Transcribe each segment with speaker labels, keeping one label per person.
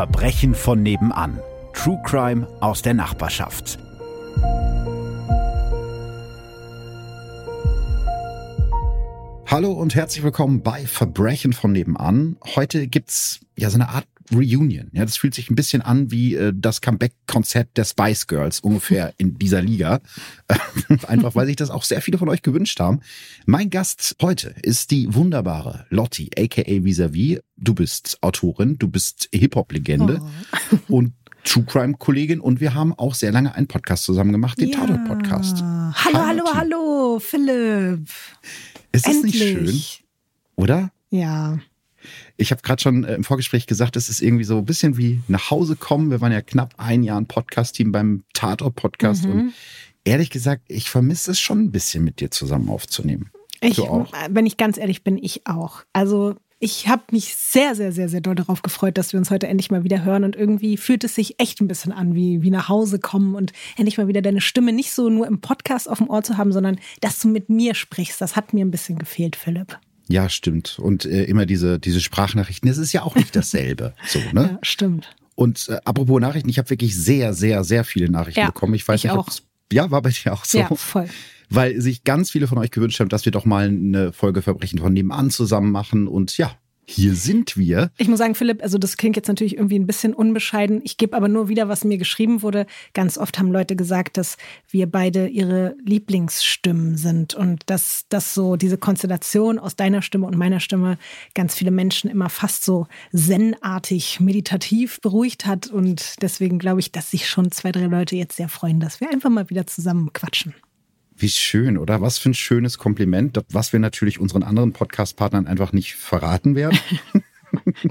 Speaker 1: Verbrechen von nebenan. True Crime aus der Nachbarschaft.
Speaker 2: Hallo und herzlich willkommen bei Verbrechen von nebenan. Heute gibt's ja so eine Art Reunion. Ja, das fühlt sich ein bisschen an wie äh, das Comeback-Konzept der Spice Girls ungefähr in dieser Liga. Einfach weil sich das auch sehr viele von euch gewünscht haben. Mein Gast heute ist die wunderbare Lotti, aka Visavi. Du bist Autorin, du bist Hip-Hop-Legende oh. und True Crime Kollegin und wir haben auch sehr lange einen Podcast zusammen gemacht, den ja. Tatort Podcast.
Speaker 3: Hallo, hallo, hallo, hallo, Philipp.
Speaker 2: Ist das Endlich. nicht schön? Oder?
Speaker 3: Ja.
Speaker 2: Ich habe gerade schon äh, im Vorgespräch gesagt, es ist irgendwie so ein bisschen wie nach Hause kommen. Wir waren ja knapp ein Jahr ein Podcast-Team beim Tatort-Podcast mhm. und ehrlich gesagt, ich vermisse es schon ein bisschen mit dir zusammen aufzunehmen.
Speaker 3: Ich, wenn ich ganz ehrlich bin, ich auch. Also ich habe mich sehr, sehr, sehr, sehr doll darauf gefreut, dass wir uns heute endlich mal wieder hören. Und irgendwie fühlt es sich echt ein bisschen an, wie, wie nach Hause kommen und endlich mal wieder deine Stimme nicht so nur im Podcast auf dem Ohr zu haben, sondern dass du mit mir sprichst. Das hat mir ein bisschen gefehlt, Philipp.
Speaker 2: Ja, stimmt. Und äh, immer diese, diese Sprachnachrichten, das ist ja auch nicht dasselbe. so, ne?
Speaker 3: Ja, stimmt.
Speaker 2: Und äh, apropos Nachrichten, ich habe wirklich sehr, sehr, sehr viele Nachrichten ja, bekommen. Ich weiß
Speaker 3: ich
Speaker 2: nicht,
Speaker 3: auch.
Speaker 2: ja, war bei dir auch so.
Speaker 3: Ja, voll
Speaker 2: weil sich ganz viele von euch gewünscht haben, dass wir doch mal eine Folge Verbrechen von nebenan zusammen machen. Und ja, hier sind wir.
Speaker 3: Ich muss sagen, Philipp, also das klingt jetzt natürlich irgendwie ein bisschen unbescheiden. Ich gebe aber nur wieder, was mir geschrieben wurde. Ganz oft haben Leute gesagt, dass wir beide ihre Lieblingsstimmen sind und dass das so diese Konstellation aus deiner Stimme und meiner Stimme ganz viele Menschen immer fast so zen-artig, meditativ beruhigt hat. Und deswegen glaube ich, dass sich schon zwei, drei Leute jetzt sehr freuen, dass wir einfach mal wieder zusammen quatschen.
Speaker 2: Wie schön, oder? Was für ein schönes Kompliment, was wir natürlich unseren anderen Podcast-Partnern einfach nicht verraten werden.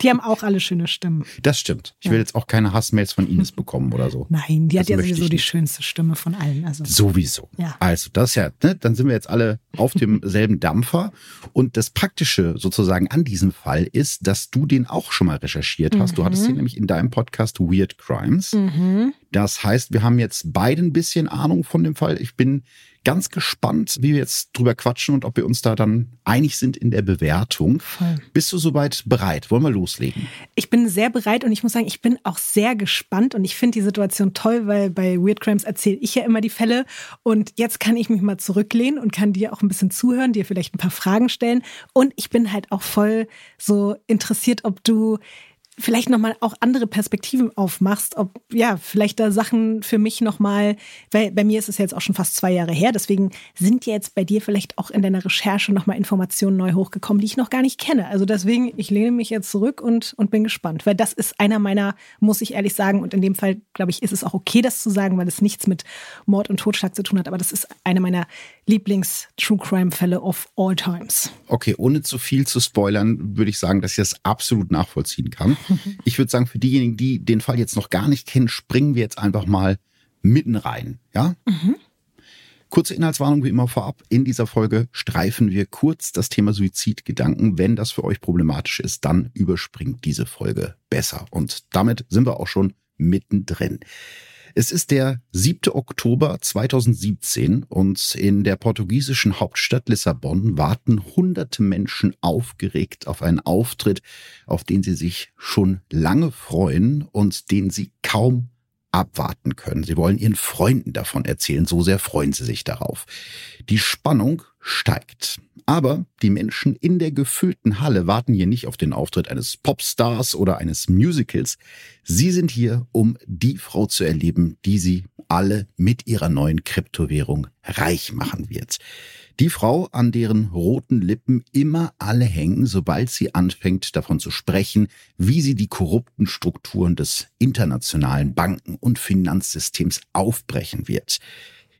Speaker 3: Die haben auch alle schöne Stimmen.
Speaker 2: Das stimmt. Ich will jetzt auch keine Hassmails von Ines bekommen oder so.
Speaker 3: Nein, die das hat ja sowieso die schönste Stimme von allen. Also.
Speaker 2: Sowieso. Ja. Also das ist ja, ne, dann sind wir jetzt alle auf demselben Dampfer. Und das Praktische sozusagen an diesem Fall ist, dass du den auch schon mal recherchiert hast. Mhm. Du hattest ihn nämlich in deinem Podcast Weird Crimes. Mhm. Das heißt, wir haben jetzt beide ein bisschen Ahnung von dem Fall. Ich bin ganz gespannt, wie wir jetzt drüber quatschen und ob wir uns da dann einig sind in der Bewertung. Voll. Bist du soweit bereit? Wollen wir loslegen?
Speaker 3: Ich bin sehr bereit und ich muss sagen, ich bin auch sehr gespannt und ich finde die Situation toll, weil bei Weird Crimes erzähle ich ja immer die Fälle und jetzt kann ich mich mal zurücklehnen und kann dir auch ein bisschen zuhören, dir vielleicht ein paar Fragen stellen und ich bin halt auch voll so interessiert, ob du vielleicht nochmal auch andere Perspektiven aufmachst, ob ja, vielleicht da Sachen für mich nochmal, weil bei mir ist es jetzt auch schon fast zwei Jahre her, deswegen sind ja jetzt bei dir vielleicht auch in deiner Recherche nochmal Informationen neu hochgekommen, die ich noch gar nicht kenne. Also deswegen, ich lehne mich jetzt zurück und, und bin gespannt, weil das ist einer meiner, muss ich ehrlich sagen, und in dem Fall, glaube ich, ist es auch okay, das zu sagen, weil es nichts mit Mord und Totschlag zu tun hat, aber das ist einer meiner Lieblings-True-Crime-Fälle of all times.
Speaker 2: Okay, ohne zu viel zu spoilern, würde ich sagen, dass ich das absolut nachvollziehen kann. Ich würde sagen, für diejenigen, die den Fall jetzt noch gar nicht kennen, springen wir jetzt einfach mal mitten rein. Ja? Mhm. Kurze Inhaltswarnung wie immer vorab. In dieser Folge streifen wir kurz das Thema Suizidgedanken. Wenn das für euch problematisch ist, dann überspringt diese Folge besser. Und damit sind wir auch schon mittendrin. Es ist der 7. Oktober 2017 und in der portugiesischen Hauptstadt Lissabon warten hunderte Menschen aufgeregt auf einen Auftritt, auf den sie sich schon lange freuen und den sie kaum abwarten können. Sie wollen ihren Freunden davon erzählen, so sehr freuen sie sich darauf. Die Spannung steigt. Aber die Menschen in der gefüllten Halle warten hier nicht auf den Auftritt eines Popstars oder eines Musicals. Sie sind hier, um die Frau zu erleben, die sie alle mit ihrer neuen Kryptowährung reich machen wird. Die Frau, an deren roten Lippen immer alle hängen, sobald sie anfängt davon zu sprechen, wie sie die korrupten Strukturen des internationalen Banken- und Finanzsystems aufbrechen wird.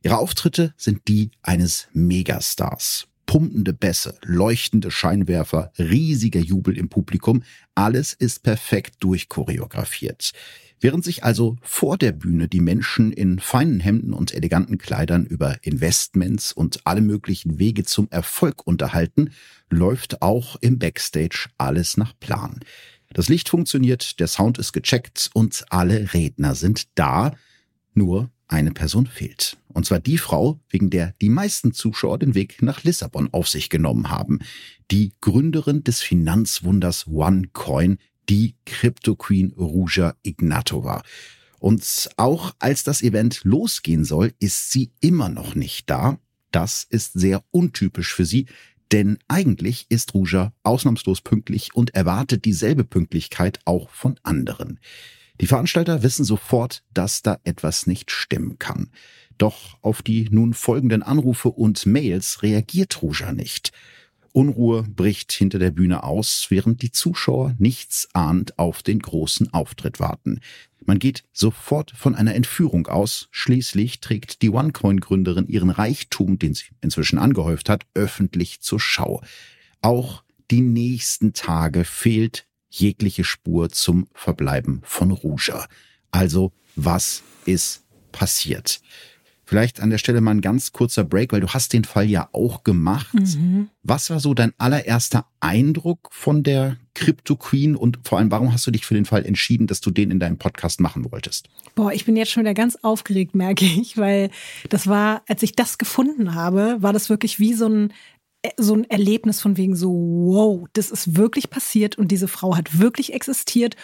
Speaker 2: Ihre Auftritte sind die eines Megastars. Pumpende Bässe, leuchtende Scheinwerfer, riesiger Jubel im Publikum, alles ist perfekt durchchoreografiert. Während sich also vor der Bühne die Menschen in feinen Hemden und eleganten Kleidern über Investments und alle möglichen Wege zum Erfolg unterhalten, läuft auch im Backstage alles nach Plan. Das Licht funktioniert, der Sound ist gecheckt und alle Redner sind da, nur eine Person fehlt. Und zwar die Frau, wegen der die meisten Zuschauer den Weg nach Lissabon auf sich genommen haben. Die Gründerin des Finanzwunders OneCoin, die Crypto Queen Ruja Ignatova. Und auch als das Event losgehen soll, ist sie immer noch nicht da. Das ist sehr untypisch für sie, denn eigentlich ist Ruja ausnahmslos pünktlich und erwartet dieselbe Pünktlichkeit auch von anderen. Die Veranstalter wissen sofort, dass da etwas nicht stimmen kann. Doch auf die nun folgenden Anrufe und Mails reagiert Ruja nicht. Unruhe bricht hinter der Bühne aus, während die Zuschauer nichts ahnt auf den großen Auftritt warten. Man geht sofort von einer Entführung aus. Schließlich trägt die OneCoin-Gründerin ihren Reichtum, den sie inzwischen angehäuft hat, öffentlich zur Schau. Auch die nächsten Tage fehlt jegliche Spur zum Verbleiben von Ruja. Also, was ist passiert? Vielleicht an der Stelle mal ein ganz kurzer Break, weil du hast den Fall ja auch gemacht. Mhm. Was war so dein allererster Eindruck von der Crypto Queen und vor allem, warum hast du dich für den Fall entschieden, dass du den in deinem Podcast machen wolltest?
Speaker 3: Boah, ich bin jetzt schon wieder ganz aufgeregt, merke ich, weil das war, als ich das gefunden habe, war das wirklich wie so ein so ein Erlebnis von wegen so, wow, das ist wirklich passiert und diese Frau hat wirklich existiert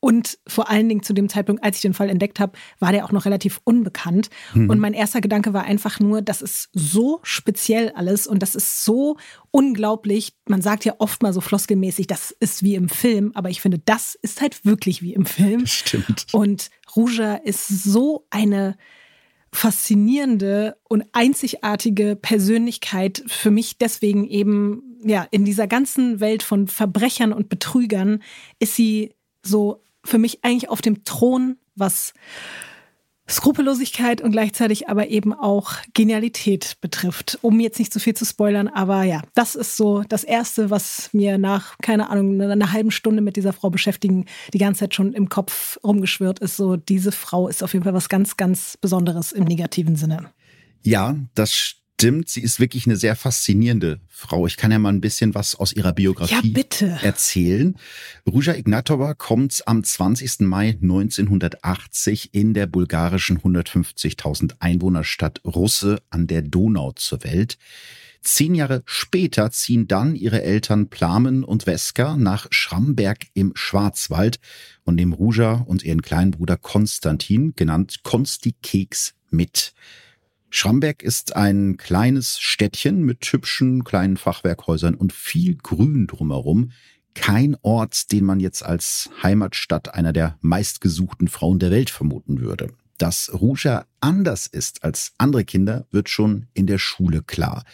Speaker 3: und vor allen Dingen zu dem Zeitpunkt, als ich den Fall entdeckt habe, war der auch noch relativ unbekannt. Mhm. Und mein erster Gedanke war einfach nur, das ist so speziell alles und das ist so unglaublich. Man sagt ja oft mal so floskelmäßig, das ist wie im Film, aber ich finde, das ist halt wirklich wie im Film.
Speaker 2: Das stimmt.
Speaker 3: Und Ruja ist so eine faszinierende und einzigartige Persönlichkeit für mich deswegen eben ja in dieser ganzen Welt von Verbrechern und Betrügern ist sie so für mich eigentlich auf dem Thron, was Skrupellosigkeit und gleichzeitig aber eben auch Genialität betrifft. Um jetzt nicht zu viel zu spoilern, aber ja, das ist so das Erste, was mir nach, keine Ahnung, einer halben Stunde mit dieser Frau beschäftigen, die ganze Zeit schon im Kopf rumgeschwirrt ist. So, diese Frau ist auf jeden Fall was ganz, ganz Besonderes im negativen Sinne.
Speaker 2: Ja, das stimmt, sie ist wirklich eine sehr faszinierende Frau. Ich kann ja mal ein bisschen was aus ihrer Biografie
Speaker 3: ja,
Speaker 2: erzählen. Ruja Ignatova kommt am 20. Mai 1980 in der bulgarischen 150.000 Einwohnerstadt Russe an der Donau zur Welt. Zehn Jahre später ziehen dann ihre Eltern Plamen und Weska nach Schramberg im Schwarzwald und nehmen Ruja und ihren kleinen Bruder Konstantin, genannt Konsti Keks, mit. Schramberg ist ein kleines Städtchen mit hübschen kleinen Fachwerkhäusern und viel Grün drumherum. Kein Ort, den man jetzt als Heimatstadt einer der meistgesuchten Frauen der Welt vermuten würde. Dass Ruja anders ist als andere Kinder, wird schon in der Schule klar.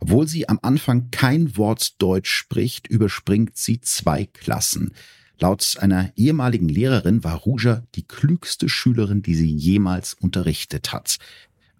Speaker 2: Obwohl sie am Anfang kein Wort Deutsch spricht, überspringt sie zwei Klassen. Laut einer ehemaligen Lehrerin war Ruja die klügste Schülerin, die sie jemals unterrichtet hat.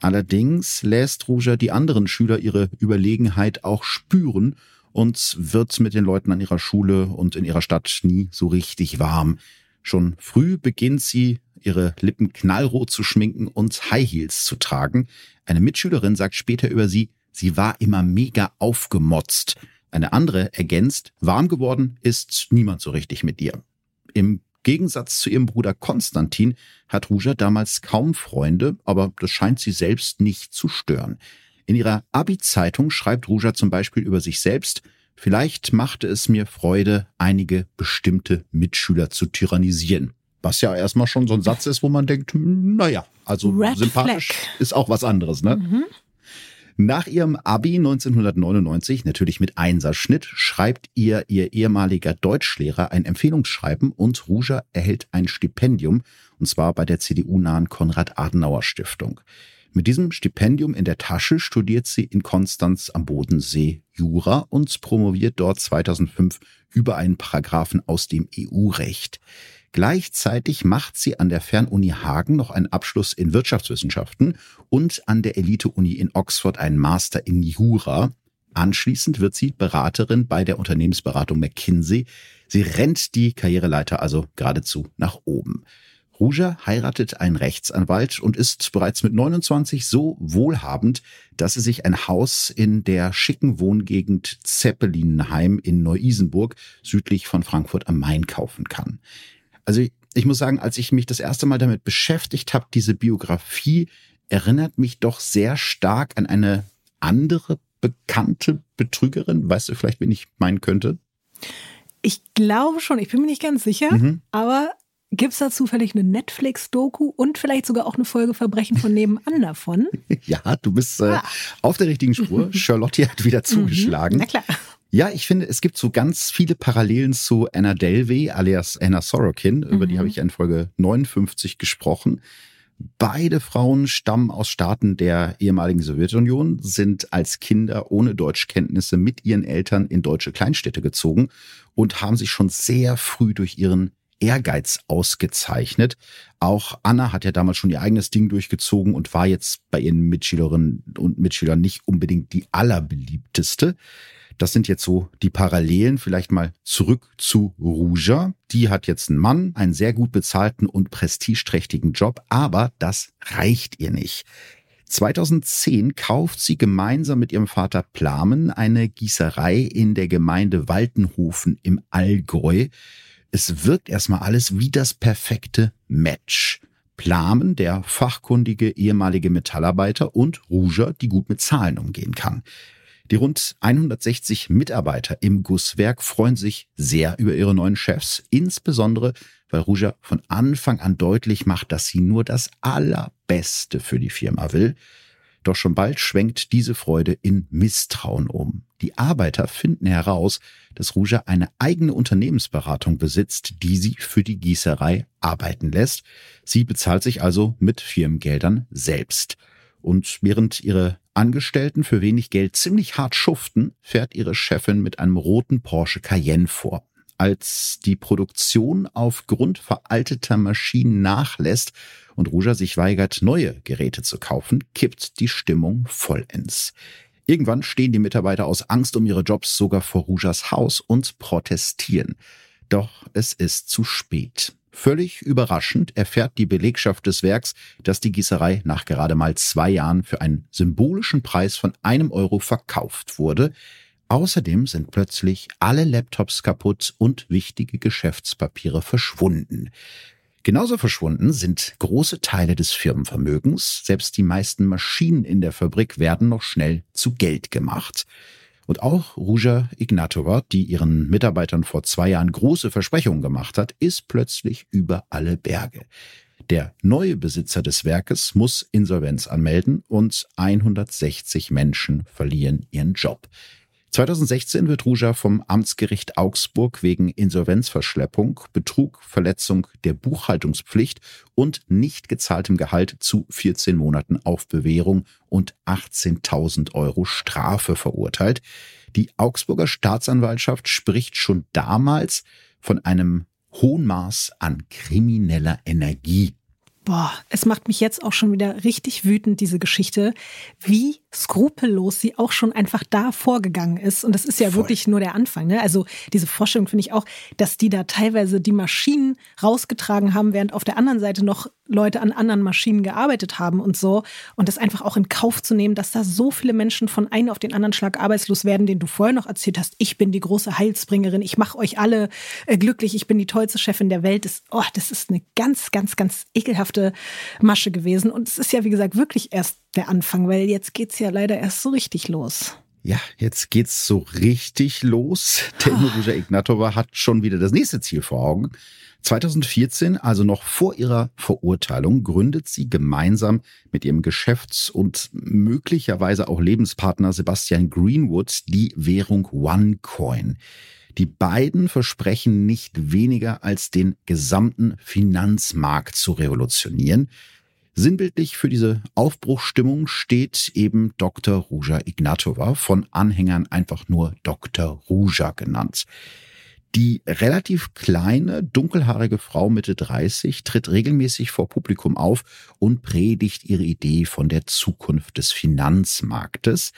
Speaker 2: Allerdings lässt Ruja die anderen Schüler ihre Überlegenheit auch spüren und wird mit den Leuten an ihrer Schule und in ihrer Stadt nie so richtig warm. Schon früh beginnt sie, ihre Lippen knallrot zu schminken und High Heels zu tragen. Eine Mitschülerin sagt später über sie, sie war immer mega aufgemotzt. Eine andere ergänzt, warm geworden ist niemand so richtig mit ihr. Im Gegensatz zu ihrem Bruder Konstantin hat Ruja damals kaum Freunde, aber das scheint sie selbst nicht zu stören. In ihrer Abi-Zeitung schreibt Ruja zum Beispiel über sich selbst, vielleicht machte es mir Freude, einige bestimmte Mitschüler zu tyrannisieren. Was ja erstmal schon so ein Satz ist, wo man denkt, hm, naja, also Red sympathisch Flag. ist auch was anderes, ne? Mhm. Nach ihrem Abi 1999, natürlich mit Einserschnitt, schreibt ihr ihr ehemaliger Deutschlehrer ein Empfehlungsschreiben und Ruja erhält ein Stipendium, und zwar bei der CDU-nahen Konrad-Adenauer-Stiftung. Mit diesem Stipendium in der Tasche studiert sie in Konstanz am Bodensee Jura und promoviert dort 2005 über einen Paragraphen aus dem EU-Recht. Gleichzeitig macht sie an der Fernuni Hagen noch einen Abschluss in Wirtschaftswissenschaften und an der Elite-Uni in Oxford einen Master in Jura. Anschließend wird sie Beraterin bei der Unternehmensberatung McKinsey. Sie rennt die Karriereleiter also geradezu nach oben. Ruja heiratet einen Rechtsanwalt und ist bereits mit 29 so wohlhabend, dass sie sich ein Haus in der schicken Wohngegend Zeppelinheim in Neu-Isenburg südlich von Frankfurt am Main kaufen kann. Also ich, ich muss sagen, als ich mich das erste Mal damit beschäftigt habe, diese Biografie erinnert mich doch sehr stark an eine andere bekannte Betrügerin. Weißt du vielleicht, wen ich meinen könnte?
Speaker 3: Ich glaube schon, ich bin mir nicht ganz sicher, mhm. aber gibt es da zufällig eine Netflix-Doku und vielleicht sogar auch eine Folge Verbrechen von nebenan davon?
Speaker 2: ja, du bist äh, ah. auf der richtigen Spur. Charlotte hat wieder mhm. zugeschlagen.
Speaker 3: Na klar.
Speaker 2: Ja, ich finde, es gibt so ganz viele Parallelen zu Anna Delvey alias Anna Sorokin, mhm. über die mhm. habe ich in Folge 59 gesprochen. Beide Frauen stammen aus Staaten der ehemaligen Sowjetunion, sind als Kinder ohne Deutschkenntnisse mit ihren Eltern in deutsche Kleinstädte gezogen und haben sich schon sehr früh durch ihren Ehrgeiz ausgezeichnet. Auch Anna hat ja damals schon ihr eigenes Ding durchgezogen und war jetzt bei ihren Mitschülerinnen und Mitschülern nicht unbedingt die allerbeliebteste. Das sind jetzt so die Parallelen. Vielleicht mal zurück zu Ruja. Die hat jetzt einen Mann, einen sehr gut bezahlten und prestigeträchtigen Job, aber das reicht ihr nicht. 2010 kauft sie gemeinsam mit ihrem Vater Plamen eine Gießerei in der Gemeinde Waltenhofen im Allgäu. Es wirkt erstmal alles wie das perfekte Match. Plamen, der fachkundige ehemalige Metallarbeiter und Ruger, die gut mit Zahlen umgehen kann. Die rund 160 Mitarbeiter im Gusswerk freuen sich sehr über ihre neuen Chefs, insbesondere weil Ruja von Anfang an deutlich macht, dass sie nur das Allerbeste für die Firma will. Doch schon bald schwenkt diese Freude in Misstrauen um. Die Arbeiter finden heraus, dass Ruja eine eigene Unternehmensberatung besitzt, die sie für die Gießerei arbeiten lässt. Sie bezahlt sich also mit Firmengeldern selbst. Und während ihre Angestellten für wenig Geld ziemlich hart schuften, fährt ihre Chefin mit einem roten Porsche Cayenne vor. Als die Produktion aufgrund veralteter Maschinen nachlässt und Ruja sich weigert, neue Geräte zu kaufen, kippt die Stimmung vollends. Irgendwann stehen die Mitarbeiter aus Angst um ihre Jobs sogar vor Rujas Haus und protestieren. Doch es ist zu spät. Völlig überraschend erfährt die Belegschaft des Werks, dass die Gießerei nach gerade mal zwei Jahren für einen symbolischen Preis von einem Euro verkauft wurde. Außerdem sind plötzlich alle Laptops kaputt und wichtige Geschäftspapiere verschwunden. Genauso verschwunden sind große Teile des Firmenvermögens. Selbst die meisten Maschinen in der Fabrik werden noch schnell zu Geld gemacht. Und auch Ruja Ignatova, die ihren Mitarbeitern vor zwei Jahren große Versprechungen gemacht hat, ist plötzlich über alle Berge. Der neue Besitzer des Werkes muss Insolvenz anmelden und 160 Menschen verlieren ihren Job. 2016 wird Ruja vom Amtsgericht Augsburg wegen Insolvenzverschleppung, Betrug, Verletzung der Buchhaltungspflicht und nicht gezahltem Gehalt zu 14 Monaten auf Bewährung und 18.000 Euro Strafe verurteilt. Die Augsburger Staatsanwaltschaft spricht schon damals von einem hohen Maß an krimineller Energie.
Speaker 3: Boah, es macht mich jetzt auch schon wieder richtig wütend, diese Geschichte, wie skrupellos sie auch schon einfach da vorgegangen ist. Und das ist ja Voll. wirklich nur der Anfang. Ne? Also diese Vorstellung finde ich auch, dass die da teilweise die Maschinen rausgetragen haben, während auf der anderen Seite noch Leute an anderen Maschinen gearbeitet haben und so. Und das einfach auch in Kauf zu nehmen, dass da so viele Menschen von einem auf den anderen Schlag arbeitslos werden, den du vorher noch erzählt hast. Ich bin die große Heilsbringerin, ich mache euch alle äh, glücklich, ich bin die tollste Chefin der Welt. Das, oh, das ist eine ganz, ganz, ganz ekelhafte Masche gewesen. Und es ist ja, wie gesagt, wirklich erst der Anfang, weil jetzt geht es ja leider erst so richtig los.
Speaker 2: Ja, jetzt geht's so richtig los. Denn Ruja Ignatova hat schon wieder das nächste Ziel vor Augen. 2014, also noch vor ihrer Verurteilung, gründet sie gemeinsam mit ihrem Geschäfts- und möglicherweise auch Lebenspartner Sebastian Greenwood die Währung OneCoin. Die beiden versprechen nicht weniger als den gesamten Finanzmarkt zu revolutionieren. Sinnbildlich für diese Aufbruchstimmung steht eben Dr. Ruja Ignatova, von Anhängern einfach nur Dr. Ruja genannt. Die relativ kleine, dunkelhaarige Frau Mitte 30 tritt regelmäßig vor Publikum auf und predigt ihre Idee von der Zukunft des Finanzmarktes.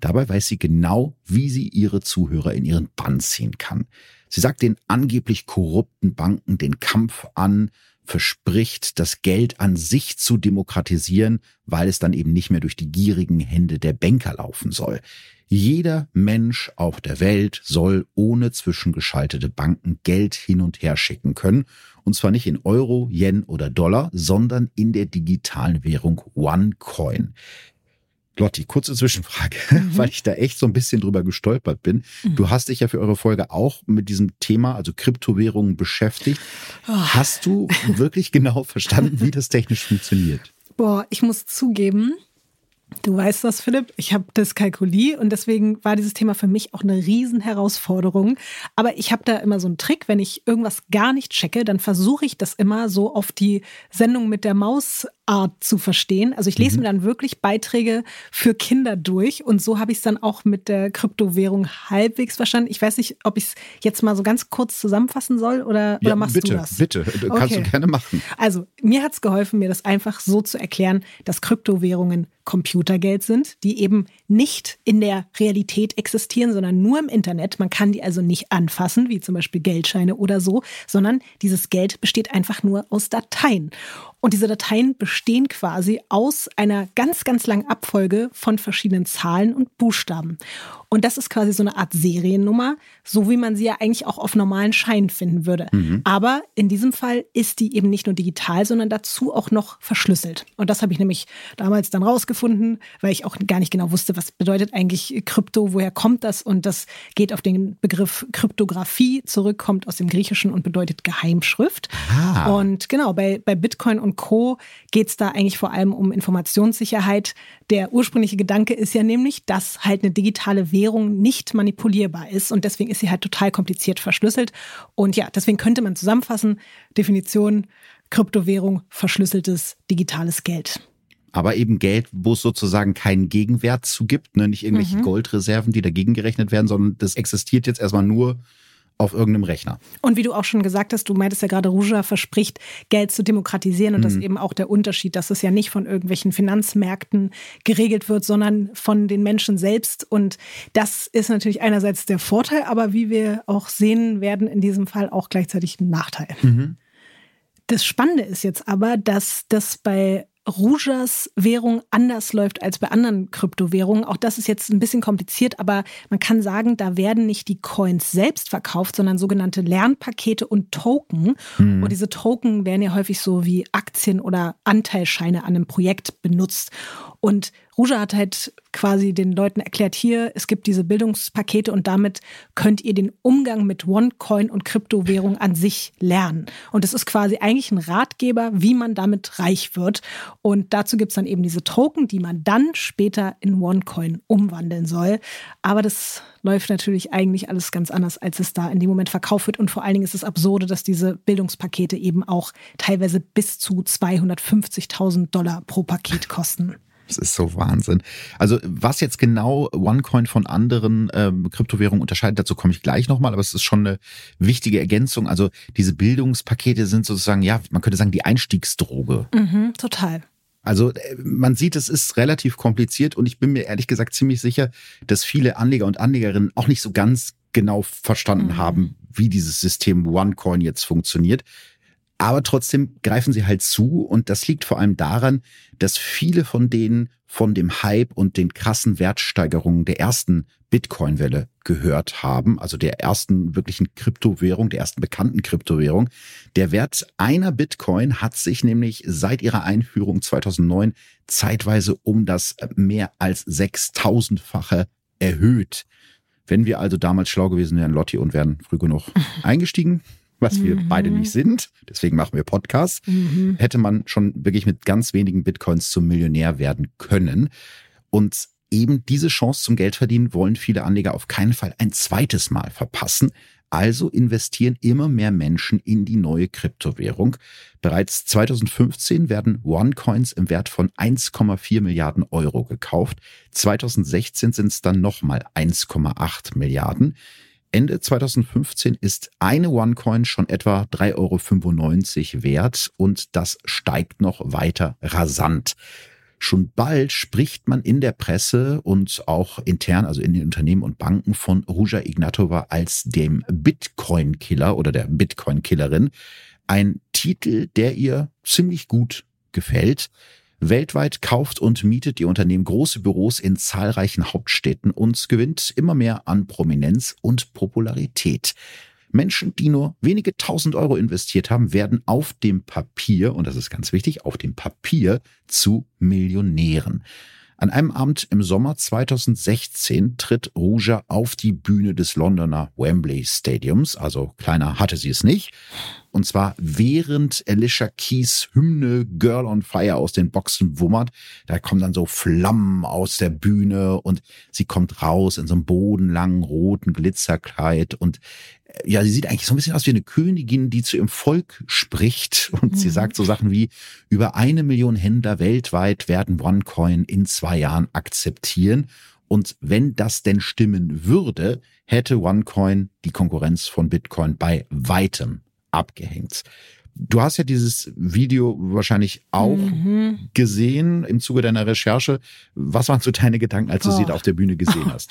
Speaker 2: Dabei weiß sie genau, wie sie ihre Zuhörer in ihren Bann ziehen kann. Sie sagt den angeblich korrupten Banken den Kampf an, verspricht, das Geld an sich zu demokratisieren, weil es dann eben nicht mehr durch die gierigen Hände der Banker laufen soll. Jeder Mensch auf der Welt soll ohne zwischengeschaltete Banken Geld hin und her schicken können. Und zwar nicht in Euro, Yen oder Dollar, sondern in der digitalen Währung OneCoin. Lotti, kurze Zwischenfrage, mhm. weil ich da echt so ein bisschen drüber gestolpert bin. Mhm. Du hast dich ja für eure Folge auch mit diesem Thema, also Kryptowährungen, beschäftigt. Oh. Hast du wirklich genau verstanden, wie das technisch funktioniert?
Speaker 3: Boah, ich muss zugeben, Du weißt das, Philipp. Ich habe das Kalkulier und deswegen war dieses Thema für mich auch eine Riesenherausforderung. Aber ich habe da immer so einen Trick, wenn ich irgendwas gar nicht checke, dann versuche ich das immer so auf die Sendung mit der Maus Art zu verstehen. Also ich lese mhm. mir dann wirklich Beiträge für Kinder durch und so habe ich es dann auch mit der Kryptowährung halbwegs verstanden. Ich weiß nicht, ob ich es jetzt mal so ganz kurz zusammenfassen soll oder, ja, oder machst
Speaker 2: bitte,
Speaker 3: du das?
Speaker 2: Bitte, bitte, kannst du gerne machen.
Speaker 3: Also mir hat es geholfen, mir das einfach so zu erklären, dass Kryptowährungen Computergeld sind, die eben nicht in der Realität existieren, sondern nur im Internet. Man kann die also nicht anfassen, wie zum Beispiel Geldscheine oder so, sondern dieses Geld besteht einfach nur aus Dateien. Und diese Dateien bestehen quasi aus einer ganz, ganz langen Abfolge von verschiedenen Zahlen und Buchstaben. Und das ist quasi so eine Art Seriennummer, so wie man sie ja eigentlich auch auf normalen Scheinen finden würde. Mhm. Aber in diesem Fall ist die eben nicht nur digital, sondern dazu auch noch verschlüsselt. Und das habe ich nämlich damals dann rausgefunden, weil ich auch gar nicht genau wusste, was bedeutet eigentlich Krypto, woher kommt das? Und das geht auf den Begriff Kryptographie zurück, kommt aus dem Griechischen und bedeutet Geheimschrift. Ah. Und genau, bei, bei Bitcoin und Co. geht es da eigentlich vor allem um Informationssicherheit. Der ursprüngliche Gedanke ist ja nämlich, dass halt eine digitale Währung nicht manipulierbar ist und deswegen ist sie halt total kompliziert verschlüsselt. Und ja, deswegen könnte man zusammenfassen, Definition Kryptowährung, verschlüsseltes digitales Geld.
Speaker 2: Aber eben Geld, wo es sozusagen keinen Gegenwert zu gibt, ne? nicht irgendwelche mhm. Goldreserven, die dagegen gerechnet werden, sondern das existiert jetzt erstmal nur auf irgendeinem Rechner.
Speaker 3: Und wie du auch schon gesagt hast, du meintest ja gerade, Ruja verspricht, Geld zu demokratisieren und mhm. das ist eben auch der Unterschied, dass es ja nicht von irgendwelchen Finanzmärkten geregelt wird, sondern von den Menschen selbst. Und das ist natürlich einerseits der Vorteil, aber wie wir auch sehen werden, in diesem Fall auch gleichzeitig ein Nachteil. Mhm. Das Spannende ist jetzt aber, dass das bei Rujas Währung anders läuft als bei anderen Kryptowährungen. Auch das ist jetzt ein bisschen kompliziert, aber man kann sagen, da werden nicht die Coins selbst verkauft, sondern sogenannte Lernpakete und Token. Mhm. Und diese Token werden ja häufig so wie Aktien oder Anteilscheine an einem Projekt benutzt. Und Ruja hat halt quasi den Leuten erklärt, hier, es gibt diese Bildungspakete und damit könnt ihr den Umgang mit OneCoin und Kryptowährung an sich lernen. Und es ist quasi eigentlich ein Ratgeber, wie man damit reich wird. Und dazu gibt es dann eben diese Token, die man dann später in OneCoin umwandeln soll. Aber das läuft natürlich eigentlich alles ganz anders, als es da in dem Moment verkauft wird. Und vor allen Dingen ist es absurde, dass diese Bildungspakete eben auch teilweise bis zu 250.000 Dollar pro Paket kosten.
Speaker 2: Das ist so Wahnsinn. Also was jetzt genau OneCoin von anderen ähm, Kryptowährungen unterscheidet, dazu komme ich gleich nochmal, aber es ist schon eine wichtige Ergänzung. Also diese Bildungspakete sind sozusagen, ja, man könnte sagen, die Einstiegsdroge.
Speaker 3: Mhm, total.
Speaker 2: Also äh, man sieht, es ist relativ kompliziert und ich bin mir ehrlich gesagt ziemlich sicher, dass viele Anleger und Anlegerinnen auch nicht so ganz genau verstanden mhm. haben, wie dieses System OneCoin jetzt funktioniert. Aber trotzdem greifen sie halt zu und das liegt vor allem daran, dass viele von denen von dem Hype und den krassen Wertsteigerungen der ersten Bitcoin-Welle gehört haben, also der ersten wirklichen Kryptowährung, der ersten bekannten Kryptowährung. Der Wert einer Bitcoin hat sich nämlich seit ihrer Einführung 2009 zeitweise um das mehr als 6000-fache erhöht. Wenn wir also damals schlau gewesen wären, Lotti, und wären früh genug eingestiegen, was wir mhm. beide nicht sind, deswegen machen wir Podcasts, mhm. hätte man schon wirklich mit ganz wenigen Bitcoins zum Millionär werden können. Und eben diese Chance zum Geldverdienen wollen viele Anleger auf keinen Fall ein zweites Mal verpassen. Also investieren immer mehr Menschen in die neue Kryptowährung. Bereits 2015 werden OneCoins im Wert von 1,4 Milliarden Euro gekauft. 2016 sind es dann nochmal 1,8 Milliarden. Ende 2015 ist eine OneCoin schon etwa 3,95 Euro wert und das steigt noch weiter rasant. Schon bald spricht man in der Presse und auch intern, also in den Unternehmen und Banken, von Ruja Ignatova als dem Bitcoin-Killer oder der Bitcoin-Killerin. Ein Titel, der ihr ziemlich gut gefällt. Weltweit kauft und mietet ihr Unternehmen große Büros in zahlreichen Hauptstädten und gewinnt immer mehr an Prominenz und Popularität. Menschen, die nur wenige tausend Euro investiert haben, werden auf dem Papier, und das ist ganz wichtig, auf dem Papier zu Millionären. An einem Abend im Sommer 2016 tritt Ruja auf die Bühne des Londoner Wembley Stadiums, also kleiner hatte sie es nicht. Und zwar während Alicia Keys Hymne Girl on Fire aus den Boxen wummert. Da kommen dann so Flammen aus der Bühne und sie kommt raus in so einem bodenlangen roten Glitzerkleid und ja, sie sieht eigentlich so ein bisschen aus wie eine Königin, die zu ihrem Volk spricht und mhm. sie sagt so Sachen wie, über eine Million Händler weltweit werden OneCoin in zwei Jahren akzeptieren. Und wenn das denn stimmen würde, hätte OneCoin die Konkurrenz von Bitcoin bei weitem abgehängt. Du hast ja dieses Video wahrscheinlich auch mhm. gesehen im Zuge deiner Recherche. Was waren so deine Gedanken, als du oh. sie da auf der Bühne gesehen hast?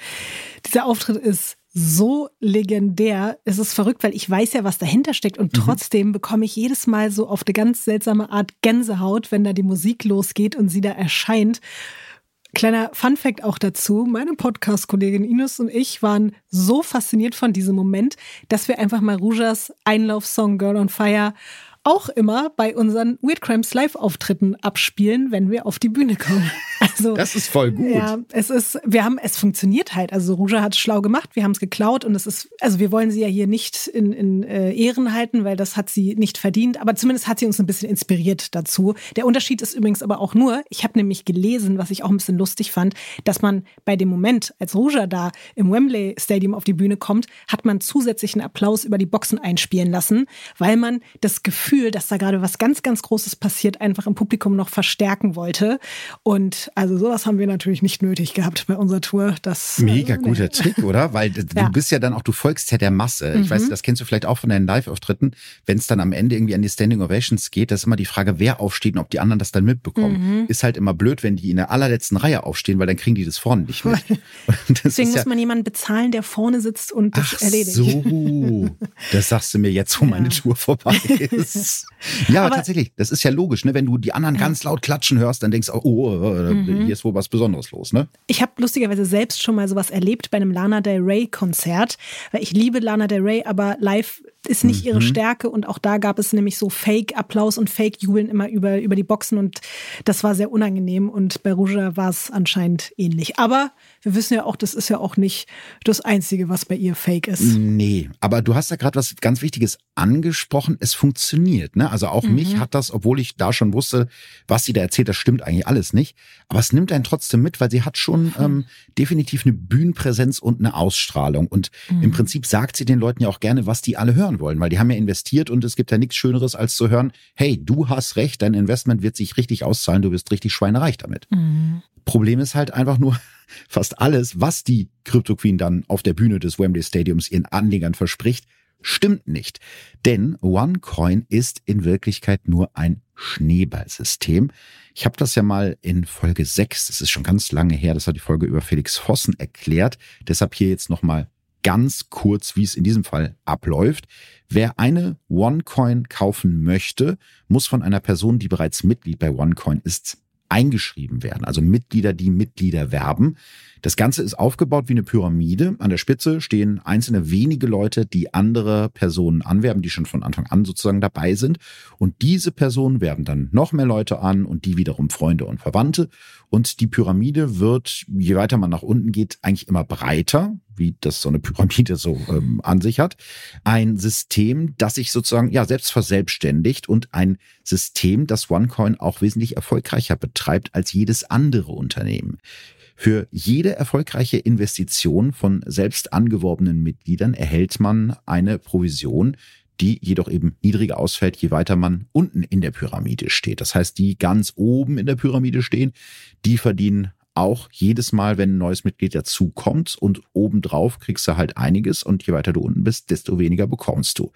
Speaker 3: Dieser Auftritt ist so legendär. Es ist verrückt, weil ich weiß ja, was dahinter steckt und mhm. trotzdem bekomme ich jedes Mal so auf eine ganz seltsame Art Gänsehaut, wenn da die Musik losgeht und sie da erscheint. Kleiner Fun Fact auch dazu. Meine Podcast-Kollegin Ines und ich waren so fasziniert von diesem Moment, dass wir einfach mal Rujas Einlaufsong Girl on Fire auch immer bei unseren Weird Crimes Live-Auftritten abspielen, wenn wir auf die Bühne kommen.
Speaker 2: Also, das ist voll gut.
Speaker 3: Ja, es ist, wir haben, es funktioniert halt. Also Ruja hat es schlau gemacht, wir haben es geklaut und es ist, also wir wollen sie ja hier nicht in, in äh, Ehren halten, weil das hat sie nicht verdient, aber zumindest hat sie uns ein bisschen inspiriert dazu. Der Unterschied ist übrigens aber auch nur, ich habe nämlich gelesen, was ich auch ein bisschen lustig fand, dass man bei dem Moment, als Ruja da im Wembley Stadium auf die Bühne kommt, hat man zusätzlichen Applaus über die Boxen einspielen lassen, weil man das Gefühl Gefühl, dass da gerade was ganz, ganz Großes passiert, einfach im Publikum noch verstärken wollte. Und also sowas haben wir natürlich nicht nötig gehabt bei unserer Tour. Das,
Speaker 2: Mega äh, guter nee. Trick, oder? Weil du ja. bist ja dann auch, du folgst ja der Masse. Ich mhm. weiß, das kennst du vielleicht auch von deinen Live-Auftritten. Wenn es dann am Ende irgendwie an die Standing Ovations geht, das ist immer die Frage, wer aufsteht und ob die anderen das dann mitbekommen. Mhm. Ist halt immer blöd, wenn die in der allerletzten Reihe aufstehen, weil dann kriegen die das vorne nicht mit.
Speaker 3: Deswegen muss man jemanden bezahlen, der vorne sitzt und das
Speaker 2: Ach
Speaker 3: erledigt.
Speaker 2: So, das sagst du mir jetzt, wo ja. meine Tour vorbei ist. ja, aber tatsächlich. Das ist ja logisch, ne? Wenn du die anderen ganz laut klatschen hörst, dann denkst du, oh, oh, oh mhm. hier ist wohl was Besonderes los, ne?
Speaker 3: Ich habe lustigerweise selbst schon mal sowas erlebt bei einem Lana Del Rey Konzert, weil ich liebe Lana Del Rey, aber live ist nicht ihre mhm. Stärke und auch da gab es nämlich so Fake-Applaus und Fake-Jubeln immer über, über die Boxen und das war sehr unangenehm und bei Rouge war es anscheinend ähnlich. Aber wir wissen ja auch, das ist ja auch nicht das Einzige, was bei ihr Fake ist.
Speaker 2: Nee, aber du hast ja gerade was ganz Wichtiges angesprochen. Es funktioniert, ne? Also auch mhm. mich hat das, obwohl ich da schon wusste, was sie da erzählt, das stimmt eigentlich alles nicht. Aber es nimmt einen trotzdem mit, weil sie hat schon mhm. ähm, definitiv eine Bühnenpräsenz und eine Ausstrahlung. Und mhm. im Prinzip sagt sie den Leuten ja auch gerne, was die alle hören hören wollen, weil die haben ja investiert und es gibt ja nichts Schöneres, als zu hören, hey, du hast recht, dein Investment wird sich richtig auszahlen, du wirst richtig schweinereich damit. Mhm. Problem ist halt einfach nur, fast alles, was die Crypto Queen dann auf der Bühne des Wembley Stadiums ihren Anlegern verspricht, stimmt nicht. Denn OneCoin ist in Wirklichkeit nur ein Schneeballsystem. Ich habe das ja mal in Folge 6, das ist schon ganz lange her, das hat die Folge über Felix Vossen erklärt. Deshalb hier jetzt nochmal ganz kurz, wie es in diesem Fall abläuft. Wer eine OneCoin kaufen möchte, muss von einer Person, die bereits Mitglied bei OneCoin ist, eingeschrieben werden. Also Mitglieder, die Mitglieder werben. Das Ganze ist aufgebaut wie eine Pyramide. An der Spitze stehen einzelne wenige Leute, die andere Personen anwerben, die schon von Anfang an sozusagen dabei sind. Und diese Personen werben dann noch mehr Leute an und die wiederum Freunde und Verwandte. Und die Pyramide wird, je weiter man nach unten geht, eigentlich immer breiter wie das so eine Pyramide so ähm, an sich hat. Ein System, das sich sozusagen ja selbst verselbstständigt und ein System, das OneCoin auch wesentlich erfolgreicher betreibt als jedes andere Unternehmen. Für jede erfolgreiche Investition von selbst angeworbenen Mitgliedern erhält man eine Provision, die jedoch eben niedriger ausfällt, je weiter man unten in der Pyramide steht. Das heißt, die ganz oben in der Pyramide stehen, die verdienen auch jedes Mal, wenn ein neues Mitglied dazukommt und obendrauf kriegst du halt einiges und je weiter du unten bist, desto weniger bekommst du.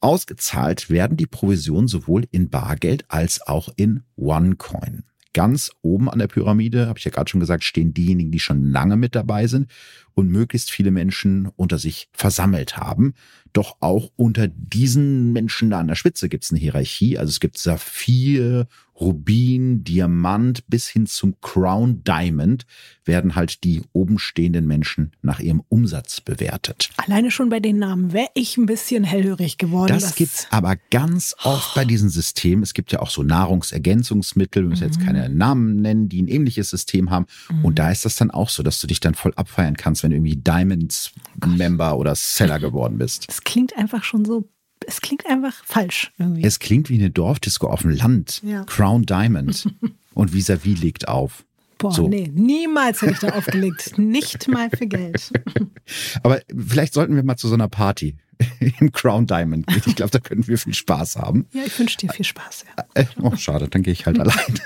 Speaker 2: Ausgezahlt werden die Provisionen sowohl in Bargeld als auch in OneCoin. Ganz oben an der Pyramide, habe ich ja gerade schon gesagt, stehen diejenigen, die schon lange mit dabei sind. Und möglichst viele Menschen unter sich versammelt haben. Doch auch unter diesen Menschen da an der Spitze gibt es eine Hierarchie. Also es gibt Saphir, Rubin, Diamant bis hin zum Crown Diamond werden halt die oben stehenden Menschen nach ihrem Umsatz bewertet.
Speaker 3: Alleine schon bei den Namen wäre ich ein bisschen hellhörig geworden.
Speaker 2: Das, das gibt's aber ganz oft bei diesen Systemen. Es gibt ja auch so Nahrungsergänzungsmittel, wir müssen mhm. jetzt keine Namen nennen, die ein ähnliches System haben. Mhm. Und da ist das dann auch so, dass du dich dann voll abfeiern kannst, wenn du irgendwie Diamonds Member oder Seller geworden bist.
Speaker 3: Das klingt einfach schon so es klingt einfach falsch irgendwie.
Speaker 2: Es klingt wie eine Dorfdisco auf dem Land. Ja. Crown Diamond. Und vis-à-vis legt auf.
Speaker 3: Boah, so. nee, niemals hätte ich da aufgelegt. Nicht mal für Geld.
Speaker 2: Aber vielleicht sollten wir mal zu so einer Party im Crown Diamond gehen. Ich glaube, da könnten wir viel Spaß haben.
Speaker 3: Ja, ich wünsche dir viel Spaß. Ja.
Speaker 2: Äh, oh, schade, dann gehe ich halt allein.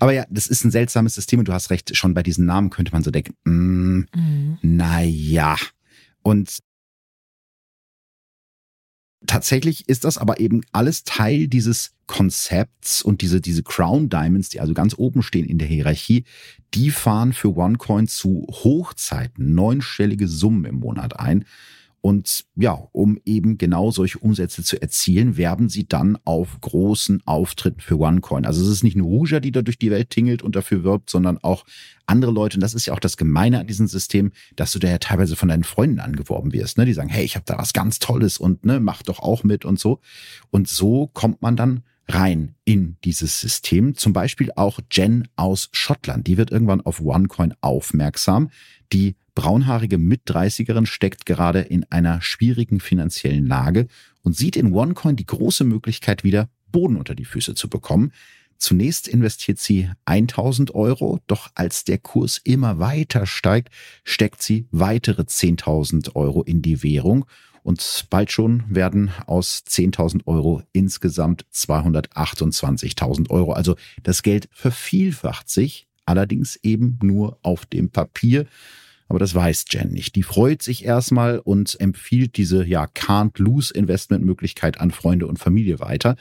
Speaker 2: Aber ja, das ist ein seltsames System und du hast recht, schon bei diesen Namen könnte man so denken, mm, mhm. naja. Und Tatsächlich ist das aber eben alles Teil dieses Konzepts und diese, diese Crown Diamonds, die also ganz oben stehen in der Hierarchie, die fahren für OneCoin zu Hochzeiten neunstellige Summen im Monat ein. Und ja, um eben genau solche Umsätze zu erzielen, werben sie dann auf großen Auftritten für OneCoin. Also es ist nicht nur Rouja, die da durch die Welt tingelt und dafür wirbt, sondern auch andere Leute. Und das ist ja auch das Gemeine an diesem System, dass du da ja teilweise von deinen Freunden angeworben wirst. Ne? Die sagen, hey, ich habe da was ganz Tolles und ne, mach doch auch mit und so. Und so kommt man dann rein in dieses System. Zum Beispiel auch Jen aus Schottland. Die wird irgendwann auf OneCoin aufmerksam. Die braunhaarige Mit-30erin steckt gerade in einer schwierigen finanziellen Lage und sieht in OneCoin die große Möglichkeit, wieder Boden unter die Füße zu bekommen. Zunächst investiert sie 1000 Euro, doch als der Kurs immer weiter steigt, steckt sie weitere 10.000 Euro in die Währung und bald schon werden aus 10.000 Euro insgesamt 228.000 Euro. Also das Geld vervielfacht sich, allerdings eben nur auf dem Papier. Aber das weiß Jen nicht. Die freut sich erstmal und empfiehlt diese ja can't lose Investmentmöglichkeit an Freunde und Familie weiter.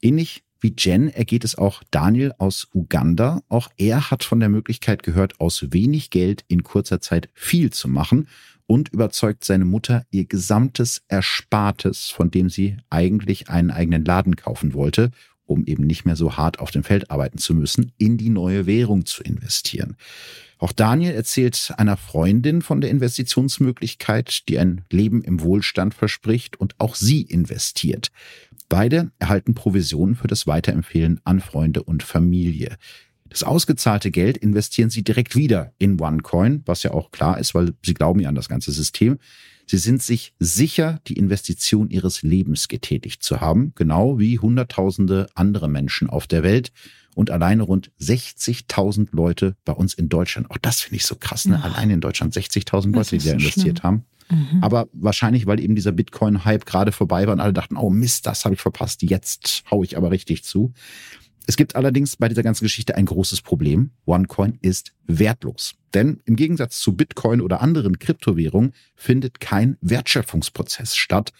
Speaker 2: Ähnlich wie Jen ergeht es auch Daniel aus Uganda. Auch er hat von der Möglichkeit gehört, aus wenig Geld in kurzer Zeit viel zu machen und überzeugt seine Mutter, ihr gesamtes Erspartes, von dem sie eigentlich einen eigenen Laden kaufen wollte, um eben nicht mehr so hart auf dem Feld arbeiten zu müssen, in die neue Währung zu investieren. Auch Daniel erzählt einer Freundin von der Investitionsmöglichkeit, die ein Leben im Wohlstand verspricht und auch sie investiert. Beide erhalten Provisionen für das Weiterempfehlen an Freunde und Familie. Das ausgezahlte Geld investieren sie direkt wieder in OneCoin, was ja auch klar ist, weil sie glauben ja an das ganze System. Sie sind sich sicher, die Investition ihres Lebens getätigt zu haben, genau wie Hunderttausende andere Menschen auf der Welt und alleine rund 60.000 Leute bei uns in Deutschland. Auch das finde ich so krass, ne? Allein in Deutschland 60.000 Leute, die da investiert schlimm. haben. Mhm. Aber wahrscheinlich, weil eben dieser Bitcoin-Hype gerade vorbei war und alle dachten, oh Mist, das habe ich verpasst, jetzt hau ich aber richtig zu. Es gibt allerdings bei dieser ganzen Geschichte ein großes Problem. OneCoin ist wertlos. Denn im Gegensatz zu Bitcoin oder anderen Kryptowährungen findet kein Wertschöpfungsprozess statt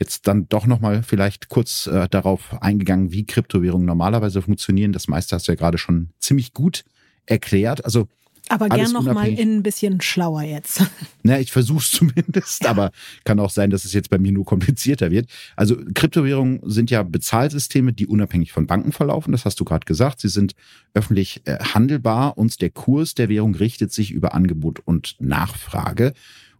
Speaker 2: jetzt dann doch nochmal vielleicht kurz äh, darauf eingegangen, wie Kryptowährungen normalerweise funktionieren. Das meiste hast du ja gerade schon ziemlich gut erklärt. Also
Speaker 3: aber gern noch mal in ein bisschen schlauer jetzt.
Speaker 2: Na, ich versuche es zumindest, ja. aber kann auch sein, dass es jetzt bei mir nur komplizierter wird. Also Kryptowährungen sind ja Bezahlsysteme, die unabhängig von Banken verlaufen. Das hast du gerade gesagt. Sie sind öffentlich äh, handelbar und der Kurs der Währung richtet sich über Angebot und Nachfrage.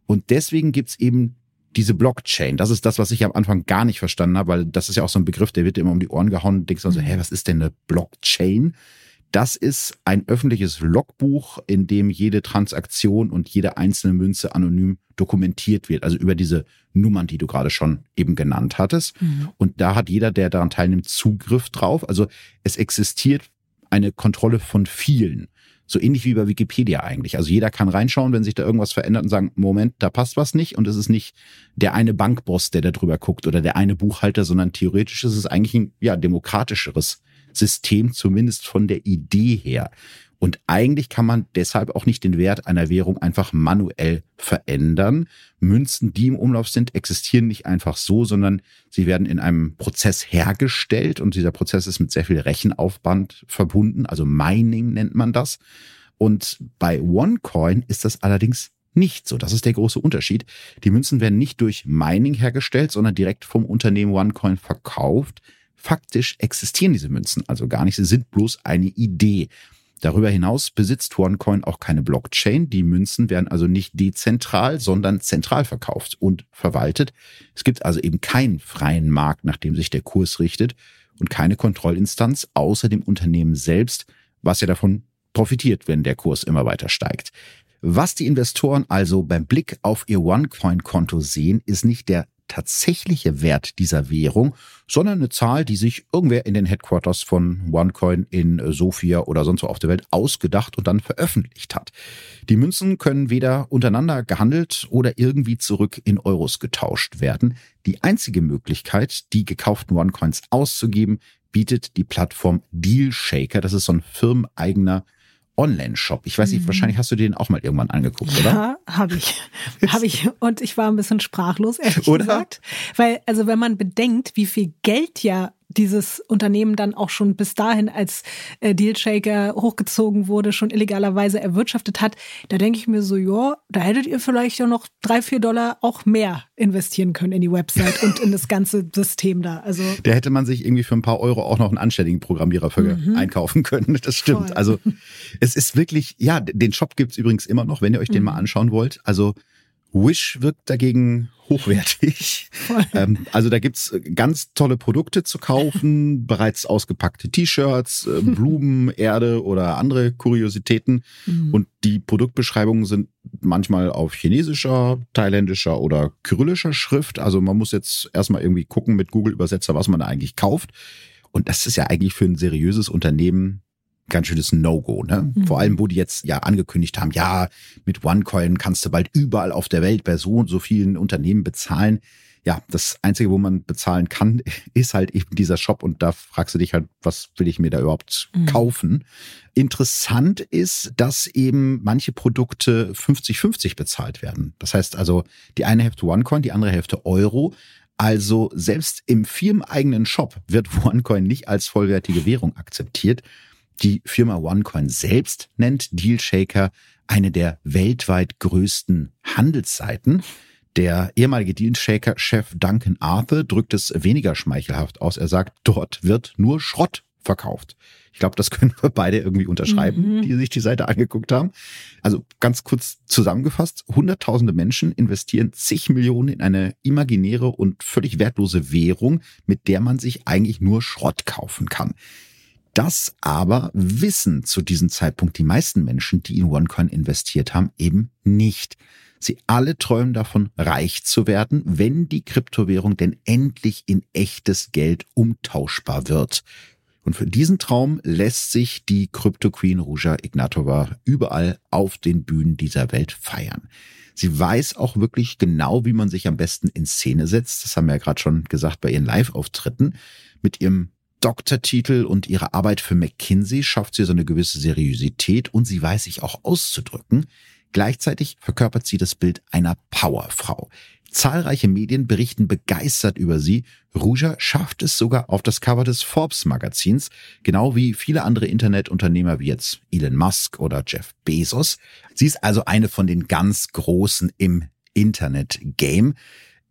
Speaker 2: Und deswegen gibt's eben diese Blockchain, das ist das, was ich am Anfang gar nicht verstanden habe, weil das ist ja auch so ein Begriff, der wird immer um die Ohren gehauen und denkst dann so, mhm. hä, was ist denn eine Blockchain? Das ist ein öffentliches Logbuch, in dem jede Transaktion und jede einzelne Münze anonym dokumentiert wird. Also über diese Nummern, die du gerade schon eben genannt hattest. Mhm. Und da hat jeder, der daran teilnimmt, Zugriff drauf. Also es existiert eine Kontrolle von vielen. So ähnlich wie bei Wikipedia eigentlich. Also jeder kann reinschauen, wenn sich da irgendwas verändert und sagen, Moment, da passt was nicht. Und es ist nicht der eine Bankboss, der da drüber guckt oder der eine Buchhalter, sondern theoretisch ist es eigentlich ein ja, demokratischeres System, zumindest von der Idee her. Und eigentlich kann man deshalb auch nicht den Wert einer Währung einfach manuell verändern. Münzen, die im Umlauf sind, existieren nicht einfach so, sondern sie werden in einem Prozess hergestellt und dieser Prozess ist mit sehr viel Rechenaufwand verbunden, also Mining nennt man das. Und bei OneCoin ist das allerdings nicht so. Das ist der große Unterschied. Die Münzen werden nicht durch Mining hergestellt, sondern direkt vom Unternehmen OneCoin verkauft. Faktisch existieren diese Münzen also gar nicht. Sie sind bloß eine Idee. Darüber hinaus besitzt OneCoin auch keine Blockchain. Die Münzen werden also nicht dezentral, sondern zentral verkauft und verwaltet. Es gibt also eben keinen freien Markt, nach dem sich der Kurs richtet und keine Kontrollinstanz außer dem Unternehmen selbst, was ja davon profitiert, wenn der Kurs immer weiter steigt. Was die Investoren also beim Blick auf ihr OneCoin-Konto sehen, ist nicht der tatsächliche Wert dieser Währung, sondern eine Zahl, die sich irgendwer in den Headquarters von OneCoin in Sofia oder sonst wo auf der Welt ausgedacht und dann veröffentlicht hat. Die Münzen können weder untereinander gehandelt oder irgendwie zurück in Euros getauscht werden. Die einzige Möglichkeit, die gekauften OneCoins auszugeben, bietet die Plattform Dealshaker. Das ist so ein firmeneigener Online-Shop. Ich weiß nicht, mhm. wahrscheinlich hast du den auch mal irgendwann angeguckt, oder?
Speaker 3: Ja, habe ich. habe ich. Und ich war ein bisschen sprachlos, ehrlich oder? gesagt. Weil, also wenn man bedenkt, wie viel Geld ja dieses Unternehmen dann auch schon bis dahin als äh, Dealshaker hochgezogen wurde, schon illegalerweise erwirtschaftet hat, da denke ich mir so, ja, da hättet ihr vielleicht ja noch drei, vier Dollar auch mehr investieren können in die Website und in das ganze System da. Also
Speaker 2: da hätte man sich irgendwie für ein paar Euro auch noch einen anständigen Programmierer für mhm. einkaufen können. Das stimmt. Voll. Also es ist wirklich, ja, den Shop gibt's übrigens immer noch, wenn ihr euch den mhm. mal anschauen wollt. Also Wish wirkt dagegen hochwertig. Ähm, also da gibt's ganz tolle Produkte zu kaufen, bereits ausgepackte T-Shirts, äh, Blumen, Erde oder andere Kuriositäten. Mhm. Und die Produktbeschreibungen sind manchmal auf chinesischer, thailändischer oder kyrillischer Schrift. Also man muss jetzt erstmal irgendwie gucken mit Google-Übersetzer, was man da eigentlich kauft. Und das ist ja eigentlich für ein seriöses Unternehmen ganz schönes No-Go. Ne? Mhm. Vor allem, wo die jetzt ja angekündigt haben, ja, mit OneCoin kannst du bald überall auf der Welt bei so und so vielen Unternehmen bezahlen. Ja, das Einzige, wo man bezahlen kann, ist halt eben dieser Shop und da fragst du dich halt, was will ich mir da überhaupt mhm. kaufen? Interessant ist, dass eben manche Produkte 50-50 bezahlt werden. Das heißt also, die eine Hälfte OneCoin, die andere Hälfte Euro. Also selbst im firmeneigenen Shop wird OneCoin nicht als vollwertige Währung akzeptiert. Die Firma OneCoin selbst nennt Dealshaker eine der weltweit größten Handelsseiten. Der ehemalige Dealshaker-Chef Duncan Arthur drückt es weniger schmeichelhaft aus. Er sagt, dort wird nur Schrott verkauft. Ich glaube, das können wir beide irgendwie unterschreiben, mhm. die sich die Seite angeguckt haben. Also ganz kurz zusammengefasst, hunderttausende Menschen investieren zig Millionen in eine imaginäre und völlig wertlose Währung, mit der man sich eigentlich nur Schrott kaufen kann. Das aber wissen zu diesem Zeitpunkt die meisten Menschen, die in OneCoin investiert haben, eben nicht. Sie alle träumen davon, reich zu werden, wenn die Kryptowährung denn endlich in echtes Geld umtauschbar wird. Und für diesen Traum lässt sich die Crypto Queen Ruja Ignatova überall auf den Bühnen dieser Welt feiern. Sie weiß auch wirklich genau, wie man sich am besten in Szene setzt. Das haben wir ja gerade schon gesagt bei ihren Live-Auftritten. Mit ihrem Doktortitel und ihre Arbeit für McKinsey schafft sie so eine gewisse Seriosität und sie weiß sich auch auszudrücken. Gleichzeitig verkörpert sie das Bild einer Powerfrau. Zahlreiche Medien berichten begeistert über sie. Ruja schafft es sogar auf das Cover des Forbes Magazins, genau wie viele andere Internetunternehmer wie jetzt Elon Musk oder Jeff Bezos. Sie ist also eine von den ganz Großen im Internet-Game.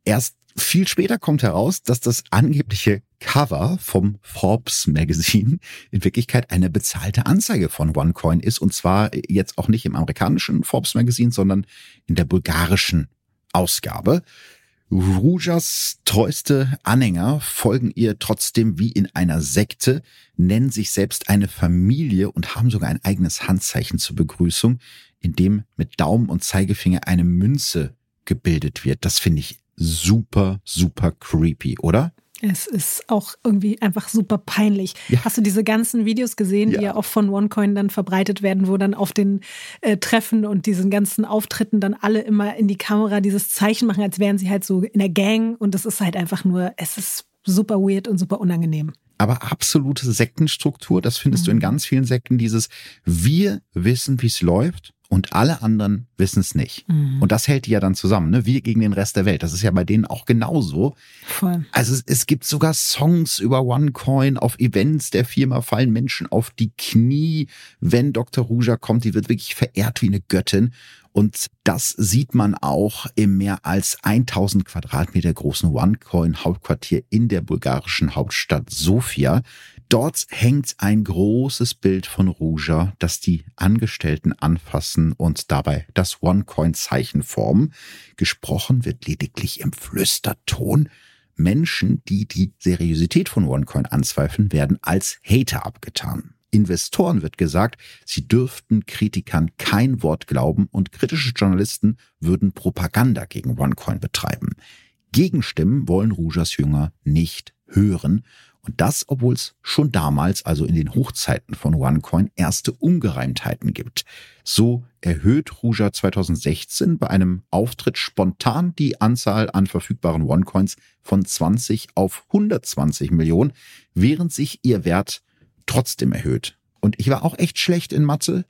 Speaker 2: Erst viel später kommt heraus, dass das angebliche Cover vom Forbes Magazine in Wirklichkeit eine bezahlte Anzeige von OneCoin ist. Und zwar jetzt auch nicht im amerikanischen Forbes Magazine, sondern in der bulgarischen Ausgabe. Rujas treueste Anhänger folgen ihr trotzdem wie in einer Sekte, nennen sich selbst eine Familie und haben sogar ein eigenes Handzeichen zur Begrüßung, in dem mit Daumen und Zeigefinger eine Münze gebildet wird. Das finde ich super, super creepy, oder?
Speaker 3: Es ist auch irgendwie einfach super peinlich. Ja. Hast du diese ganzen Videos gesehen, ja. die ja auch von OneCoin dann verbreitet werden, wo dann auf den äh, Treffen und diesen ganzen Auftritten dann alle immer in die Kamera dieses Zeichen machen, als wären sie halt so in der Gang und es ist halt einfach nur, es ist super weird und super unangenehm.
Speaker 2: Aber absolute Sektenstruktur, das findest mhm. du in ganz vielen Sekten, dieses wir wissen, wie es läuft und alle anderen wissen es nicht. Mhm. Und das hält die ja dann zusammen, ne? Wir gegen den Rest der Welt. Das ist ja bei denen auch genauso. Voll. Also es, es gibt sogar Songs über OneCoin auf Events der Firma fallen Menschen auf die Knie, wenn Dr. Ruja kommt. Die wird wirklich verehrt wie eine Göttin. Und das sieht man auch im mehr als 1000 Quadratmeter großen OneCoin-Hauptquartier in der bulgarischen Hauptstadt Sofia. Dort hängt ein großes Bild von Ruja, das die Angestellten anfassen und dabei das OneCoin-Zeichen formen. Gesprochen wird lediglich im Flüsterton. Menschen, die die Seriosität von OneCoin anzweifeln, werden als Hater abgetan. Investoren wird gesagt, sie dürften Kritikern kein Wort glauben und kritische Journalisten würden Propaganda gegen OneCoin betreiben. Gegenstimmen wollen Rujas Jünger nicht hören. Und das, obwohl es schon damals, also in den Hochzeiten von OneCoin, erste Ungereimtheiten gibt. So erhöht Ruja 2016 bei einem Auftritt spontan die Anzahl an verfügbaren OneCoins von 20 auf 120 Millionen, während sich ihr Wert trotzdem erhöht. Und ich war auch echt schlecht in Mathe.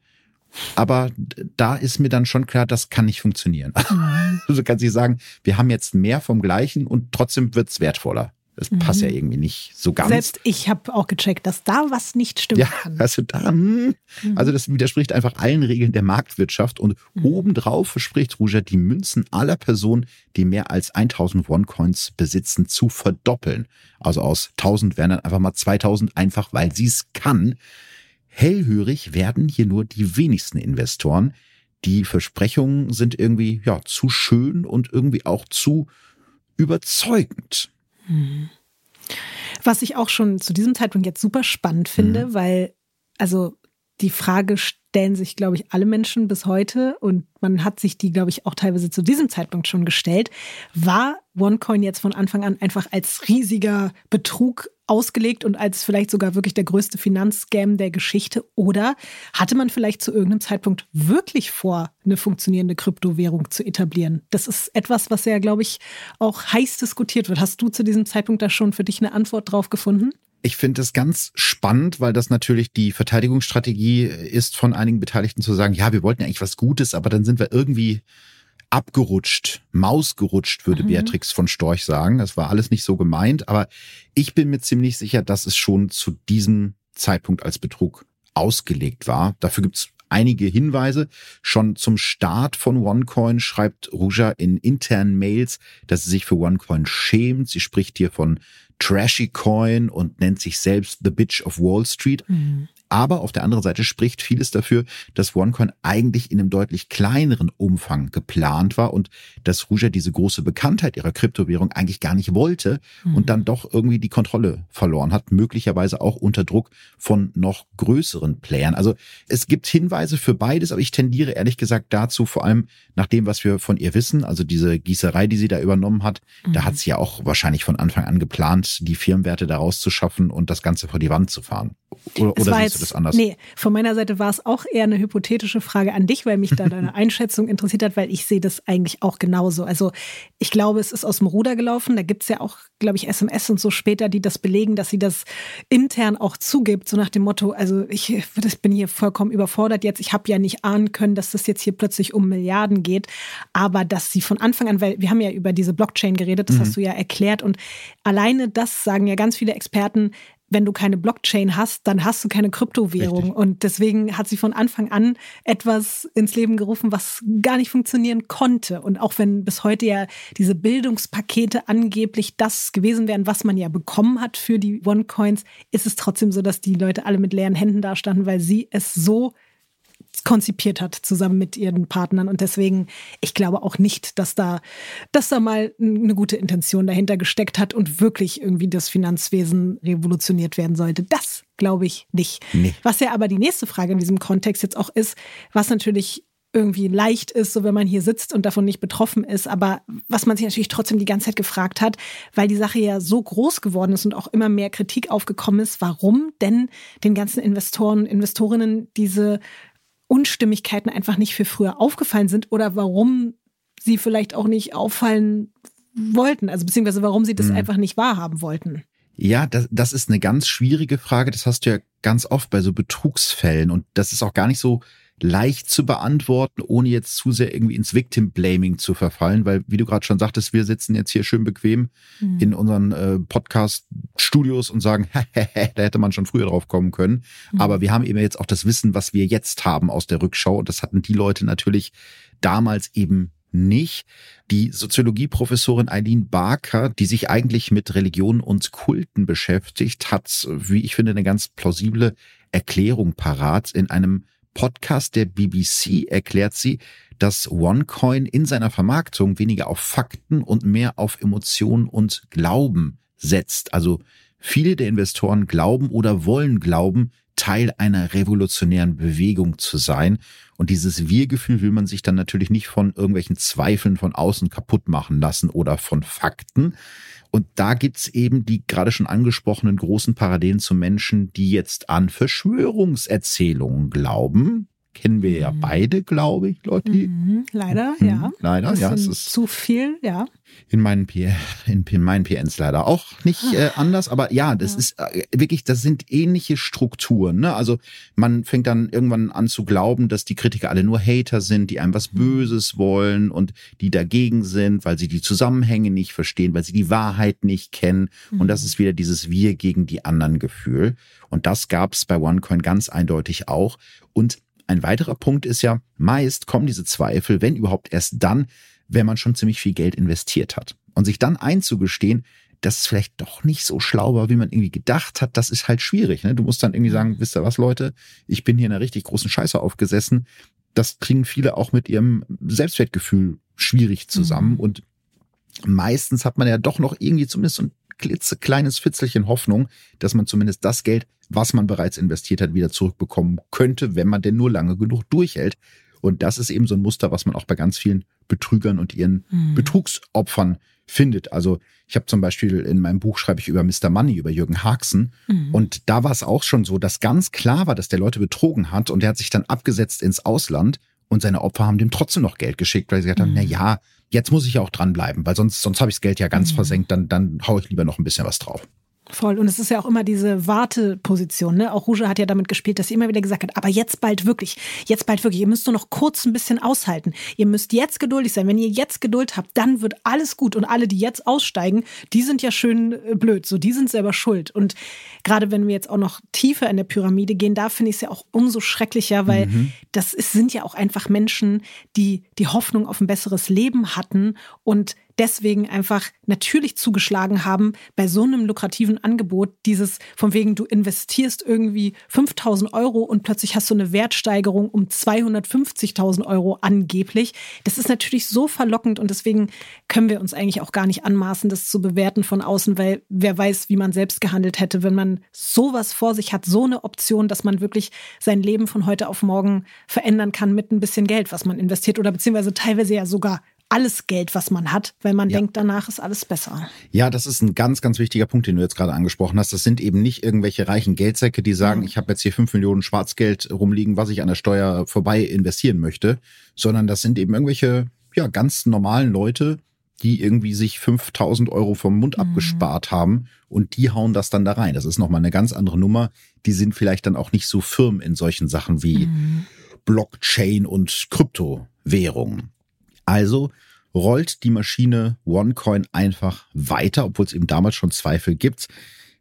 Speaker 2: Aber da ist mir dann schon klar, das kann nicht funktionieren. Also kann sich sagen, wir haben jetzt mehr vom Gleichen und trotzdem wird's wertvoller. Das mhm. passt ja irgendwie nicht so ganz.
Speaker 3: Selbst ich habe auch gecheckt, dass da was nicht stimmt.
Speaker 2: Ja, also da, hm. mhm. also das widerspricht einfach allen Regeln der Marktwirtschaft und mhm. obendrauf verspricht Ruja die Münzen aller Personen, die mehr als 1000 One-Coins besitzen, zu verdoppeln. Also aus 1000 wären dann einfach mal 2000, einfach weil sie es kann. Hellhörig werden hier nur die wenigsten Investoren. Die Versprechungen sind irgendwie ja zu schön und irgendwie auch zu überzeugend.
Speaker 3: Mhm. Was ich auch schon zu diesem Zeitpunkt jetzt super spannend finde, mhm. weil also die Frage stellen sich, glaube ich, alle Menschen bis heute und man hat sich die, glaube ich, auch teilweise zu diesem Zeitpunkt schon gestellt. War OneCoin jetzt von Anfang an einfach als riesiger Betrug ausgelegt und als vielleicht sogar wirklich der größte Finanzscam der Geschichte? Oder hatte man vielleicht zu irgendeinem Zeitpunkt wirklich vor, eine funktionierende Kryptowährung zu etablieren? Das ist etwas, was ja, glaube ich, auch heiß diskutiert wird. Hast du zu diesem Zeitpunkt da schon für dich eine Antwort drauf gefunden?
Speaker 2: Ich finde es ganz spannend, weil das natürlich die Verteidigungsstrategie ist, von einigen Beteiligten zu sagen, ja, wir wollten ja eigentlich was Gutes, aber dann sind wir irgendwie abgerutscht, mausgerutscht, würde mhm. Beatrix von Storch sagen. Das war alles nicht so gemeint, aber ich bin mir ziemlich sicher, dass es schon zu diesem Zeitpunkt als Betrug ausgelegt war. Dafür gibt's einige Hinweise. Schon zum Start von OneCoin schreibt Ruja in internen Mails, dass sie sich für OneCoin schämt. Sie spricht hier von Trashy Coin und nennt sich selbst The Bitch of Wall Street. Mhm. Aber auf der anderen Seite spricht vieles dafür, dass OneCoin eigentlich in einem deutlich kleineren Umfang geplant war und dass Ruja diese große Bekanntheit ihrer Kryptowährung eigentlich gar nicht wollte mhm. und dann doch irgendwie die Kontrolle verloren hat, möglicherweise auch unter Druck von noch größeren Playern. Also es gibt Hinweise für beides, aber ich tendiere ehrlich gesagt dazu, vor allem nach dem, was wir von ihr wissen, also diese Gießerei, die sie da übernommen hat, mhm. da hat sie ja auch wahrscheinlich von Anfang an geplant, die Firmenwerte daraus zu schaffen und das Ganze vor die Wand zu fahren.
Speaker 3: Oder, oder siehst du das anders? Nee, von meiner Seite war es auch eher eine hypothetische Frage an dich, weil mich da deine Einschätzung interessiert hat, weil ich sehe das eigentlich auch genauso. Also ich glaube, es ist aus dem Ruder gelaufen. Da gibt es ja auch, glaube ich, SMS und so später, die das belegen, dass sie das intern auch zugibt, so nach dem Motto, also ich, ich bin hier vollkommen überfordert jetzt. Ich habe ja nicht ahnen können, dass das jetzt hier plötzlich um Milliarden geht. Aber dass sie von Anfang an, weil wir haben ja über diese Blockchain geredet, das mhm. hast du ja erklärt. Und alleine das sagen ja ganz viele Experten, wenn du keine Blockchain hast, dann hast du keine Kryptowährung. Richtig. Und deswegen hat sie von Anfang an etwas ins Leben gerufen, was gar nicht funktionieren konnte. Und auch wenn bis heute ja diese Bildungspakete angeblich das gewesen wären, was man ja bekommen hat für die OneCoins, ist es trotzdem so, dass die Leute alle mit leeren Händen dastanden, weil sie es so konzipiert hat, zusammen mit ihren Partnern. Und deswegen, ich glaube auch nicht, dass da, dass da mal eine gute Intention dahinter gesteckt hat und wirklich irgendwie das Finanzwesen revolutioniert werden sollte. Das glaube ich nicht. Nee. Was ja aber die nächste Frage in diesem Kontext jetzt auch ist, was natürlich irgendwie leicht ist, so wenn man hier sitzt und davon nicht betroffen ist, aber was man sich natürlich trotzdem die ganze Zeit gefragt hat, weil die Sache ja so groß geworden ist und auch immer mehr Kritik aufgekommen ist, warum denn den ganzen Investoren, Investorinnen diese Unstimmigkeiten einfach nicht für früher aufgefallen sind oder warum sie vielleicht auch nicht auffallen wollten, also beziehungsweise warum sie das mhm. einfach nicht wahrhaben wollten.
Speaker 2: Ja, das, das ist eine ganz schwierige Frage. Das hast du ja ganz oft bei so Betrugsfällen und das ist auch gar nicht so leicht zu beantworten, ohne jetzt zu sehr irgendwie ins Victim Blaming zu verfallen, weil wie du gerade schon sagtest, wir sitzen jetzt hier schön bequem mhm. in unseren äh, Podcast Studios und sagen, da hätte man schon früher drauf kommen können, mhm. aber wir haben eben jetzt auch das Wissen, was wir jetzt haben aus der Rückschau und das hatten die Leute natürlich damals eben nicht. Die Soziologieprofessorin Eileen Barker, die sich eigentlich mit Religion und Kulten beschäftigt, hat, wie ich finde, eine ganz plausible Erklärung parat. In einem Podcast der BBC erklärt sie, dass OneCoin in seiner Vermarktung weniger auf Fakten und mehr auf Emotionen und Glauben setzt. Also viele der Investoren glauben oder wollen glauben, Teil einer revolutionären Bewegung zu sein. Und dieses Wir-Gefühl will man sich dann natürlich nicht von irgendwelchen Zweifeln von außen kaputt machen lassen oder von Fakten. Und da gibt's eben die gerade schon angesprochenen großen Parallelen zu Menschen, die jetzt an Verschwörungserzählungen glauben, kennen wir ja mhm. beide, glaube ich, Leute.
Speaker 3: Mhm, leider, mhm, ja.
Speaker 2: Leider, ja.
Speaker 3: Es ist zu viel, ja.
Speaker 2: In meinen, P in, in meinen PNs leider auch nicht äh, ah. anders, aber ja, das ja. ist äh, wirklich, das sind ähnliche Strukturen. Ne? Also man fängt dann irgendwann an zu glauben, dass die Kritiker alle nur Hater sind, die einem was mhm. Böses wollen und die dagegen sind, weil sie die Zusammenhänge nicht verstehen, weil sie die Wahrheit nicht kennen. Mhm. Und das mhm. ist wieder dieses Wir gegen die anderen Gefühl. Und das gab es bei OneCoin ganz eindeutig auch. Und ein weiterer Punkt ist ja, meist kommen diese Zweifel, wenn überhaupt erst dann, wenn man schon ziemlich viel Geld investiert hat. Und sich dann einzugestehen, dass es vielleicht doch nicht so schlau war, wie man irgendwie gedacht hat, das ist halt schwierig. Ne? Du musst dann irgendwie sagen, wisst ihr was, Leute, ich bin hier in einer richtig großen Scheiße aufgesessen. Das kriegen viele auch mit ihrem Selbstwertgefühl schwierig zusammen. Mhm. Und meistens hat man ja doch noch irgendwie zumindest so ein klitzekleines Fitzelchen Hoffnung, dass man zumindest das Geld was man bereits investiert hat, wieder zurückbekommen könnte, wenn man denn nur lange genug durchhält. Und das ist eben so ein Muster, was man auch bei ganz vielen Betrügern und ihren mhm. Betrugsopfern findet. Also ich habe zum Beispiel in meinem Buch schreibe ich über Mr. Money, über Jürgen Haxen. Mhm. Und da war es auch schon so, dass ganz klar war, dass der Leute betrogen hat und der hat sich dann abgesetzt ins Ausland und seine Opfer haben dem trotzdem noch Geld geschickt, weil sie gesagt haben, mhm. na ja, jetzt muss ich auch dranbleiben, weil sonst, sonst habe ich das Geld ja ganz mhm. versenkt, dann, dann hau ich lieber noch ein bisschen was drauf.
Speaker 3: Voll. Und es ist ja auch immer diese Warteposition. Ne? Auch Rouge hat ja damit gespielt, dass sie immer wieder gesagt hat, aber jetzt bald wirklich, jetzt bald wirklich. Ihr müsst nur noch kurz ein bisschen aushalten. Ihr müsst jetzt geduldig sein. Wenn ihr jetzt Geduld habt, dann wird alles gut. Und alle, die jetzt aussteigen, die sind ja schön äh, blöd. So, die sind selber schuld. Und gerade wenn wir jetzt auch noch tiefer in der Pyramide gehen, da finde ich es ja auch umso schrecklicher, weil mhm. das ist, sind ja auch einfach Menschen, die die Hoffnung auf ein besseres Leben hatten und deswegen einfach natürlich zugeschlagen haben bei so einem lukrativen Angebot, dieses von wegen, du investierst irgendwie 5000 Euro und plötzlich hast du eine Wertsteigerung um 250.000 Euro angeblich. Das ist natürlich so verlockend und deswegen können wir uns eigentlich auch gar nicht anmaßen, das zu bewerten von außen, weil wer weiß, wie man selbst gehandelt hätte, wenn man sowas vor sich hat, so eine Option, dass man wirklich sein Leben von heute auf morgen verändern kann mit ein bisschen Geld, was man investiert oder beziehungsweise teilweise ja sogar alles Geld, was man hat, weil man ja. denkt, danach ist alles besser.
Speaker 2: Ja, das ist ein ganz, ganz wichtiger Punkt, den du jetzt gerade angesprochen hast. Das sind eben nicht irgendwelche reichen Geldsäcke, die sagen, mhm. ich habe jetzt hier fünf Millionen Schwarzgeld rumliegen, was ich an der Steuer vorbei investieren möchte, sondern das sind eben irgendwelche, ja, ganz normalen Leute, die irgendwie sich 5000 Euro vom Mund mhm. abgespart haben und die hauen das dann da rein. Das ist nochmal eine ganz andere Nummer. Die sind vielleicht dann auch nicht so firm in solchen Sachen wie mhm. Blockchain und Kryptowährungen. Also rollt die Maschine OneCoin einfach weiter, obwohl es eben damals schon Zweifel gibt.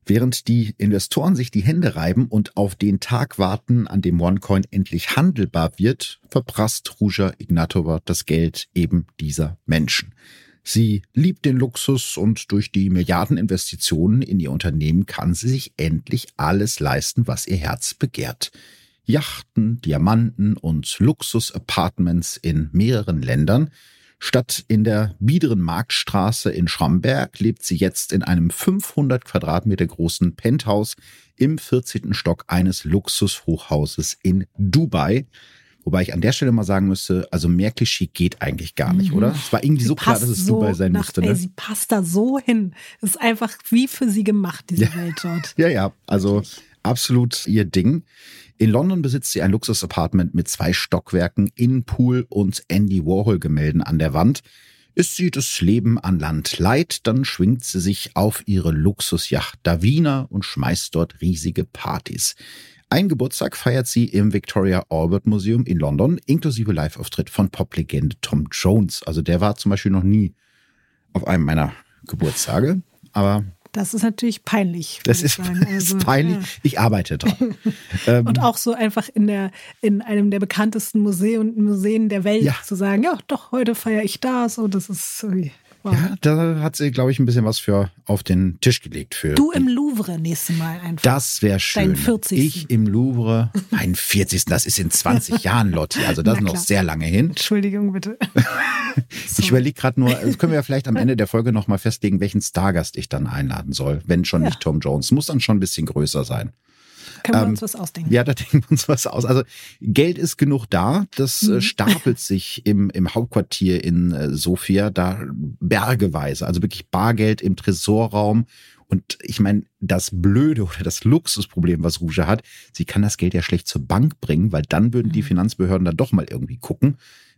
Speaker 2: Während die Investoren sich die Hände reiben und auf den Tag warten, an dem OneCoin endlich handelbar wird, verprasst Ruja Ignatova das Geld eben dieser Menschen. Sie liebt den Luxus und durch die Milliardeninvestitionen in ihr Unternehmen kann sie sich endlich alles leisten, was ihr Herz begehrt. Yachten, Diamanten und Luxus-Apartments in mehreren Ländern. Statt in der biederen Marktstraße in Schramberg lebt sie jetzt in einem 500 Quadratmeter großen Penthouse im 14. Stock eines Luxushochhauses in Dubai. Wobei ich an der Stelle mal sagen müsste, also mehr Klischee geht eigentlich gar nicht, mhm. oder? Es war irgendwie sie so klar, dass es so Dubai sein nach, müsste. Ne? Ey,
Speaker 3: sie passt da so hin. Es ist einfach wie für sie gemacht, diese ja. Welt dort.
Speaker 2: Ja, ja, also absolut ihr Ding. In London besitzt sie ein Luxusapartment mit zwei Stockwerken, Innenpool und Andy Warhol-Gemälden an der Wand. Ist sie das Leben an Land leid, dann schwingt sie sich auf ihre Luxusjacht Davina und schmeißt dort riesige Partys. Ein Geburtstag feiert sie im Victoria Albert Museum in London, inklusive Live-Auftritt von Poplegende Tom Jones. Also der war zum Beispiel noch nie auf einem meiner Geburtstage, aber
Speaker 3: das ist natürlich peinlich.
Speaker 2: Das ist, also, ist, peinlich. Ja. Ich arbeite dran.
Speaker 3: Ähm, und auch so einfach in der in einem der bekanntesten Museen, Museen der Welt ja. zu sagen, ja, doch, heute feiere ich das. So, das ist irgendwie
Speaker 2: Wow. Ja, da hat sie, glaube ich, ein bisschen was für auf den Tisch gelegt. Für
Speaker 3: du im Louvre nächstes Mal einfach.
Speaker 2: Das wäre schön.
Speaker 3: Dein 40.
Speaker 2: Ich im Louvre, mein 40. Das ist in 20 Jahren, Lotti. Also das ist noch sehr lange hin.
Speaker 3: Entschuldigung, bitte.
Speaker 2: ich überlege gerade nur, das können wir ja vielleicht am Ende der Folge nochmal festlegen, welchen Stargast ich dann einladen soll. Wenn schon ja. nicht Tom Jones. Muss dann schon ein bisschen größer sein.
Speaker 3: Können wir ähm, uns was ausdenken?
Speaker 2: Ja, da denken wir uns was aus. Also Geld ist genug da. Das äh, mhm. stapelt sich im, im Hauptquartier in äh, Sofia da bergeweise. Also wirklich Bargeld im Tresorraum. Und ich meine, das Blöde oder das Luxusproblem, was Rouge hat, sie kann das Geld ja schlecht zur Bank bringen, weil dann würden die mhm. Finanzbehörden da doch mal irgendwie gucken.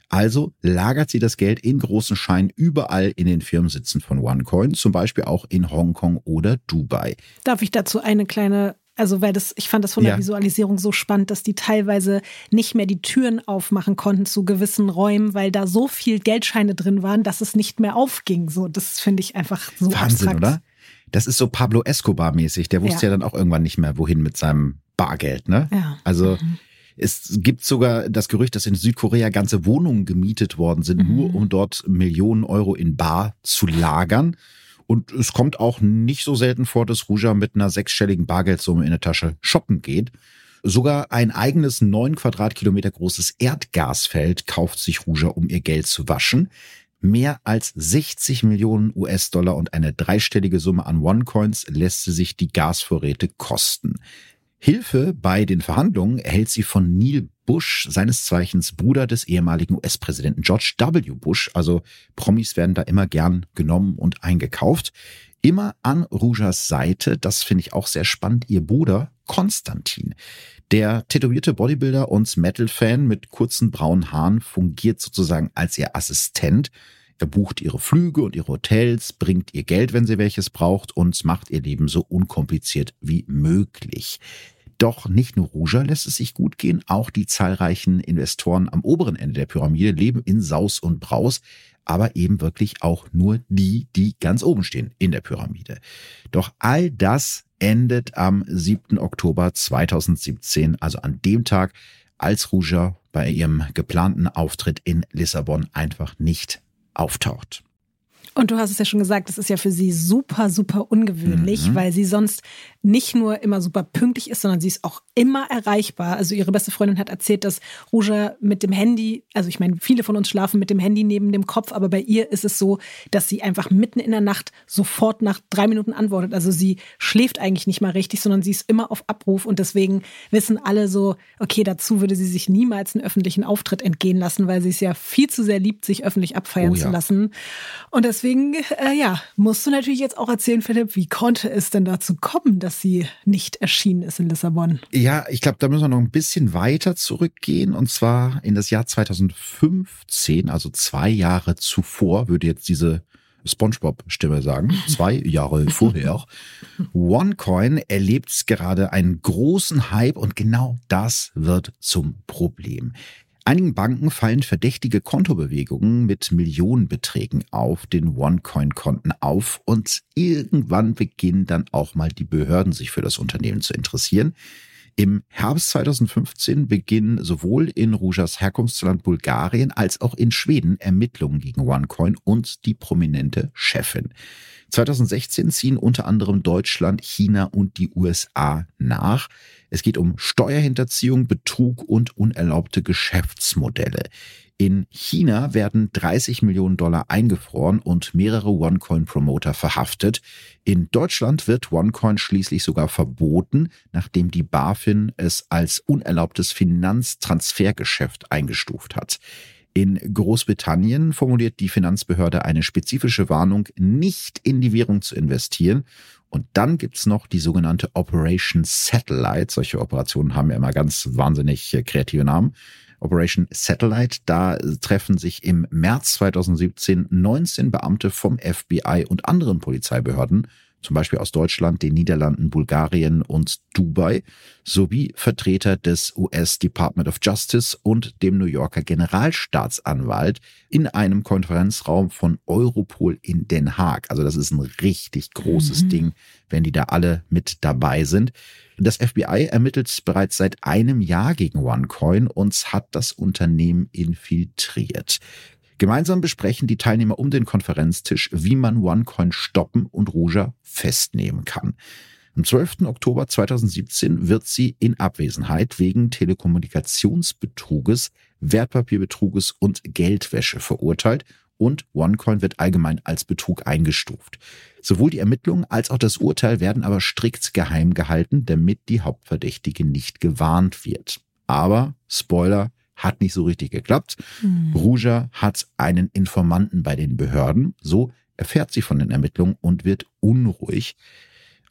Speaker 2: Also lagert sie das Geld in großen Scheinen überall in den Firmensitzen von OneCoin, zum Beispiel auch in Hongkong oder Dubai.
Speaker 3: Darf ich dazu eine kleine also, weil das, ich fand das von der ja. Visualisierung so spannend, dass die teilweise nicht mehr die Türen aufmachen konnten zu gewissen Räumen, weil da so viel Geldscheine drin waren, dass es nicht mehr aufging. So, das finde ich einfach so
Speaker 2: Wahnsinn,
Speaker 3: abstrakt.
Speaker 2: oder? Das ist so Pablo Escobar-mäßig. Der wusste ja. ja. dann auch irgendwann nicht mehr, wohin mit seinem Bargeld, ne?
Speaker 3: Ja.
Speaker 2: Also. Mhm. Es gibt sogar das Gerücht, dass in Südkorea ganze Wohnungen gemietet worden sind, mhm. nur um dort Millionen Euro in Bar zu lagern. Und es kommt auch nicht so selten vor, dass Ruja mit einer sechsstelligen Bargeldsumme in der Tasche shoppen geht. Sogar ein eigenes neun Quadratkilometer großes Erdgasfeld kauft sich Ruja, um ihr Geld zu waschen. Mehr als 60 Millionen US-Dollar und eine dreistellige Summe an OneCoins lässt sie sich die Gasvorräte kosten. Hilfe bei den Verhandlungen erhält sie von Neil Bush, seines Zeichens Bruder des ehemaligen US-Präsidenten George W. Bush. Also Promis werden da immer gern genommen und eingekauft. Immer an Rujas Seite, das finde ich auch sehr spannend, ihr Bruder Konstantin. Der tätowierte Bodybuilder und Metal-Fan mit kurzen braunen Haaren fungiert sozusagen als ihr Assistent. Er bucht ihre Flüge und ihre Hotels, bringt ihr Geld, wenn sie welches braucht und macht ihr Leben so unkompliziert wie möglich. Doch nicht nur Ruja lässt es sich gut gehen, auch die zahlreichen Investoren am oberen Ende der Pyramide leben in Saus und Braus, aber eben wirklich auch nur die, die ganz oben stehen in der Pyramide. Doch all das endet am 7. Oktober 2017, also an dem Tag, als Ruja bei ihrem geplanten Auftritt in Lissabon einfach nicht auftaucht.
Speaker 3: Und du hast es ja schon gesagt, das ist ja für sie super, super ungewöhnlich, mhm. weil sie sonst nicht nur immer super pünktlich ist, sondern sie ist auch immer erreichbar. Also ihre beste Freundin hat erzählt, dass Ruja mit dem Handy, also ich meine, viele von uns schlafen mit dem Handy neben dem Kopf, aber bei ihr ist es so, dass sie einfach mitten in der Nacht sofort nach drei Minuten antwortet. Also sie schläft eigentlich nicht mal richtig, sondern sie ist immer auf Abruf und deswegen wissen alle so, okay, dazu würde sie sich niemals einen öffentlichen Auftritt entgehen lassen, weil sie es ja viel zu sehr liebt, sich öffentlich abfeiern oh ja. zu lassen. Und deswegen, äh, ja, musst du natürlich jetzt auch erzählen, Philipp, wie konnte es denn dazu kommen, dass dass sie nicht erschienen ist in Lissabon.
Speaker 2: Ja, ich glaube, da müssen wir noch ein bisschen weiter zurückgehen und zwar in das Jahr 2015, also zwei Jahre zuvor, würde jetzt diese SpongeBob-Stimme sagen, zwei Jahre vorher. OneCoin erlebt gerade einen großen Hype und genau das wird zum Problem. Einigen Banken fallen verdächtige Kontobewegungen mit Millionenbeträgen auf den OneCoin-Konten auf und irgendwann beginnen dann auch mal die Behörden sich für das Unternehmen zu interessieren. Im Herbst 2015 beginnen sowohl in Rujas Herkunftsland Bulgarien als auch in Schweden Ermittlungen gegen OneCoin und die prominente Chefin. 2016 ziehen unter anderem Deutschland, China und die USA nach. Es geht um Steuerhinterziehung, Betrug und unerlaubte Geschäftsmodelle. In China werden 30 Millionen Dollar eingefroren und mehrere OneCoin-Promoter verhaftet. In Deutschland wird OneCoin schließlich sogar verboten, nachdem die BaFin es als unerlaubtes Finanztransfergeschäft eingestuft hat. In Großbritannien formuliert die Finanzbehörde eine spezifische Warnung, nicht in die Währung zu investieren. Und dann gibt's noch die sogenannte Operation Satellite. Solche Operationen haben ja immer ganz wahnsinnig äh, kreative Namen. Operation Satellite, da treffen sich im März 2017 19 Beamte vom FBI und anderen Polizeibehörden zum Beispiel aus Deutschland, den Niederlanden, Bulgarien und Dubai, sowie Vertreter des US Department of Justice und dem New Yorker Generalstaatsanwalt in einem Konferenzraum von Europol in Den Haag. Also das ist ein richtig großes mhm. Ding, wenn die da alle mit dabei sind. Das FBI ermittelt bereits seit einem Jahr gegen OneCoin und hat das Unternehmen infiltriert. Gemeinsam besprechen die Teilnehmer um den Konferenztisch, wie man OneCoin stoppen und Ruja festnehmen kann. Am 12. Oktober 2017 wird sie in Abwesenheit wegen Telekommunikationsbetruges, Wertpapierbetruges und Geldwäsche verurteilt und OneCoin wird allgemein als Betrug eingestuft. Sowohl die Ermittlungen als auch das Urteil werden aber strikt geheim gehalten, damit die Hauptverdächtige nicht gewarnt wird. Aber, Spoiler, hat nicht so richtig geklappt. Mhm. Ruja hat einen Informanten bei den Behörden. So erfährt sie von den Ermittlungen und wird unruhig.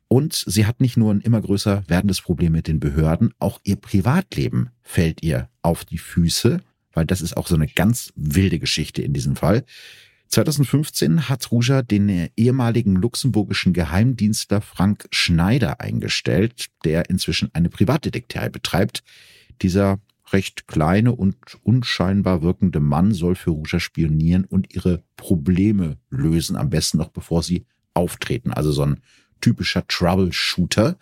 Speaker 2: Und sie hat nicht nur ein immer größer werdendes Problem mit den Behörden, auch ihr Privatleben fällt ihr auf die Füße, weil das ist auch so eine ganz wilde Geschichte in diesem Fall. 2015 hat Ruja den ehemaligen luxemburgischen Geheimdienstler Frank Schneider eingestellt, der inzwischen eine Privatdetektei betreibt. Dieser recht kleine und unscheinbar wirkende Mann soll für Ruja spionieren und ihre Probleme lösen, am besten noch bevor sie auftreten. Also so ein typischer Troubleshooter.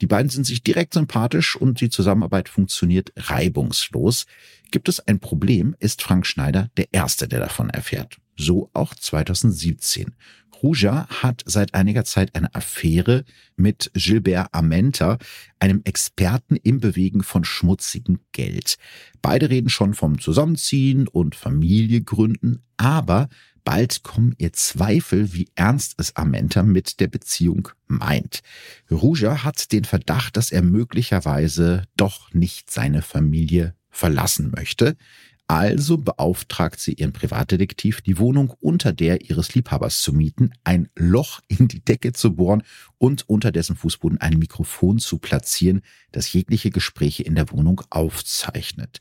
Speaker 2: Die beiden sind sich direkt sympathisch und die Zusammenarbeit funktioniert reibungslos. Gibt es ein Problem, ist Frank Schneider der Erste, der davon erfährt. So auch 2017. Ruja hat seit einiger Zeit eine Affäre mit Gilbert Amenta, einem Experten im Bewegen von schmutzigem Geld. Beide reden schon vom Zusammenziehen und Familie gründen, aber bald kommen ihr Zweifel, wie ernst es Amenta mit der Beziehung meint. Ruja hat den Verdacht, dass er möglicherweise doch nicht seine Familie verlassen möchte. Also beauftragt sie ihren Privatdetektiv, die Wohnung unter der ihres Liebhabers zu mieten, ein Loch in die Decke zu bohren und unter dessen Fußboden ein Mikrofon zu platzieren, das jegliche Gespräche in der Wohnung aufzeichnet.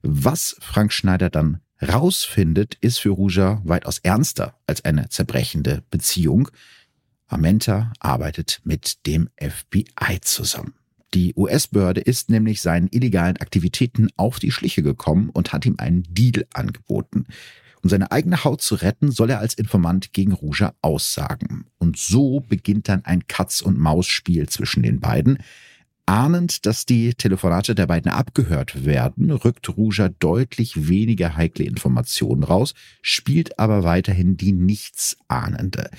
Speaker 2: Was Frank Schneider dann rausfindet, ist für Ruja weitaus ernster als eine zerbrechende Beziehung. Amenta arbeitet mit dem FBI zusammen. Die US-Behörde ist nämlich seinen illegalen Aktivitäten auf die Schliche gekommen und hat ihm einen Deal angeboten. Um seine eigene Haut zu retten, soll er als Informant gegen Ruja aussagen. Und so beginnt dann ein Katz-und-Maus-Spiel zwischen den beiden. Ahnend, dass die Telefonate der beiden abgehört werden, rückt Ruja deutlich weniger heikle Informationen raus, spielt aber weiterhin die Nichtsahnende.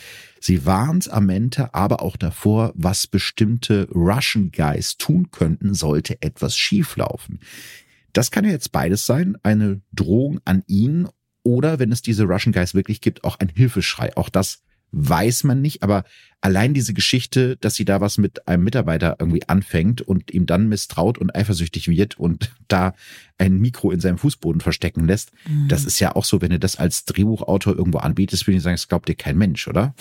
Speaker 2: Sie warnt Amenta aber auch davor, was bestimmte Russian Guys tun könnten, sollte etwas schieflaufen. Das kann ja jetzt beides sein, eine Drohung an ihn oder, wenn es diese Russian Guys wirklich gibt, auch ein Hilfeschrei. Auch das weiß man nicht, aber allein diese Geschichte, dass sie da was mit einem Mitarbeiter irgendwie anfängt und ihm dann misstraut und eifersüchtig wird und da ein Mikro in seinem Fußboden verstecken lässt, mhm. das ist ja auch so, wenn du das als Drehbuchautor irgendwo anbietest, würde ich sagen, das glaubt dir kein Mensch, oder?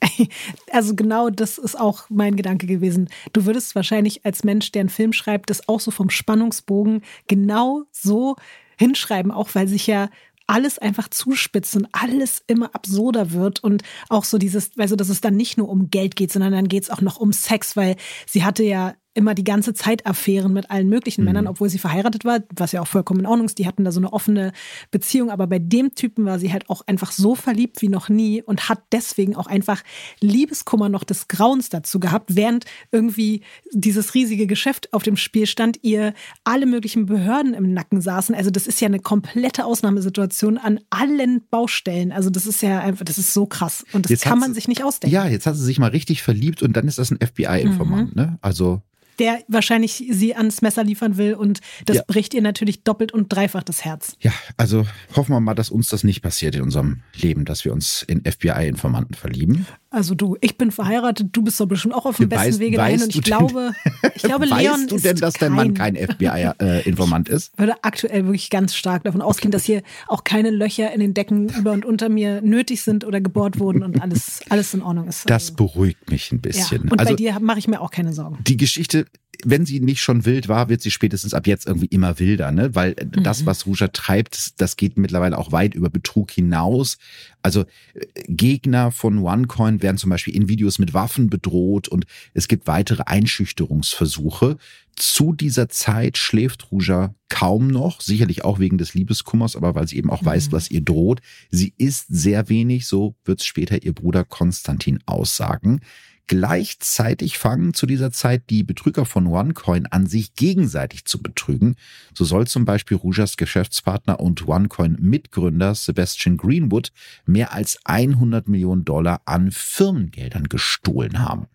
Speaker 3: Also genau das ist auch mein Gedanke gewesen. Du würdest wahrscheinlich als Mensch, der einen Film schreibt, das auch so vom Spannungsbogen genau so hinschreiben, auch weil sich ja alles einfach zuspitzt und alles immer absurder wird und auch so dieses, also dass es dann nicht nur um Geld geht, sondern dann geht es auch noch um Sex, weil sie hatte ja immer die ganze Zeit Affären mit allen möglichen mhm. Männern, obwohl sie verheiratet war, was ja auch vollkommen in Ordnung ist. Die hatten da so eine offene Beziehung, aber bei dem Typen war sie halt auch einfach so verliebt wie noch nie und hat deswegen auch einfach Liebeskummer noch des Grauens dazu gehabt, während irgendwie dieses riesige Geschäft auf dem Spiel stand, ihr alle möglichen Behörden im Nacken saßen. Also das ist ja eine komplette Ausnahmesituation an allen Baustellen. Also das ist ja einfach, das ist so krass und das jetzt kann man sich nicht ausdenken.
Speaker 2: Ja, jetzt hat sie sich mal richtig verliebt und dann ist das ein FBI-Informant, mhm. ne? Also
Speaker 3: der wahrscheinlich sie ans Messer liefern will und das ja. bricht ihr natürlich doppelt und dreifach das Herz.
Speaker 2: Ja, also hoffen wir mal, dass uns das nicht passiert in unserem Leben, dass wir uns in FBI-Informanten verlieben.
Speaker 3: Also du, ich bin verheiratet, du bist doch bestimmt auch auf dem besten weißt, Wege dahin und ich glaube, ich glaube,
Speaker 2: weißt
Speaker 3: Leon
Speaker 2: du denn, dass dein Mann kein FBI-Informant ist?
Speaker 3: Ich würde aktuell wirklich ganz stark davon ausgehen, okay. dass hier auch keine Löcher in den Decken über und unter mir nötig sind oder gebohrt wurden und alles, alles in Ordnung ist.
Speaker 2: Das beruhigt mich ein bisschen.
Speaker 3: Ja, und also, bei dir mache ich mir auch keine Sorgen.
Speaker 2: Die Geschichte wenn sie nicht schon wild war, wird sie spätestens ab jetzt irgendwie immer wilder, ne? Weil mhm. das, was Ruja treibt, das geht mittlerweile auch weit über Betrug hinaus. Also äh, Gegner von OneCoin werden zum Beispiel in Videos mit Waffen bedroht und es gibt weitere Einschüchterungsversuche. Zu dieser Zeit schläft Ruja kaum noch, sicherlich auch wegen des Liebeskummers, aber weil sie eben auch mhm. weiß, was ihr droht. Sie isst sehr wenig, so wird es später ihr Bruder Konstantin aussagen. Gleichzeitig fangen zu dieser Zeit die Betrüger von OneCoin an, sich gegenseitig zu betrügen. So soll zum Beispiel Rujas Geschäftspartner und OneCoin-Mitgründer Sebastian Greenwood mehr als 100 Millionen Dollar an Firmengeldern gestohlen haben.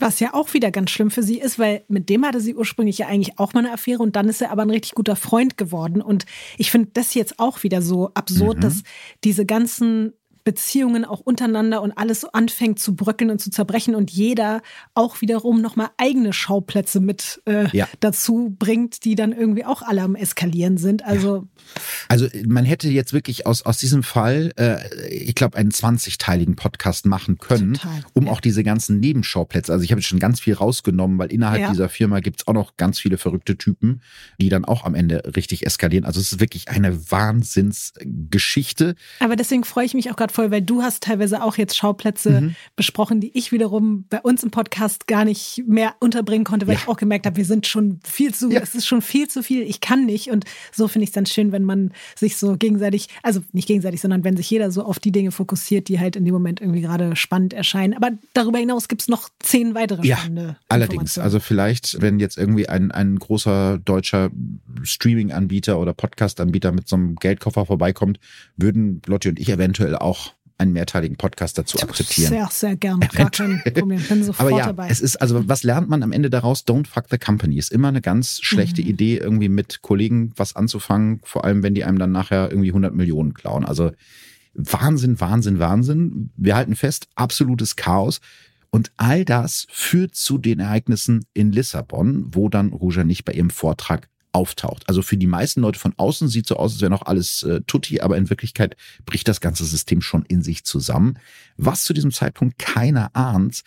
Speaker 3: Was ja auch wieder ganz schlimm für sie ist, weil mit dem hatte sie ursprünglich ja eigentlich auch mal eine Affäre und dann ist er aber ein richtig guter Freund geworden. Und ich finde das jetzt auch wieder so absurd, mhm. dass diese ganzen Beziehungen auch untereinander und alles anfängt zu bröckeln und zu zerbrechen und jeder auch wiederum nochmal eigene Schauplätze mit äh, ja. dazu bringt, die dann irgendwie auch alle am Eskalieren sind. Also, ja.
Speaker 2: also man hätte jetzt wirklich aus, aus diesem Fall, äh, ich glaube, einen 20-teiligen Podcast machen können, Total. um ja. auch diese ganzen Nebenschauplätze, also ich habe jetzt schon ganz viel rausgenommen, weil innerhalb dieser Firma gibt es auch noch ganz viele verrückte Typen, die dann auch am Ende richtig eskalieren. Also es ist wirklich eine Wahnsinnsgeschichte.
Speaker 3: Aber deswegen freue ich mich auch gerade gerade voll, weil du hast teilweise auch jetzt Schauplätze mhm. besprochen, die ich wiederum bei uns im Podcast gar nicht mehr unterbringen konnte, weil ja. ich auch gemerkt habe, wir sind schon viel zu, ja. es ist schon viel zu viel, ich kann nicht. Und so finde ich es dann schön, wenn man sich so gegenseitig, also nicht gegenseitig, sondern wenn sich jeder so auf die Dinge fokussiert, die halt in dem Moment irgendwie gerade spannend erscheinen. Aber darüber hinaus gibt es noch zehn weitere spannende ja,
Speaker 2: allerdings. Also vielleicht, wenn jetzt irgendwie ein, ein großer deutscher Streaming-Anbieter oder Podcast-Anbieter mit so einem Geldkoffer vorbeikommt, würden Lotti und ich eventuell auch einen mehrteiligen Podcast dazu akzeptieren.
Speaker 3: Sehr, sehr gerne. Gar kein Problem. Bin sofort
Speaker 2: Aber ja,
Speaker 3: dabei.
Speaker 2: Es ist, also was lernt man am Ende daraus? Don't fuck the company. Ist immer eine ganz schlechte mhm. Idee, irgendwie mit Kollegen was anzufangen, vor allem wenn die einem dann nachher irgendwie 100 Millionen klauen. Also Wahnsinn, Wahnsinn, Wahnsinn. Wir halten fest, absolutes Chaos. Und all das führt zu den Ereignissen in Lissabon, wo dann Ruja nicht bei ihrem Vortrag auftaucht. Also für die meisten Leute von außen sieht so aus, als wäre noch alles äh, tutti, aber in Wirklichkeit bricht das ganze System schon in sich zusammen. Was zu diesem Zeitpunkt keiner ahnt,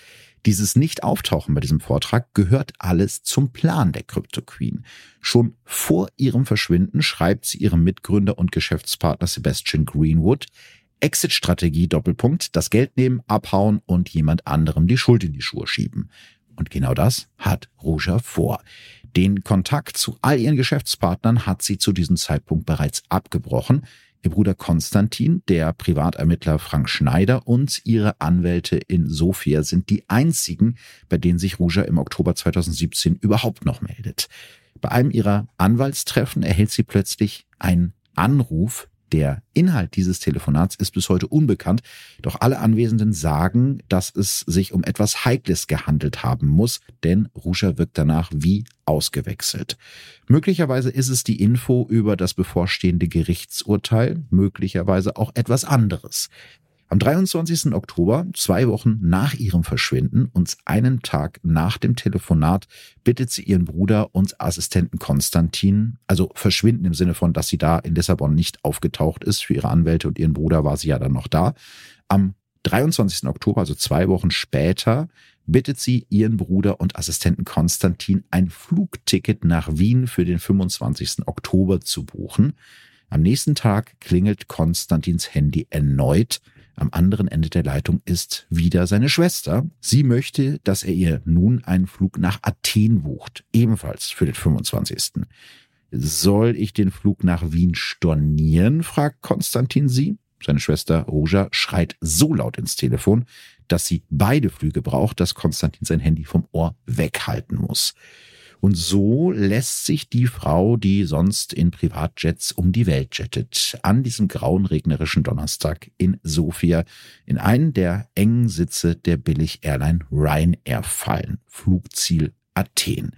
Speaker 2: dieses Nicht-Auftauchen bei diesem Vortrag gehört alles zum Plan der Crypto Queen. Schon vor ihrem Verschwinden schreibt sie ihrem Mitgründer und Geschäftspartner Sebastian Greenwood, Exit-Strategie Doppelpunkt, das Geld nehmen, abhauen und jemand anderem die Schuld in die Schuhe schieben. Und genau das hat Ruja vor. Den Kontakt zu all ihren Geschäftspartnern hat sie zu diesem Zeitpunkt bereits abgebrochen. Ihr Bruder Konstantin, der Privatermittler Frank Schneider und ihre Anwälte in Sofia sind die einzigen, bei denen sich Ruja im Oktober 2017 überhaupt noch meldet. Bei einem ihrer Anwaltstreffen erhält sie plötzlich einen Anruf der Inhalt dieses Telefonats ist bis heute unbekannt, doch alle Anwesenden sagen, dass es sich um etwas Heikles gehandelt haben muss, denn Ruscher wirkt danach wie ausgewechselt. Möglicherweise ist es die Info über das bevorstehende Gerichtsurteil, möglicherweise auch etwas anderes. Am 23. Oktober, zwei Wochen nach ihrem Verschwinden und einen Tag nach dem Telefonat, bittet sie ihren Bruder und Assistenten Konstantin, also verschwinden im Sinne von, dass sie da in Lissabon nicht aufgetaucht ist. Für ihre Anwälte und ihren Bruder war sie ja dann noch da. Am 23. Oktober, also zwei Wochen später, bittet sie ihren Bruder und Assistenten Konstantin, ein Flugticket nach Wien für den 25. Oktober zu buchen. Am nächsten Tag klingelt Konstantins Handy erneut. Am anderen Ende der Leitung ist wieder seine Schwester. Sie möchte, dass er ihr nun einen Flug nach Athen bucht, ebenfalls für den 25. Soll ich den Flug nach Wien stornieren? fragt Konstantin sie. Seine Schwester Roja schreit so laut ins Telefon, dass sie beide Flüge braucht, dass Konstantin sein Handy vom Ohr weghalten muss. Und so lässt sich die Frau, die sonst in Privatjets um die Welt jettet, an diesem grauen regnerischen Donnerstag in Sofia in einen der engen Sitze der Billig-Airline Ryanair fallen. Flugziel Athen.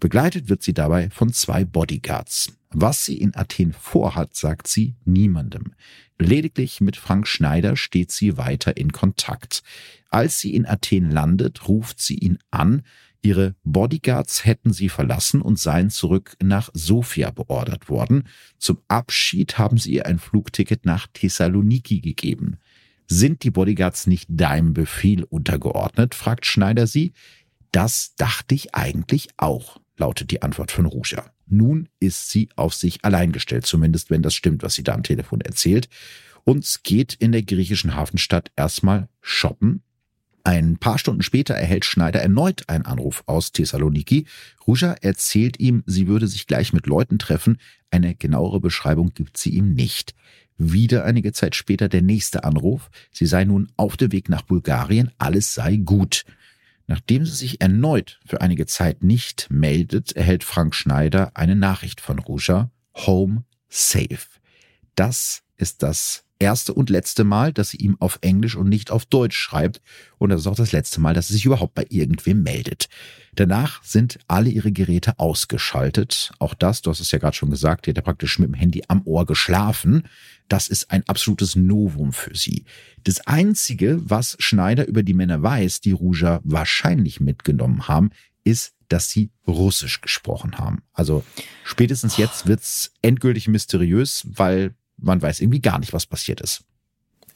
Speaker 2: Begleitet wird sie dabei von zwei Bodyguards. Was sie in Athen vorhat, sagt sie niemandem. Lediglich mit Frank Schneider steht sie weiter in Kontakt. Als sie in Athen landet, ruft sie ihn an, Ihre Bodyguards hätten sie verlassen und seien zurück nach Sofia beordert worden. Zum Abschied haben sie ihr ein Flugticket nach Thessaloniki gegeben. Sind die Bodyguards nicht deinem Befehl untergeordnet? fragt Schneider sie. Das dachte ich eigentlich auch, lautet die Antwort von Ruja. Nun ist sie auf sich allein gestellt, zumindest wenn das stimmt, was sie da am Telefon erzählt. Und geht in der griechischen Hafenstadt erstmal shoppen. Ein paar Stunden später erhält Schneider erneut einen Anruf aus Thessaloniki. Ruja erzählt ihm, sie würde sich gleich mit Leuten treffen. Eine genauere Beschreibung gibt sie ihm nicht. Wieder einige Zeit später der nächste Anruf. Sie sei nun auf dem Weg nach Bulgarien, alles sei gut. Nachdem sie sich erneut für einige Zeit nicht meldet, erhält Frank Schneider eine Nachricht von Ruja. Home safe. Das ist das erste und letzte Mal, dass sie ihm auf Englisch und nicht auf Deutsch schreibt. Und das ist auch das letzte Mal, dass sie sich überhaupt bei irgendwem meldet. Danach sind alle ihre Geräte ausgeschaltet. Auch das, du hast es ja gerade schon gesagt, die hat ja praktisch mit dem Handy am Ohr geschlafen. Das ist ein absolutes Novum für sie. Das Einzige, was Schneider über die Männer weiß, die Ruja wahrscheinlich mitgenommen haben, ist, dass sie Russisch gesprochen haben. Also spätestens jetzt wird's endgültig mysteriös, weil man weiß irgendwie gar nicht, was passiert ist.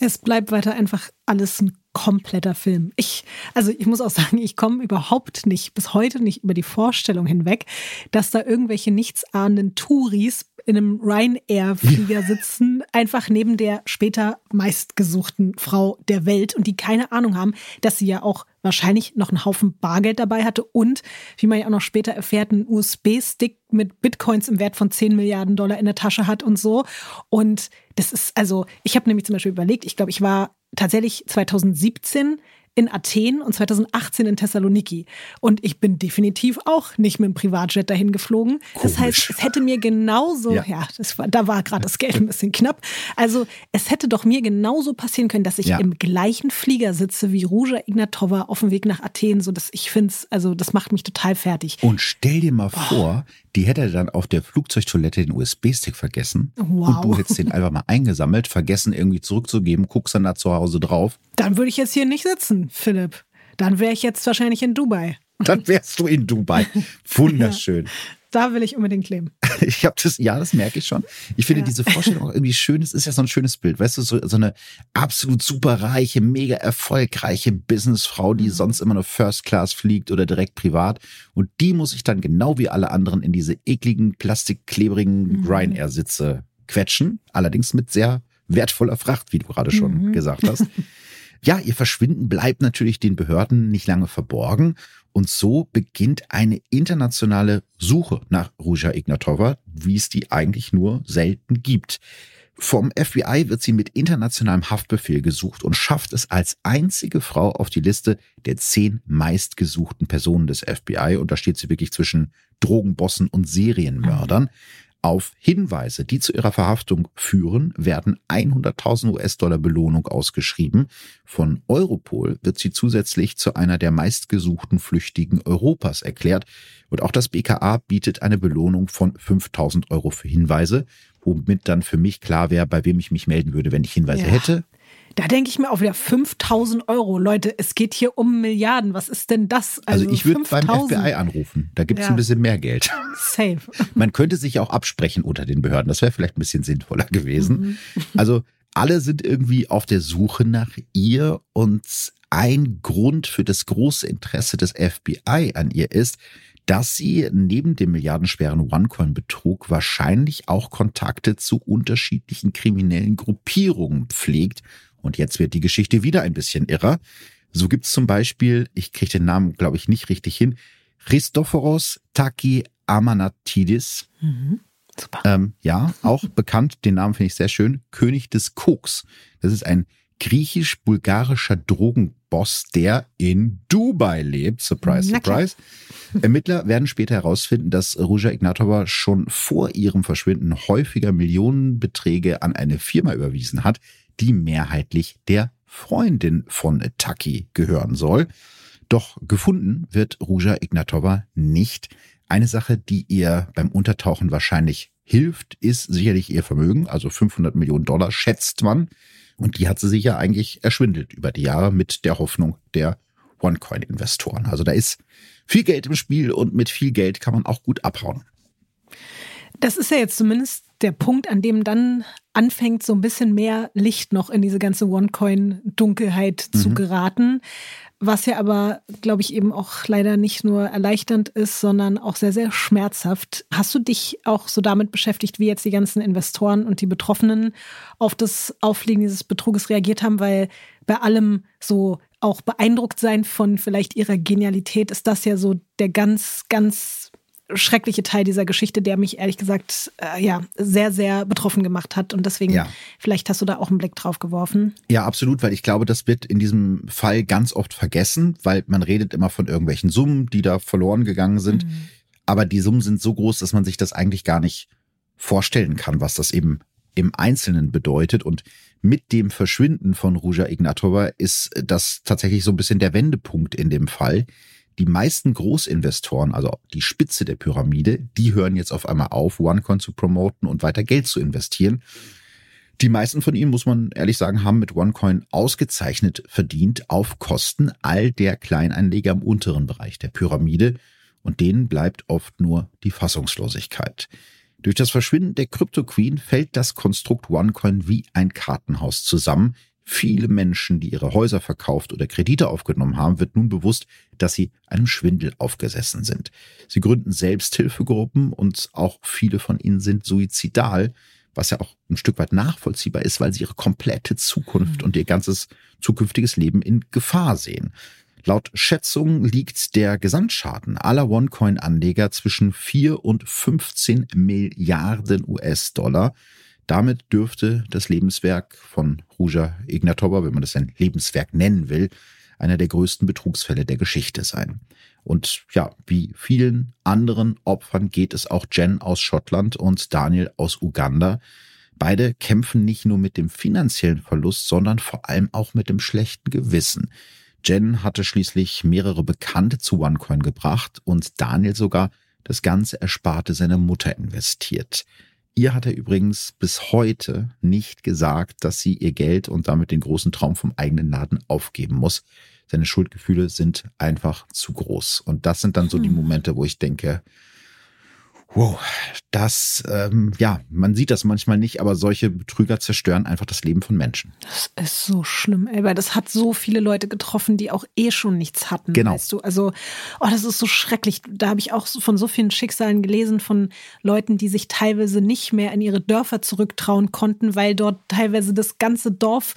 Speaker 3: Es bleibt weiter einfach alles ein kompletter Film. Ich, also ich muss auch sagen, ich komme überhaupt nicht, bis heute nicht über die Vorstellung hinweg, dass da irgendwelche nichtsahnenden Touris in einem Ryanair-Flieger sitzen, einfach neben der später meistgesuchten Frau der Welt und die keine Ahnung haben, dass sie ja auch wahrscheinlich noch einen Haufen Bargeld dabei hatte und, wie man ja auch noch später erfährt, einen USB-Stick mit Bitcoins im Wert von 10 Milliarden Dollar in der Tasche hat und so. Und das ist, also, ich habe nämlich zum Beispiel überlegt, ich glaube, ich war tatsächlich 2017 in Athen und 2018 in Thessaloniki. Und ich bin definitiv auch nicht mit dem Privatjet dahin geflogen. Komisch. Das heißt, es hätte mir genauso, ja, ja das war, da war gerade das Geld ein bisschen knapp. Also es hätte doch mir genauso passieren können, dass ich ja. im gleichen Flieger sitze wie Ruja Ignatova auf dem Weg nach Athen, so dass ich finde also das macht mich total fertig.
Speaker 2: Und stell dir mal Boah. vor, die hätte dann auf der Flugzeugtoilette den USB-Stick vergessen. Wow. Und du hättest den einfach mal eingesammelt, vergessen irgendwie zurückzugeben, guckst dann da zu Hause drauf.
Speaker 3: Dann würde ich jetzt hier nicht sitzen, Philipp. Dann wäre ich jetzt wahrscheinlich in Dubai.
Speaker 2: Dann wärst du in Dubai. Wunderschön. Ja.
Speaker 3: Da will ich unbedingt leben.
Speaker 2: Ich habe das, ja, das merke ich schon. Ich finde ja. diese Vorstellung auch irgendwie schön. Es ist ja so ein schönes Bild. Weißt du, so, so eine absolut superreiche, mega erfolgreiche Businessfrau, die mhm. sonst immer nur First Class fliegt oder direkt privat. Und die muss ich dann genau wie alle anderen in diese ekligen, plastikklebrigen mhm. Ryanair-Sitze quetschen. Allerdings mit sehr wertvoller Fracht, wie du gerade schon mhm. gesagt hast. Ja, ihr Verschwinden bleibt natürlich den Behörden nicht lange verborgen. Und so beginnt eine internationale Suche nach Ruja Ignatova, wie es die eigentlich nur selten gibt. Vom FBI wird sie mit internationalem Haftbefehl gesucht und schafft es als einzige Frau auf die Liste der zehn meistgesuchten Personen des FBI. Und da steht sie wirklich zwischen Drogenbossen und Serienmördern. Auf Hinweise, die zu ihrer Verhaftung führen, werden 100.000 US-Dollar Belohnung ausgeschrieben. Von Europol wird sie zusätzlich zu einer der meistgesuchten Flüchtigen Europas erklärt. Und auch das BKA bietet eine Belohnung von 5.000 Euro für Hinweise, womit dann für mich klar wäre, bei wem ich mich melden würde, wenn ich Hinweise ja. hätte.
Speaker 3: Da denke ich mir auch wieder 5000 Euro. Leute, es geht hier um Milliarden. Was ist denn das?
Speaker 2: Also, also ich würde beim FBI anrufen. Da gibt es ja. ein bisschen mehr Geld.
Speaker 3: Safe.
Speaker 2: Man könnte sich auch absprechen unter den Behörden. Das wäre vielleicht ein bisschen sinnvoller gewesen. Mhm. Also alle sind irgendwie auf der Suche nach ihr und ein Grund für das große Interesse des FBI an ihr ist, dass sie neben dem milliardenschweren OneCoin-Betrug wahrscheinlich auch Kontakte zu unterschiedlichen kriminellen Gruppierungen pflegt und jetzt wird die Geschichte wieder ein bisschen irrer. So gibt's zum Beispiel, ich kriege den Namen, glaube ich, nicht richtig hin, Christophoros Taki Amanatidis. Mhm. Super. Ähm, ja, auch bekannt, den Namen finde ich sehr schön, König des Koks. Das ist ein griechisch-bulgarischer Drogenboss, der in Dubai lebt. Surprise, surprise. Ermittler werden später herausfinden, dass Ruja Ignatova schon vor ihrem Verschwinden häufiger Millionenbeträge an eine Firma überwiesen hat, die mehrheitlich der Freundin von Taki gehören soll. Doch gefunden wird Ruja Ignatova nicht. Eine Sache, die ihr beim Untertauchen wahrscheinlich hilft, ist sicherlich ihr Vermögen, also 500 Millionen Dollar schätzt man. Und die hat sie sich ja eigentlich erschwindelt über die Jahre mit der Hoffnung der OneCoin-Investoren. Also da ist viel Geld im Spiel und mit viel Geld kann man auch gut abhauen.
Speaker 3: Das ist ja jetzt zumindest der Punkt, an dem dann anfängt, so ein bisschen mehr Licht noch in diese ganze OneCoin-Dunkelheit mhm. zu geraten. Was ja aber, glaube ich, eben auch leider nicht nur erleichternd ist, sondern auch sehr, sehr schmerzhaft. Hast du dich auch so damit beschäftigt, wie jetzt die ganzen Investoren und die Betroffenen auf das Aufliegen dieses Betruges reagiert haben? Weil bei allem so auch beeindruckt sein von vielleicht ihrer Genialität ist das ja so der ganz, ganz schreckliche Teil dieser Geschichte, der mich ehrlich gesagt äh, ja sehr, sehr betroffen gemacht hat. Und deswegen, ja. vielleicht hast du da auch einen Blick drauf geworfen.
Speaker 2: Ja, absolut, weil ich glaube, das wird in diesem Fall ganz oft vergessen, weil man redet immer von irgendwelchen Summen, die da verloren gegangen sind. Mhm. Aber die Summen sind so groß, dass man sich das eigentlich gar nicht vorstellen kann, was das eben im Einzelnen bedeutet. Und mit dem Verschwinden von Ruja Ignatova ist das tatsächlich so ein bisschen der Wendepunkt in dem Fall die meisten Großinvestoren, also die Spitze der Pyramide, die hören jetzt auf einmal auf, OneCoin zu promoten und weiter Geld zu investieren. Die meisten von ihnen, muss man ehrlich sagen, haben mit OneCoin ausgezeichnet verdient auf Kosten all der Kleineinleger im unteren Bereich der Pyramide. Und denen bleibt oft nur die Fassungslosigkeit. Durch das Verschwinden der Crypto Queen fällt das Konstrukt OneCoin wie ein Kartenhaus zusammen, viele Menschen, die ihre Häuser verkauft oder Kredite aufgenommen haben, wird nun bewusst, dass sie einem Schwindel aufgesessen sind. Sie gründen Selbsthilfegruppen und auch viele von ihnen sind suizidal, was ja auch ein Stück weit nachvollziehbar ist, weil sie ihre komplette Zukunft und ihr ganzes zukünftiges Leben in Gefahr sehen. Laut Schätzung liegt der Gesamtschaden aller OneCoin-Anleger zwischen 4 und 15 Milliarden US-Dollar. Damit dürfte das Lebenswerk von Ruja Ignatova, wenn man das ein Lebenswerk nennen will, einer der größten Betrugsfälle der Geschichte sein. Und ja, wie vielen anderen Opfern geht es auch Jen aus Schottland und Daniel aus Uganda. Beide kämpfen nicht nur mit dem finanziellen Verlust, sondern vor allem auch mit dem schlechten Gewissen. Jen hatte schließlich mehrere Bekannte zu OneCoin gebracht und Daniel sogar das ganze Ersparte seiner Mutter investiert. Ihr hat er übrigens bis heute nicht gesagt, dass sie ihr Geld und damit den großen Traum vom eigenen Laden aufgeben muss. Seine Schuldgefühle sind einfach zu groß. Und das sind dann so die hm. Momente, wo ich denke, Wow, das, ähm, ja, man sieht das manchmal nicht, aber solche Betrüger zerstören einfach das Leben von Menschen.
Speaker 3: Das ist so schlimm, ey, weil das hat so viele Leute getroffen, die auch eh schon nichts hatten.
Speaker 2: Genau.
Speaker 3: Weißt du, also, oh, das ist so schrecklich. Da habe ich auch von so vielen Schicksalen gelesen von Leuten, die sich teilweise nicht mehr in ihre Dörfer zurücktrauen konnten, weil dort teilweise das ganze Dorf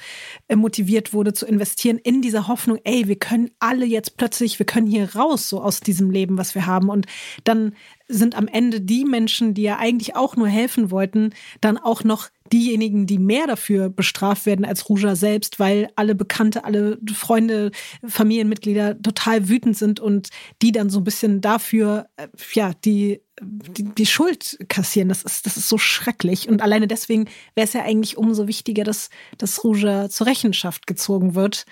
Speaker 3: äh, motiviert wurde zu investieren in dieser Hoffnung, ey, wir können alle jetzt plötzlich, wir können hier raus, so aus diesem Leben, was wir haben. Und dann sind am Ende die Menschen, die ja eigentlich auch nur helfen wollten, dann auch noch diejenigen, die mehr dafür bestraft werden als Ruja selbst, weil alle Bekannte, alle Freunde, Familienmitglieder total wütend sind und die dann so ein bisschen dafür, äh, ja, die, die, die Schuld kassieren. Das ist, das ist so schrecklich. Und alleine deswegen wäre es ja eigentlich umso wichtiger, dass, dass Ruja zur Rechenschaft gezogen wird.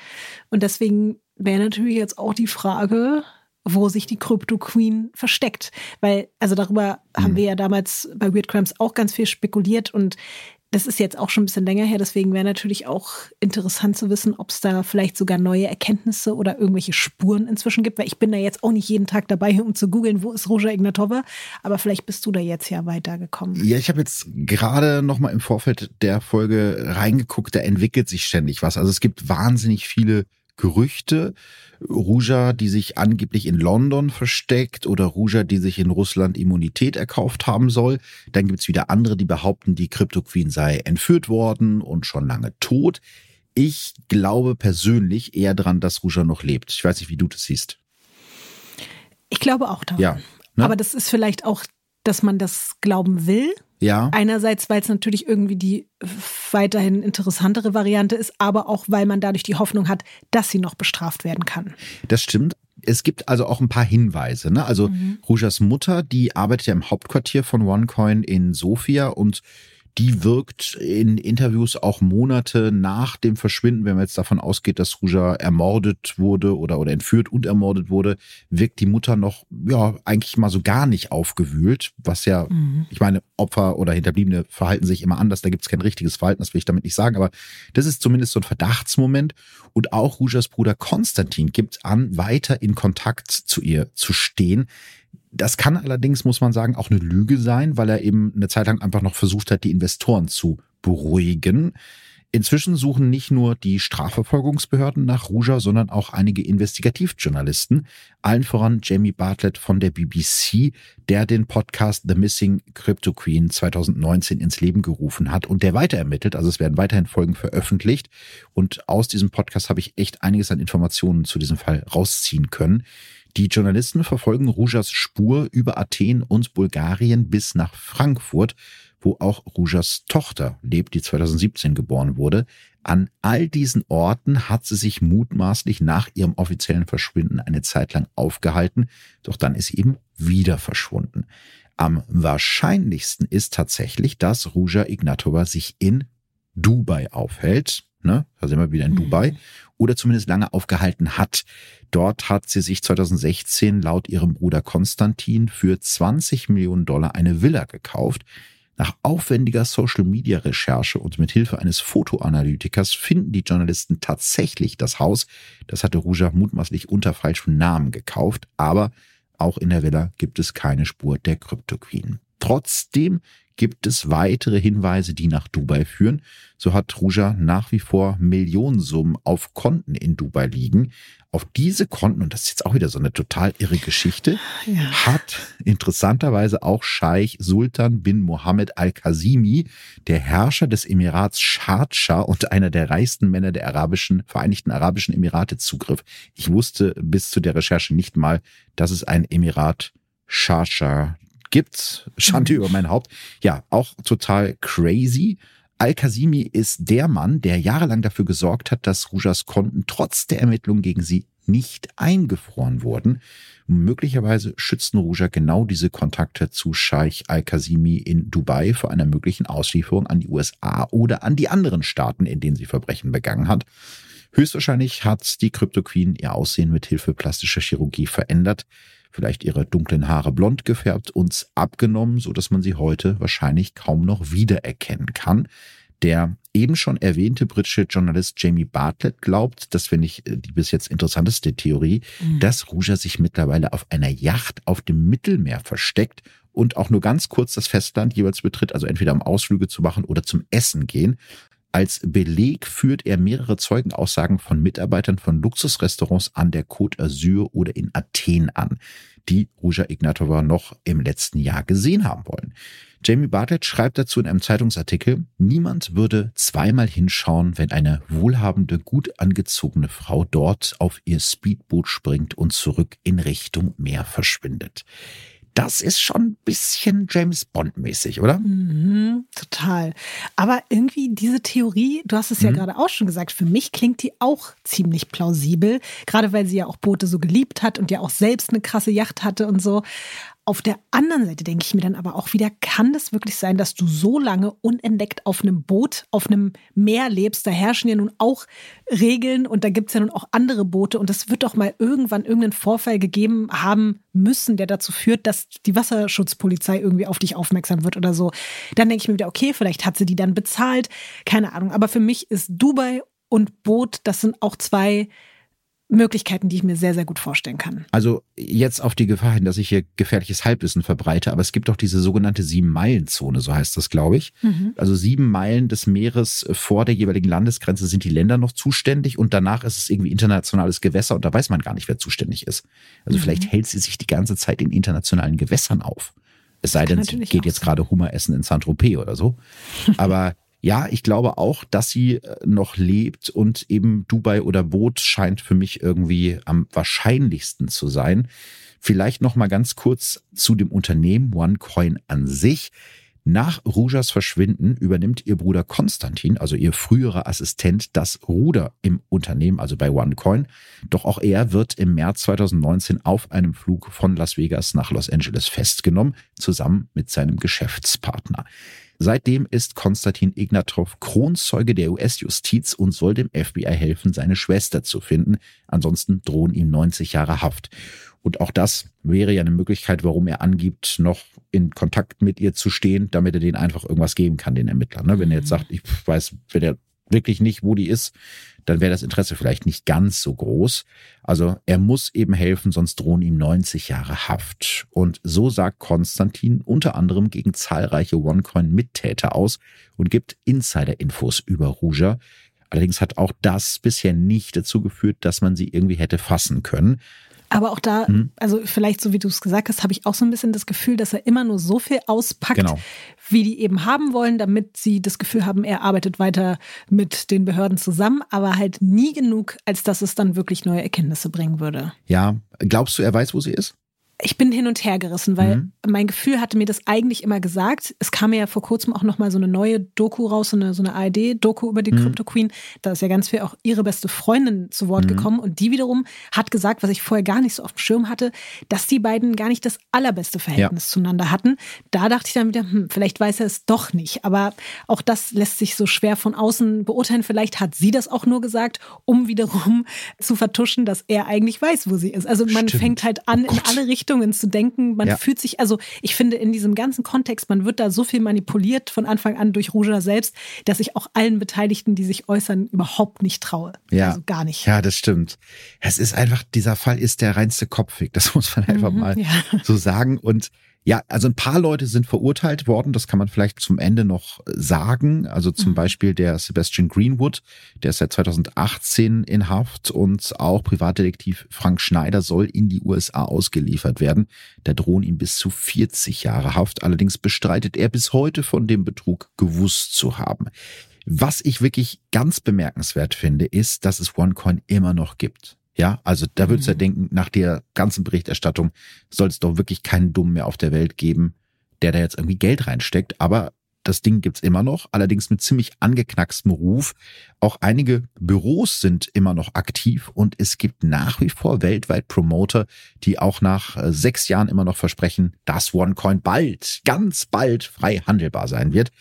Speaker 3: Und deswegen wäre natürlich jetzt auch die Frage, wo sich die Crypto Queen versteckt. Weil, also darüber mhm. haben wir ja damals bei Weird Crimes auch ganz viel spekuliert und das ist jetzt auch schon ein bisschen länger her, deswegen wäre natürlich auch interessant zu wissen, ob es da vielleicht sogar neue Erkenntnisse oder irgendwelche Spuren inzwischen gibt, weil ich bin da jetzt auch nicht jeden Tag dabei, um zu googeln, wo ist Roger Ignatova, aber vielleicht bist du da jetzt ja weitergekommen.
Speaker 2: Ja, ich habe jetzt gerade noch mal im Vorfeld der Folge reingeguckt, da entwickelt sich ständig was. Also es gibt wahnsinnig viele Gerüchte. Ruja, die sich angeblich in London versteckt oder Ruja, die sich in Russland Immunität erkauft haben soll. Dann gibt's wieder andere, die behaupten, die Crypto Queen sei entführt worden und schon lange tot. Ich glaube persönlich eher dran, dass Ruja noch lebt. Ich weiß nicht, wie du das siehst.
Speaker 3: Ich glaube auch daran.
Speaker 2: Ja.
Speaker 3: Ne? Aber das ist vielleicht auch, dass man das glauben will
Speaker 2: ja.
Speaker 3: Einerseits, weil es natürlich irgendwie die weiterhin interessantere Variante ist, aber auch, weil man dadurch die Hoffnung hat, dass sie noch bestraft werden kann.
Speaker 2: Das stimmt. Es gibt also auch ein paar Hinweise. Ne? Also mhm. Rujas Mutter, die arbeitet ja im Hauptquartier von OneCoin in Sofia und die wirkt in Interviews auch Monate nach dem Verschwinden, wenn man jetzt davon ausgeht, dass Ruja ermordet wurde oder, oder entführt und ermordet wurde, wirkt die Mutter noch, ja, eigentlich mal so gar nicht aufgewühlt, was ja, mhm. ich meine, Opfer oder Hinterbliebene verhalten sich immer anders, da gibt es kein richtiges Verhalten, das will ich damit nicht sagen, aber das ist zumindest so ein Verdachtsmoment und auch Rujas Bruder Konstantin gibt an, weiter in Kontakt zu ihr zu stehen Das kann allerdings, muss man sagen, auch eine Lüge sein, weil er eben eine Zeit lang einfach noch versucht hat, die Investoren zu beruhigen. Inzwischen suchen nicht nur die Strafverfolgungsbehörden nach Ruja, sondern auch einige Investigativjournalisten, allen voran Jamie Bartlett von der BBC, der den Podcast The Missing Crypto Queen 2019 ins Leben gerufen hat und der weiter ermittelt. Also es werden weiterhin Folgen veröffentlicht und aus diesem Podcast habe ich echt einiges an Informationen zu diesem Fall rausziehen können. Die Journalisten verfolgen Rujas Spur über Athen und Bulgarien bis nach Frankfurt wo auch Rujas Tochter lebt, die 2017 geboren wurde. An all diesen Orten hat sie sich mutmaßlich nach ihrem offiziellen Verschwinden eine Zeit lang aufgehalten, doch dann ist sie eben wieder verschwunden. Am wahrscheinlichsten ist tatsächlich, dass Ruja Ignatova sich in Dubai aufhält. Ne? Da sind wir wieder in mhm. Dubai. Oder zumindest lange aufgehalten hat. Dort hat sie sich 2016 laut ihrem Bruder Konstantin für 20 Millionen Dollar eine Villa gekauft. Nach aufwendiger Social-Media-Recherche und mit Hilfe eines Fotoanalytikers finden die Journalisten tatsächlich das Haus. Das hatte Ruja mutmaßlich unter falschem Namen gekauft, aber auch in der Villa gibt es keine Spur der Crypto Queen. Trotzdem gibt es weitere Hinweise, die nach Dubai führen. So hat Ruja nach wie vor Millionensummen auf Konten in Dubai liegen. Auf diese Konten, und das ist jetzt auch wieder so eine total irre Geschichte, ja. hat interessanterweise auch Scheich Sultan bin Mohammed al-Qasimi, der Herrscher des Emirats Sharjah und einer der reichsten Männer der arabischen, Vereinigten Arabischen Emirate Zugriff. Ich wusste bis zu der Recherche nicht mal, dass es ein Emirat Sharjah gibt. Schande mhm. über mein Haupt. Ja, auch total crazy. Al-Kasimi ist der Mann, der jahrelang dafür gesorgt hat, dass Rujas Konten trotz der Ermittlungen gegen sie nicht eingefroren wurden. Möglicherweise schützten Ruja genau diese Kontakte zu Scheich Al-Kasimi in Dubai vor einer möglichen Auslieferung an die USA oder an die anderen Staaten, in denen sie Verbrechen begangen hat. Höchstwahrscheinlich hat die Crypto Queen ihr Aussehen mit Hilfe plastischer Chirurgie verändert vielleicht ihre dunklen Haare blond gefärbt, uns abgenommen, so dass man sie heute wahrscheinlich kaum noch wiedererkennen kann. Der eben schon erwähnte britische Journalist Jamie Bartlett glaubt, das finde ich äh, die bis jetzt interessanteste Theorie, mhm. dass Ruja sich mittlerweile auf einer Yacht auf dem Mittelmeer versteckt und auch nur ganz kurz das Festland jeweils betritt, also entweder um Ausflüge zu machen oder zum Essen gehen. Als Beleg führt er mehrere Zeugenaussagen von Mitarbeitern von Luxusrestaurants an der Côte d'Azur oder in Athen an, die Ruja Ignatova noch im letzten Jahr gesehen haben wollen. Jamie Bartlett schreibt dazu in einem Zeitungsartikel, niemand würde zweimal hinschauen, wenn eine wohlhabende, gut angezogene Frau dort auf ihr Speedboot springt und zurück in Richtung Meer verschwindet das ist schon ein bisschen James Bond-mäßig, oder?
Speaker 3: Mhm, total. Aber irgendwie diese Theorie, du hast es ja mhm. gerade auch schon gesagt, für mich klingt die auch ziemlich plausibel. Gerade weil sie ja auch Boote so geliebt hat und ja auch selbst eine krasse Yacht hatte und so. Auf der anderen Seite denke ich mir dann aber auch wieder, kann das wirklich sein, dass du so lange unentdeckt auf einem Boot, auf einem Meer lebst? Da herrschen ja nun auch Regeln und da gibt es ja nun auch andere Boote und es wird doch mal irgendwann irgendeinen Vorfall gegeben haben müssen, der dazu führt, dass die Wasserschutzpolizei irgendwie auf dich aufmerksam wird oder so. Dann denke ich mir wieder, okay, vielleicht hat sie die dann bezahlt, keine Ahnung. Aber für mich ist Dubai und Boot, das sind auch zwei Möglichkeiten, die ich mir sehr, sehr gut vorstellen kann.
Speaker 2: Also jetzt auf die Gefahr hin, dass ich hier gefährliches Halbwissen verbreite, aber es gibt doch diese sogenannte Sieben-Meilen-Zone, so heißt das, glaube ich. Mhm. Also sieben Meilen des Meeres vor der jeweiligen Landesgrenze sind die Länder noch zuständig und danach ist es irgendwie internationales Gewässer und da weiß man gar nicht, wer zuständig ist. Also mhm. vielleicht hält sie sich die ganze Zeit in internationalen Gewässern auf. Es sei denn, sie geht jetzt gerade Hummer essen in Saint-Tropez oder so. Aber ja, ich glaube auch, dass sie äh, noch lebt und eben Dubai oder Boot scheint für mich irgendwie am wahrscheinlichsten zu sein. Vielleicht noch mal ganz kurz zu dem Unternehmen OneCoin an sich. Nach Rujas Verschwinden übernimmt ihr Bruder Konstantin, also ihr früherer Assistent, das Ruder im Unternehmen, also bei OneCoin. Doch auch er wird im März 2019 auf einem Flug von Las Vegas nach Los Angeles festgenommen, zusammen mit seinem Geschäftspartner. Seitdem ist Konstantin Ignatov Kronzeuge der US-Justiz und soll dem FBI helfen, seine Schwester zu finden. Ansonsten drohen ihm 90 Jahre Haft. Und auch das wäre ja eine Möglichkeit, warum er angibt, noch in Kontakt mit ihr zu stehen, damit er denen einfach irgendwas geben kann, den Ermittlern. Ne? Wenn er jetzt sagt, ich weiß, wenn er wirklich nicht, wo die ist, dann wäre das Interesse vielleicht nicht ganz so groß. Also er muss eben helfen, sonst drohen ihm 90 Jahre Haft. Und so sagt Konstantin unter anderem gegen zahlreiche OneCoin-Mittäter aus und gibt Insider-Infos über Ruja. Allerdings hat auch das bisher nicht dazu geführt, dass man sie irgendwie hätte fassen können.
Speaker 3: Aber auch da, mhm. also vielleicht so wie du es gesagt hast, habe ich auch so ein bisschen das Gefühl, dass er immer nur so viel auspackt, genau. wie die eben haben wollen, damit sie das Gefühl haben, er arbeitet weiter mit den Behörden zusammen, aber halt nie genug, als dass es dann wirklich neue Erkenntnisse bringen würde.
Speaker 2: Ja, glaubst du, er weiß, wo sie ist?
Speaker 3: Ich bin hin und her gerissen, weil mhm. mein Gefühl hatte mir das eigentlich immer gesagt. Es kam ja vor kurzem auch noch mal so eine neue Doku raus, so eine, so eine ARD-Doku über die mhm. Crypto Queen. Da ist ja ganz viel auch ihre beste Freundin zu Wort mhm. gekommen und die wiederum hat gesagt, was ich vorher gar nicht so auf dem Schirm hatte, dass die beiden gar nicht das allerbeste Verhältnis ja. zueinander hatten. Da dachte ich dann wieder, hm, vielleicht weiß er es doch nicht. Aber auch das lässt sich so schwer von außen beurteilen. Vielleicht hat sie das auch nur gesagt, um wiederum zu vertuschen, dass er eigentlich weiß, wo sie ist. Also man Stimmt. fängt halt an, oh in alle Richtungen Richtungen zu denken. Man ja. fühlt sich, also ich finde in diesem ganzen Kontext, man wird da so viel manipuliert von Anfang an durch Ruja selbst, dass ich auch allen Beteiligten, die sich äußern, überhaupt nicht traue.
Speaker 2: Ja.
Speaker 3: Also gar nicht.
Speaker 2: Ja, das stimmt. Es ist einfach, dieser Fall ist der reinste Kopfweg. Das muss man einfach mhm, mal ja. so sagen. Und ja, also ein paar Leute sind verurteilt worden, das kann man vielleicht zum Ende noch sagen. Also zum mhm. Beispiel der Sebastian Greenwood, der ist seit 2018 in Haft und auch Privatdetektiv Frank Schneider soll in die USA ausgeliefert werden. Da drohen ihm bis zu 40 Jahre Haft. Allerdings bestreitet er bis heute von dem Betrug gewusst zu haben. Was ich wirklich ganz bemerkenswert finde, ist, dass es OneCoin immer noch gibt. Ja, also da würdest du ja mhm. denken, nach der ganzen Berichterstattung soll es doch wirklich keinen Dummen mehr auf der Welt geben, der da jetzt irgendwie Geld reinsteckt. Aber das Ding gibt's immer noch, allerdings mit ziemlich angeknackstem Ruf. Auch einige Büros sind immer noch aktiv und es gibt nach wie vor weltweit Promoter, die auch nach äh, sechs Jahren immer noch versprechen, dass OneCoin bald, ganz bald frei handelbar sein wird.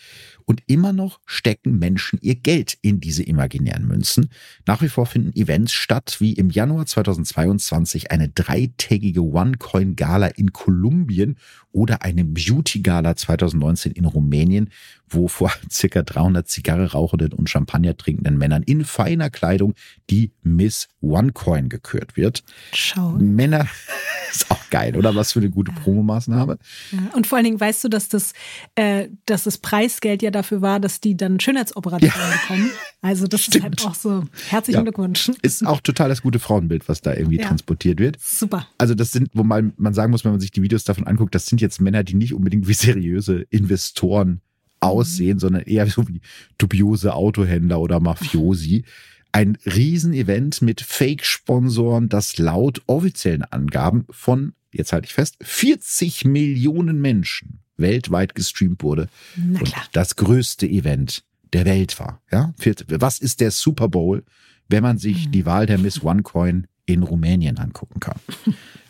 Speaker 2: Und immer noch stecken Menschen ihr Geld in diese imaginären Münzen. Nach wie vor finden Events statt, wie im Januar 2022 eine dreitägige OneCoin-Gala in Kolumbien oder eine Beauty-Gala 2019 in Rumänien, wo vor circa 300 Zigarre rauchenden und Champagner trinkenden Männern in feiner Kleidung die Miss OneCoin gekürt wird.
Speaker 3: Schau.
Speaker 2: Männer ist auch geil, oder? Was für eine gute Promomaßnahme.
Speaker 3: Ja. Und vor allen Dingen weißt du, dass das, äh, dass das Preisgeld ja dafür war, dass die dann Schönheitsoperationen ja. bekommen. Also das Stimmt. ist halt auch so. Herzlichen ja. Glückwunsch.
Speaker 2: Ist auch total das gute Frauenbild, was da irgendwie transportiert wird.
Speaker 3: Super.
Speaker 2: Also das sind, wo man, man sagen muss, wenn man sich die Videos davon anguckt, das sind jetzt Männer, die nicht unbedingt wie seriöse Investoren aussehen, mhm. sondern eher so wie dubiose Autohändler oder Mafiosi. Ein Riesenevent mit Fake-Sponsoren, das laut offiziellen Angaben von, jetzt halte ich fest, 40 Millionen Menschen weltweit gestreamt wurde. Und das größte Event der Welt war. Ja? Was ist der Super Bowl, wenn man sich mhm. die Wahl der Miss OneCoin in Rumänien angucken kann?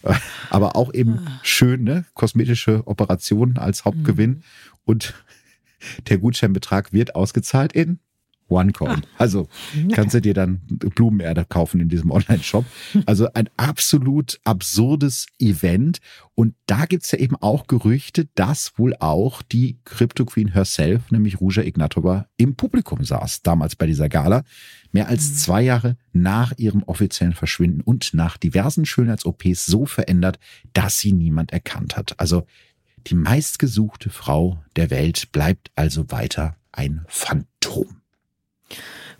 Speaker 2: Aber auch eben ah. schön, ne? Kosmetische Operationen als Hauptgewinn. Mhm. Und der Gutscheinbetrag wird ausgezahlt in OneCoin. Ah. Also kannst du dir dann Blumenerde kaufen in diesem Online-Shop. Also ein absolut absurdes Event. Und da gibt's ja eben auch Gerüchte, dass wohl auch die Crypto Queen herself, nämlich Ruja Ignatova, im Publikum saß, damals bei dieser Gala. Mehr als mhm. zwei Jahre nach ihrem offiziellen Verschwinden und nach diversen Schönheits-OPs so verändert, dass sie niemand erkannt hat. Also die meistgesuchte Frau der Welt bleibt also weiter ein Phantom.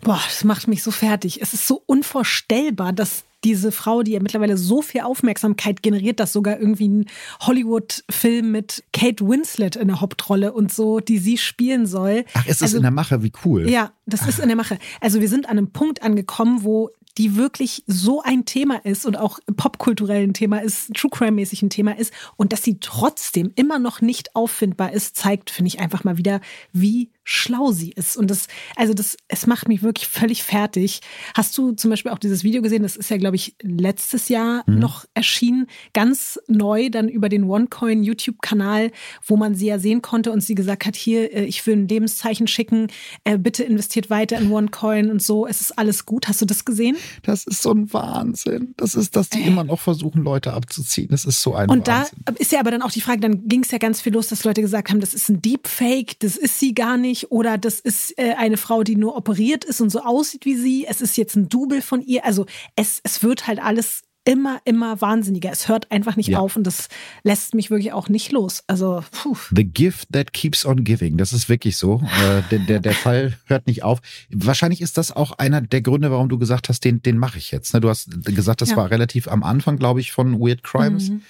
Speaker 3: Boah, das macht mich so fertig. Es ist so unvorstellbar, dass diese Frau, die ja mittlerweile so viel Aufmerksamkeit generiert, dass sogar irgendwie ein Hollywood-Film mit Kate Winslet in der Hauptrolle und so, die sie spielen soll.
Speaker 2: Ach, ist das also, in der Mache? Wie cool.
Speaker 3: Ja, das Ach. ist in der Mache. Also wir sind an einem Punkt angekommen, wo die wirklich so ein Thema ist und auch popkulturell ein Thema ist, True Crime-mäßig ein Thema ist und dass sie trotzdem immer noch nicht auffindbar ist, zeigt, finde ich einfach mal wieder, wie schlau sie ist. Und das, also das, es macht mich wirklich völlig fertig. Hast du zum Beispiel auch dieses Video gesehen? Das ist ja, glaube ich, letztes Jahr mhm. noch erschienen, ganz neu, dann über den OneCoin YouTube-Kanal, wo man sie ja sehen konnte und sie gesagt hat, hier, äh, ich will ein Lebenszeichen schicken, äh, bitte investiert weiter in OneCoin und so, es ist alles gut. Hast du das gesehen?
Speaker 2: Das ist so ein Wahnsinn. Das ist, dass die äh. immer noch versuchen, Leute abzuziehen. Das ist so ein
Speaker 3: Und
Speaker 2: Wahnsinn.
Speaker 3: da ist ja aber dann auch die Frage, dann ging es ja ganz viel los, dass Leute gesagt haben, das ist ein Deepfake, das ist sie gar nicht. Oder das ist äh, eine Frau, die nur operiert ist und so aussieht wie sie. Es ist jetzt ein Double von ihr. Also es, es wird halt alles immer, immer wahnsinniger. Es hört einfach nicht ja. auf und das lässt mich wirklich auch nicht los. Also, puh.
Speaker 2: The gift that keeps on giving. Das ist wirklich so. Äh, der, der, der Fall hört nicht auf. Wahrscheinlich ist das auch einer der Gründe, warum du gesagt hast, den, den mache ich jetzt. Ne? Du hast gesagt, das ja. war relativ am Anfang, glaube ich, von Weird Crimes. Mhm.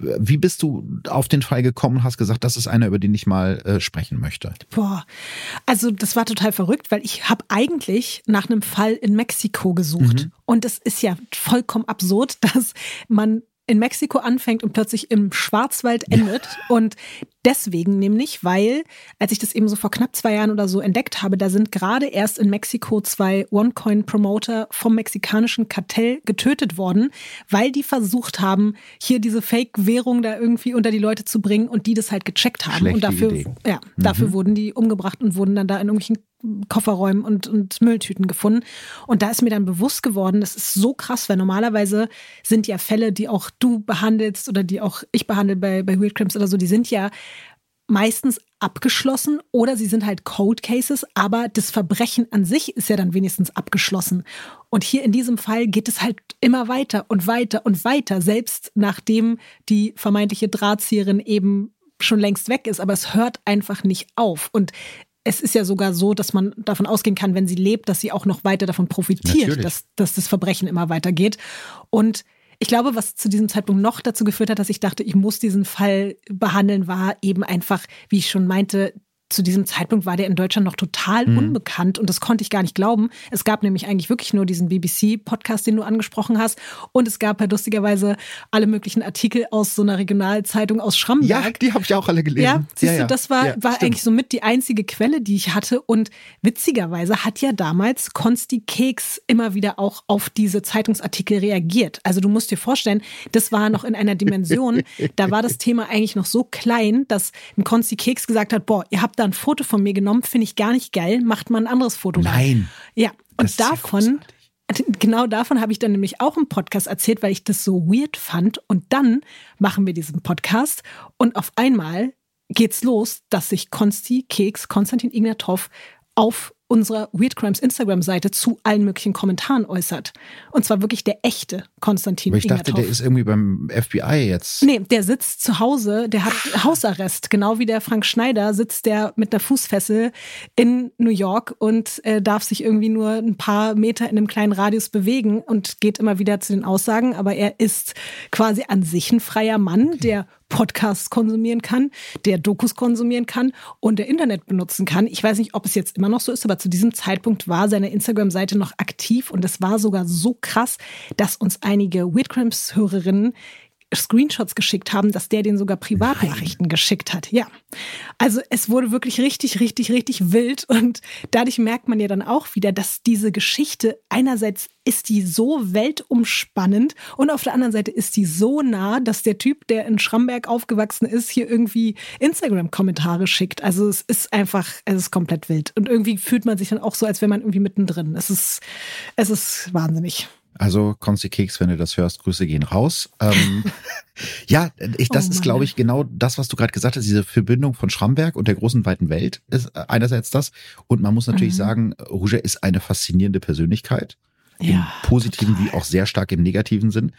Speaker 2: Wie bist du auf den Fall gekommen und hast gesagt, das ist einer, über den ich mal äh, sprechen möchte?
Speaker 3: Boah, also das war total verrückt, weil ich habe eigentlich nach einem Fall in Mexiko gesucht. Mhm. Und es ist ja vollkommen absurd, dass man in Mexiko anfängt und plötzlich im Schwarzwald endet. Und deswegen nämlich, weil, als ich das eben so vor knapp zwei Jahren oder so entdeckt habe, da sind gerade erst in Mexiko zwei OneCoin-Promoter vom mexikanischen Kartell getötet worden, weil die versucht haben, hier diese Fake-Währung da irgendwie unter die Leute zu bringen und die das halt gecheckt haben.
Speaker 2: Schlechte
Speaker 3: und dafür,
Speaker 2: Idee.
Speaker 3: ja, dafür mhm. wurden die umgebracht und wurden dann da in irgendwelchen Kofferräumen und, und Mülltüten gefunden. Und da ist mir dann bewusst geworden, das ist so krass, weil normalerweise sind ja Fälle, die auch du behandelst oder die auch ich behandle bei, bei Weird Crimes oder so, die sind ja meistens abgeschlossen oder sie sind halt Cold Cases, aber das Verbrechen an sich ist ja dann wenigstens abgeschlossen. Und hier in diesem Fall geht es halt immer weiter und weiter und weiter, selbst nachdem die vermeintliche Drahtzieherin eben schon längst weg ist, aber es hört einfach nicht auf. Und es ist ja sogar so, dass man davon ausgehen kann, wenn sie lebt, dass sie auch noch weiter davon profitiert, dass, dass das Verbrechen immer weitergeht. Und ich glaube, was zu diesem Zeitpunkt noch dazu geführt hat, dass ich dachte, ich muss diesen Fall behandeln, war eben einfach, wie ich schon meinte, zu diesem Zeitpunkt war der in Deutschland noch total mhm. unbekannt und das konnte ich gar nicht glauben. Es gab nämlich eigentlich wirklich nur diesen BBC-Podcast, den du angesprochen hast und es gab halt lustigerweise alle möglichen Artikel aus so einer Regionalzeitung aus Schramberg.
Speaker 2: Ja, die habe ich auch alle gelesen.
Speaker 3: Ja, siehst ja, ja. du, das war, ja, war eigentlich somit die einzige Quelle, die ich hatte und witzigerweise hat ja damals Konsti Keks immer wieder auch auf diese Zeitungsartikel reagiert. Also du musst dir vorstellen, das war noch in einer Dimension, da war das Thema eigentlich noch so klein, dass ein Konsti Keks gesagt hat, boah, ihr habt da ein Foto von mir genommen, finde ich gar nicht geil, macht mal ein anderes Foto.
Speaker 2: Nein.
Speaker 3: Ja, und davon, ja genau davon habe ich dann nämlich auch im Podcast erzählt, weil ich das so weird fand. Und dann machen wir diesen Podcast und auf einmal geht's los, dass sich Konsti Keks, Konstantin Ignatov auf unserer Weird Crimes Instagram-Seite zu allen möglichen Kommentaren äußert. Und zwar wirklich der echte Konstantin
Speaker 2: Aber ich dachte, der ist irgendwie beim FBI jetzt.
Speaker 3: Nee, der sitzt zu Hause, der hat Hausarrest. Genau wie der Frank Schneider sitzt der mit der Fußfessel in New York und äh, darf sich irgendwie nur ein paar Meter in einem kleinen Radius bewegen und geht immer wieder zu den Aussagen. Aber er ist quasi an sich ein freier Mann, der Podcasts konsumieren kann, der Dokus konsumieren kann und der Internet benutzen kann. Ich weiß nicht, ob es jetzt immer noch so ist, aber zu diesem Zeitpunkt war seine Instagram-Seite noch aktiv und es war sogar so krass, dass uns einige Weird-Cramps-Hörerinnen Screenshots geschickt haben, dass der den sogar Privatnachrichten Nein. geschickt hat. Ja. Also es wurde wirklich richtig, richtig, richtig wild und dadurch merkt man ja dann auch wieder, dass diese Geschichte einerseits ist die so weltumspannend und auf der anderen Seite ist die so nah, dass der Typ, der in Schramberg aufgewachsen ist, hier irgendwie Instagram-Kommentare schickt. Also es ist einfach, es ist komplett wild und irgendwie fühlt man sich dann auch so, als wäre man irgendwie mittendrin. Es ist, es ist wahnsinnig.
Speaker 2: Also Konzi Keks, wenn du das hörst, Grüße gehen raus. Ähm, ja, ich, das oh ist, glaube ich, genau das, was du gerade gesagt hast, diese Verbindung von Schramberg und der großen weiten Welt ist einerseits das. Und man muss natürlich mhm. sagen, Roger ist eine faszinierende Persönlichkeit. Ja, Im positiven total. wie auch sehr stark im negativen Sinn.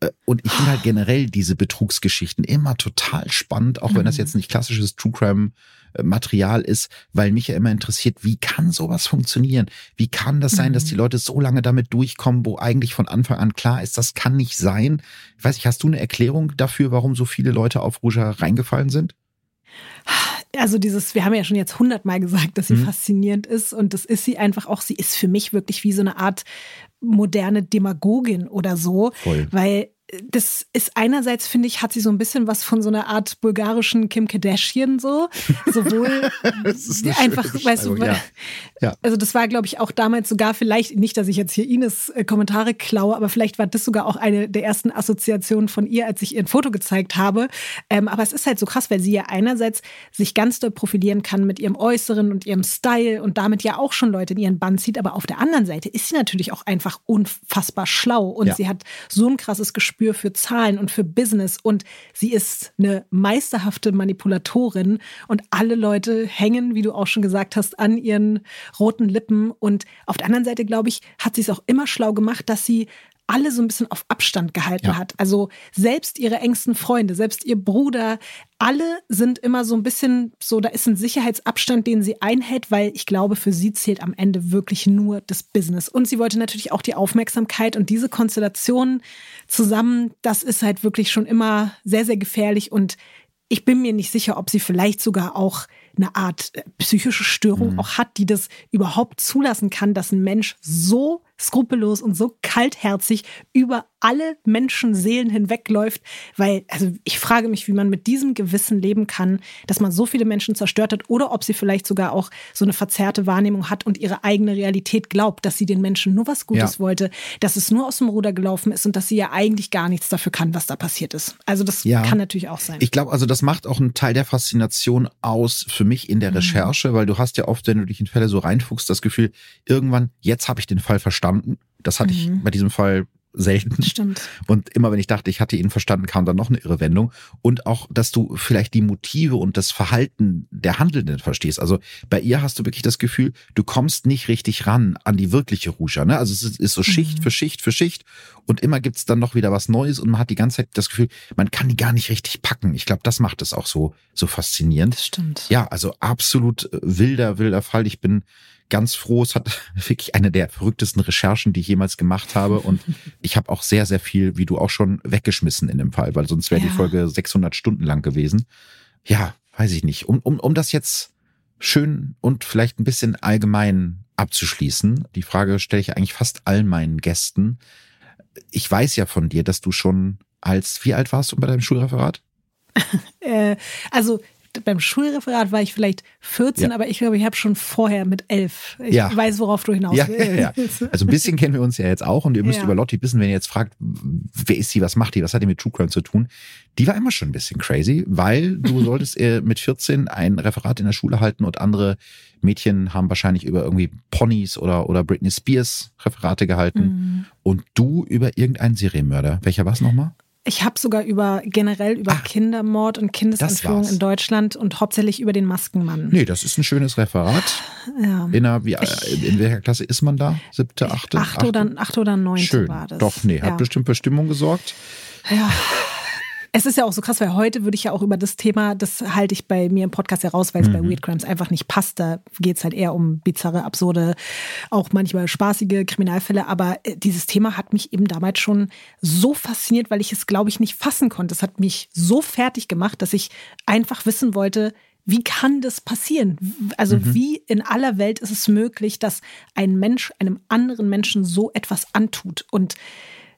Speaker 2: Äh, und ich finde halt generell diese Betrugsgeschichten immer total spannend, auch wenn das mhm. jetzt nicht klassisches True Crime äh, Material ist, weil mich ja immer interessiert, wie kann sowas funktionieren? Wie kann das sein, dass die mhm. Leute so lange damit durchkommen, wo eigentlich von Anfang an klar ist, das kann nicht sein? Ich weiß nicht, hast du eine Erklärung dafür, warum so viele Leute auf Ruja reingefallen sind?
Speaker 3: Also dieses, wir haben ja schon jetzt hundertmal gesagt, dass sie mhm. faszinierend ist und das ist sie einfach auch. Sie ist für mich wirklich wie so eine Art moderne Demagogin oder so,
Speaker 2: Voll.
Speaker 3: weil das ist einerseits, finde ich, hat sie so ein bisschen was von so einer Art bulgarischen Kim Kardashian so. Sowohl einfach, weißt du, ja. Ja. also das war, glaube ich, auch damals sogar vielleicht, nicht, dass ich jetzt hier Ines äh, Kommentare klaue, aber vielleicht war das sogar auch eine der ersten Assoziationen von ihr, als ich ihr ein Foto gezeigt habe. Ähm, aber es ist halt so krass, weil sie ja einerseits sich ganz doll profilieren kann mit ihrem Äußeren und ihrem Style und damit ja auch schon Leute in ihren Bann zieht. Aber auf der anderen Seite ist sie natürlich auch einfach unfassbar schlau und ja. sie hat so ein krasses Gespür Gespür für Zahlen und für Business. Und sie ist eine meisterhafte Manipulatorin. Und alle Leute hängen, wie du auch schon gesagt hast, an ihren roten Lippen. Und auf der anderen Seite, glaube ich, hat sie es auch immer schlau gemacht, dass sie alle so ein bisschen auf Abstand gehalten ja. hat. Also selbst ihre engsten Freunde, selbst ihr Bruder, alle sind immer so ein bisschen so, da ist ein Sicherheitsabstand, den sie einhält, weil ich glaube, für sie zählt am Ende wirklich nur das Business. Und sie wollte natürlich auch die Aufmerksamkeit und diese Konstellation zusammen, das ist halt wirklich schon immer sehr, sehr gefährlich und ich bin mir nicht sicher, ob sie vielleicht sogar auch eine Art äh, psychische Störung mhm. auch hat, die das überhaupt zulassen kann, dass ein Mensch so skrupellos und so kaltherzig über alle Menschenseelen hinwegläuft, weil, also ich frage mich, wie man mit diesem Gewissen leben kann, dass man so viele Menschen zerstört hat oder ob sie vielleicht sogar auch so eine verzerrte Wahrnehmung hat und ihre eigene Realität glaubt, dass sie den Menschen nur was Gutes ja. wollte, dass es nur aus dem Ruder gelaufen ist und dass sie ja eigentlich gar nichts dafür kann, was da passiert ist. Also das ja. kann natürlich auch sein.
Speaker 2: Ich glaube, also das macht auch einen Teil der Faszination aus für mich in der mhm. Recherche, weil du hast ja oft, wenn du dich in Fälle so reinfuchst, das Gefühl, irgendwann, jetzt habe ich den Fall verstanden. Das hatte mhm. ich bei diesem Fall selten.
Speaker 3: Stimmt.
Speaker 2: Und immer wenn ich dachte, ich hatte ihn verstanden, kam dann noch eine irre Wendung. Und auch, dass du vielleicht die Motive und das Verhalten der Handelnden verstehst. Also bei ihr hast du wirklich das Gefühl, du kommst nicht richtig ran an die wirkliche Ruscha. Ne? Also es ist, ist so Schicht mhm. für Schicht für Schicht. Und immer gibt's dann noch wieder was Neues und man hat die ganze Zeit das Gefühl, man kann die gar nicht richtig packen. Ich glaube, das macht es auch so, so faszinierend.
Speaker 3: Das stimmt.
Speaker 2: Ja, also absolut wilder, wilder Fall. Ich bin ganz froh. Es hat wirklich eine der verrücktesten Recherchen, die ich jemals gemacht habe. Und ich habe auch sehr, sehr viel, wie du auch schon, weggeschmissen in dem Fall, weil sonst wäre ja. die Folge 600 Stunden lang gewesen. Ja, weiß ich nicht. Um, um, um das jetzt schön und vielleicht ein bisschen allgemein abzuschließen, die Frage stelle ich eigentlich fast allen meinen Gästen. Ich weiß ja von dir, dass du schon als, wie alt warst du bei deinem Schulreferat?
Speaker 3: äh, also beim Schulreferat war ich vielleicht 14, ja. aber ich glaube, ich habe schon vorher mit 11. Ich ja. weiß, worauf du hinaus
Speaker 2: ja, willst. Also ein bisschen kennen wir uns ja jetzt auch und ihr müsst über Lotti wissen, wenn ihr jetzt fragt, wer ist sie, was macht die, was hat die mit True Crime zu tun? Die war immer schon ein bisschen crazy, weil du solltest mit 14 ein Referat in der Schule halten und andere Mädchen haben wahrscheinlich über irgendwie Ponys oder, oder Britney Spears Referate gehalten mhm. und du über irgendeinen Serienmörder. Welcher war es nochmal?
Speaker 3: Ich habe sogar über generell über ah, Kindermord und Kindesentführung in Deutschland und hauptsächlich über den Maskenmann.
Speaker 2: Nee, das ist ein schönes Referat. Ja. In, einer, wie, ich, in welcher Klasse ist man da? Siebte, achte?
Speaker 3: Achte, achte? oder, achte oder neunte
Speaker 2: Schön.
Speaker 3: war das.
Speaker 2: Doch, nee, hat ja. bestimmt für Stimmung gesorgt.
Speaker 3: Ja. Es ist ja auch so krass, weil heute würde ich ja auch über das Thema, das halte ich bei mir im Podcast heraus, weil es mhm. bei Weird Crimes einfach nicht passt. Da geht es halt eher um bizarre, absurde, auch manchmal spaßige Kriminalfälle. Aber äh, dieses Thema hat mich eben damals schon so fasziniert, weil ich es, glaube ich, nicht fassen konnte. Es hat mich so fertig gemacht, dass ich einfach wissen wollte, wie kann das passieren? Also mhm. wie in aller Welt ist es möglich, dass ein Mensch einem anderen Menschen so etwas antut? Und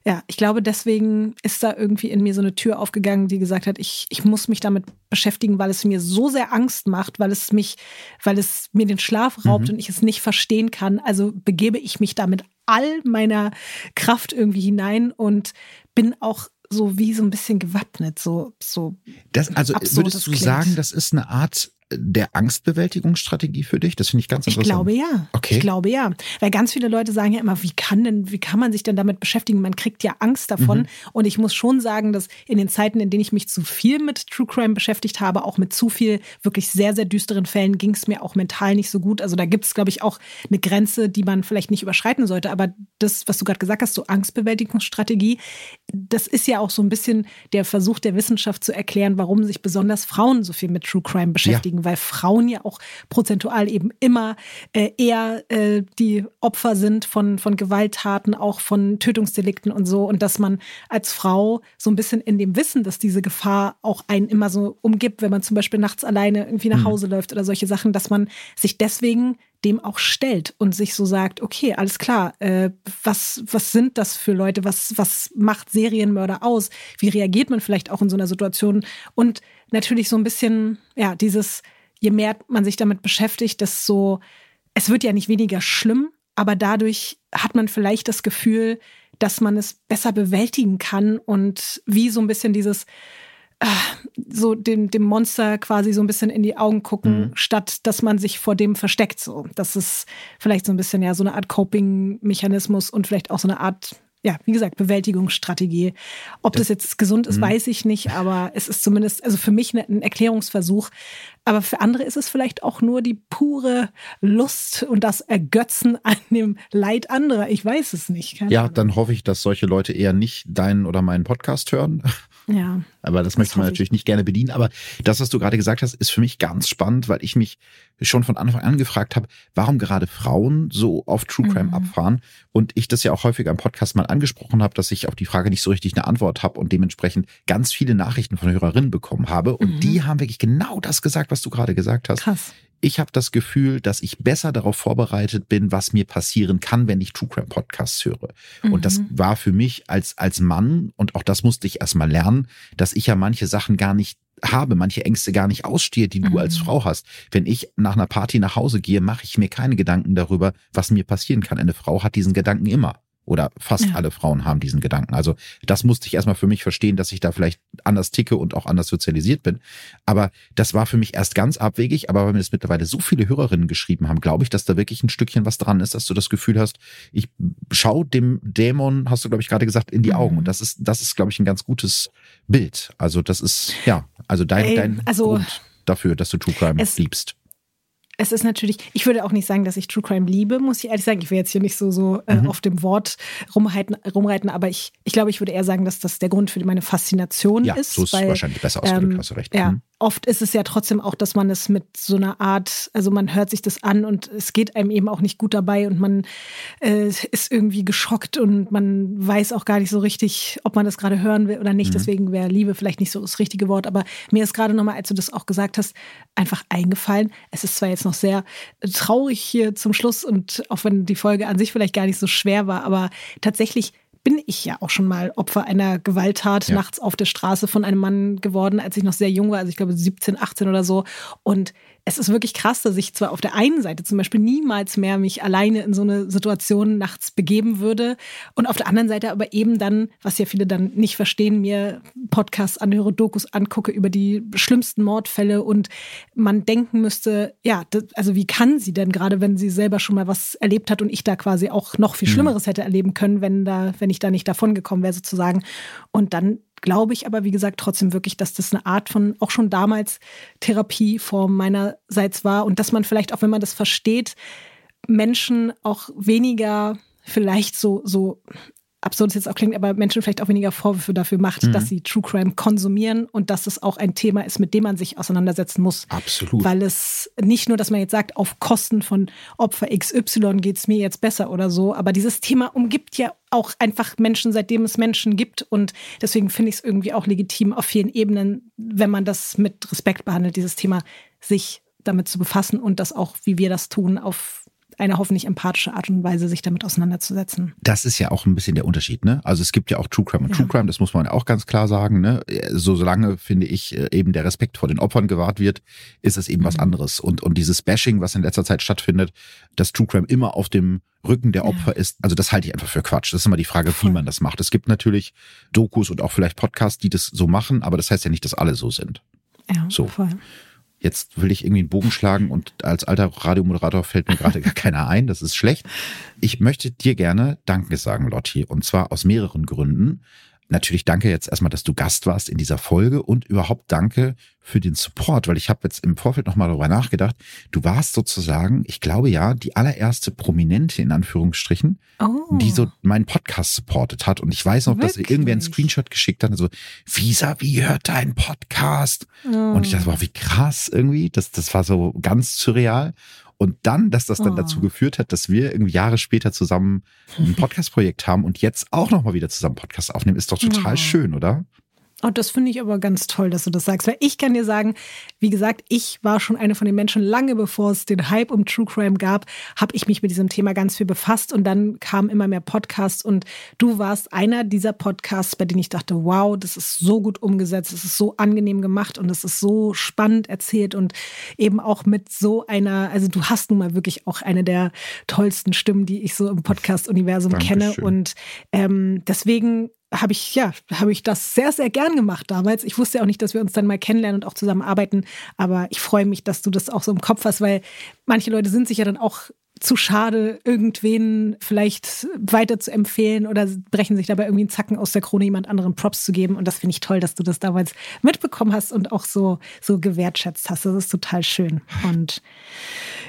Speaker 3: ja, ich glaube, deswegen ist da irgendwie in mir so eine Tür aufgegangen, die gesagt hat, ich, ich muss mich damit beschäftigen, weil es mir so sehr Angst macht, weil es mich, weil es mir den Schlaf raubt mhm. und ich es nicht verstehen kann. Also begebe ich mich da mit all meiner Kraft irgendwie hinein und bin auch so wie so ein bisschen gewappnet, so, so.
Speaker 2: Das, also würdest du klingt. sagen, das ist eine Art der Angstbewältigungsstrategie für dich? Das finde ich ganz interessant.
Speaker 3: Ich glaube ja. Okay. Ich glaube ja. Weil ganz viele Leute sagen ja immer, wie kann denn, wie kann man sich denn damit beschäftigen? Man kriegt ja Angst davon. Mhm. Und ich muss schon sagen, dass in den Zeiten, in denen ich mich zu viel mit True Crime beschäftigt habe, auch mit zu viel wirklich sehr, sehr düsteren Fällen, ging es mir auch mental nicht so gut. Also da gibt es, glaube ich, auch eine Grenze, die man vielleicht nicht überschreiten sollte. Aber das, was du gerade gesagt hast, so Angstbewältigungsstrategie, das ist ja auch so ein bisschen der Versuch der Wissenschaft zu erklären, warum sich besonders Frauen so viel mit True Crime beschäftigen. Ja weil Frauen ja auch prozentual eben immer äh, eher äh, die Opfer sind von, von Gewalttaten, auch von Tötungsdelikten und so. Und dass man als Frau so ein bisschen in dem Wissen, dass diese Gefahr auch einen immer so umgibt, wenn man zum Beispiel nachts alleine irgendwie nach mhm. Hause mhm. läuft oder solche Sachen, dass man sich deswegen dem auch stellt und sich so sagt, okay, alles klar, äh, was, was sind das für Leute, was, was macht Serienmörder aus, wie reagiert man vielleicht auch in so einer Situation? Und natürlich so ein bisschen, ja, dieses, je mehr man sich damit beschäftigt, desto, es wird ja nicht weniger schlimm, aber dadurch hat man vielleicht das Gefühl, dass man es besser bewältigen kann und wie so ein bisschen dieses, so dem, dem Monster quasi so ein bisschen in die Augen gucken, mhm. statt dass man sich vor dem versteckt. So, das ist vielleicht so ein bisschen ja so eine Art Coping-Mechanismus und vielleicht auch so eine Art ja, wie gesagt, Bewältigungsstrategie. Ob das, das jetzt gesund ist, mhm. weiß ich nicht, aber es ist zumindest, also für mich ein Erklärungsversuch. Aber für andere ist es vielleicht auch nur die pure Lust und das Ergötzen an dem Leid anderer. Ich weiß es nicht.
Speaker 2: Keine ja, Ahnung. dann hoffe ich, dass solche Leute eher nicht deinen oder meinen Podcast hören.
Speaker 3: Ja.
Speaker 2: Aber das, das möchte man natürlich ich. nicht gerne bedienen. Aber das, was du gerade gesagt hast, ist für mich ganz spannend, weil ich mich schon von Anfang an gefragt habe, warum gerade Frauen so auf True Crime mhm. abfahren. Und ich das ja auch häufig am Podcast mal angesprochen habe, dass ich auf die Frage nicht so richtig eine Antwort habe und dementsprechend ganz viele Nachrichten von Hörerinnen bekommen habe. Und mhm. die haben wirklich genau das gesagt, was du gerade gesagt hast.
Speaker 3: Krass
Speaker 2: ich habe das Gefühl, dass ich besser darauf vorbereitet bin, was mir passieren kann, wenn ich True Crime Podcasts höre. Mhm. Und das mhm. war für mich als, als Mann, und auch das musste ich erstmal lernen, dass ich ja manche Sachen gar nicht habe, manche Ängste gar nicht ausstehe, die du mhm. als Frau hast. Wenn ich nach einer Party nach Hause gehe, mache ich mir keine Gedanken darüber, was mir passieren kann. Eine Frau hat diesen Gedanken immer. Oder fast ja. alle Frauen haben diesen Gedanken. Also das musste ich erstmal für mich verstehen, dass ich da vielleicht anders ticke und auch anders sozialisiert bin. Aber das war für mich erst ganz abwegig. Aber weil mir das mittlerweile so viele Hörerinnen geschrieben haben, glaube ich, dass da wirklich ein Stückchen was dran ist, dass du das Gefühl hast, ich schau dem Dämon, hast du, glaube ich, gerade gesagt, in die Augen. Und mhm. das ist, das ist, glaube ich, ein ganz gutes Bild. Also das ist, ja, also dein, Ey, dein
Speaker 3: also
Speaker 2: Grund dafür, dass du True Crime liebst
Speaker 3: es ist natürlich, ich würde auch nicht sagen, dass ich True Crime liebe, muss ich ehrlich sagen. Ich will jetzt hier nicht so, so äh, mhm. auf dem Wort rumreiten, rumreiten aber ich, ich glaube, ich würde eher sagen, dass das der Grund für meine Faszination
Speaker 2: ja,
Speaker 3: ist.
Speaker 2: So ist weil, wahrscheinlich besser ausgedrückt, ähm, hast du recht.
Speaker 3: Ja, mhm oft ist es ja trotzdem auch, dass man es mit so einer Art, also man hört sich das an und es geht einem eben auch nicht gut dabei und man äh, ist irgendwie geschockt und man weiß auch gar nicht so richtig, ob man das gerade hören will oder nicht. Mhm. Deswegen wäre Liebe vielleicht nicht so das richtige Wort. Aber mir ist gerade nochmal, als du das auch gesagt hast, einfach eingefallen. Es ist zwar jetzt noch sehr traurig hier zum Schluss und auch wenn die Folge an sich vielleicht gar nicht so schwer war, aber tatsächlich bin ich ja auch schon mal Opfer einer Gewalttat ja. nachts auf der Straße von einem Mann geworden, als ich noch sehr jung war, also ich glaube 17, 18 oder so. Und es ist wirklich krass, dass ich zwar auf der einen Seite zum Beispiel niemals mehr mich alleine in so eine Situation nachts begeben würde und auf der anderen Seite aber eben dann, was ja viele dann nicht verstehen, mir Podcasts anhöre, Dokus angucke über die schlimmsten Mordfälle und man denken müsste, ja, das, also wie kann sie denn gerade, wenn sie selber schon mal was erlebt hat und ich da quasi auch noch viel mhm. Schlimmeres hätte erleben können, wenn da, wenn ich da nicht davon gekommen wäre sozusagen. Und dann glaube ich aber, wie gesagt, trotzdem wirklich, dass das eine Art von auch schon damals Therapieform meinerseits war und dass man vielleicht auch, wenn man das versteht, Menschen auch weniger vielleicht so, so absurd es jetzt auch klingt, aber Menschen vielleicht auch weniger Vorwürfe dafür macht, mhm. dass sie True Crime konsumieren und dass es auch ein Thema ist, mit dem man sich auseinandersetzen muss.
Speaker 2: Absolut.
Speaker 3: Weil es nicht nur, dass man jetzt sagt, auf Kosten von Opfer XY geht es mir jetzt besser oder so, aber dieses Thema umgibt ja auch einfach Menschen, seitdem es Menschen gibt. Und deswegen finde ich es irgendwie auch legitim, auf vielen Ebenen, wenn man das mit Respekt behandelt, dieses Thema sich damit zu befassen und das auch, wie wir das tun, auf eine hoffentlich empathische Art und Weise, sich damit auseinanderzusetzen.
Speaker 2: Das ist ja auch ein bisschen der Unterschied, ne? Also es gibt ja auch True Crime und ja. True Crime, das muss man auch ganz klar sagen, ne? So solange, finde ich, äh, eben der Respekt vor den Opfern gewahrt wird, ist es eben mhm. was anderes. Und, und dieses Bashing, was in letzter Zeit stattfindet, dass True Crime immer auf dem Rücken der Opfer ja. ist, also das halte ich einfach für Quatsch. Das ist immer die Frage, wie man das macht. Es gibt natürlich Dokus und auch vielleicht Podcasts, die das so machen, aber das heißt ja nicht, dass alle so sind.
Speaker 3: Ja, so. voll.
Speaker 2: Jetzt will ich irgendwie einen Bogen schlagen und als alter Radiomoderator fällt mir gerade gar keiner ein. Das ist schlecht. Ich möchte dir gerne Danke sagen, Lotti. Und zwar aus mehreren Gründen natürlich danke jetzt erstmal, dass du Gast warst in dieser Folge und überhaupt danke für den Support, weil ich habe jetzt im Vorfeld nochmal darüber nachgedacht. Du warst sozusagen, ich glaube ja, die allererste Prominente in Anführungsstrichen, oh. die so meinen Podcast supportet hat. Und ich weiß noch, Wirklich? dass irgendwer einen Screenshot geschickt hat, so, Visa, wie hört dein Podcast? Oh. Und ich dachte, wow, wie krass irgendwie. Das, das war so ganz surreal. Und dann, dass das dann oh. dazu geführt hat, dass wir irgendwie Jahre später zusammen ein Podcast-Projekt haben und jetzt auch nochmal wieder zusammen Podcast aufnehmen, ist doch total oh. schön, oder?
Speaker 3: Oh, das finde ich aber ganz toll, dass du das sagst. Weil ich kann dir sagen, wie gesagt, ich war schon eine von den Menschen, lange bevor es den Hype um True Crime gab, habe ich mich mit diesem Thema ganz viel befasst und dann kamen immer mehr Podcasts und du warst einer dieser Podcasts, bei denen ich dachte, wow, das ist so gut umgesetzt, es ist so angenehm gemacht und es ist so spannend erzählt und eben auch mit so einer, also du hast nun mal wirklich auch eine der tollsten Stimmen, die ich so im Podcast-Universum kenne und ähm, deswegen habe ich, ja, habe ich das sehr, sehr gern gemacht damals. Ich wusste auch nicht, dass wir uns dann mal kennenlernen und auch zusammenarbeiten. Aber ich freue mich, dass du das auch so im Kopf hast, weil manche Leute sind sich ja dann auch zu schade, irgendwen vielleicht weiter zu empfehlen oder brechen sich dabei irgendwie einen Zacken aus der Krone, jemand anderen Props zu geben. Und das finde ich toll, dass du das damals mitbekommen hast und auch so, so gewertschätzt hast. Das ist total schön. Und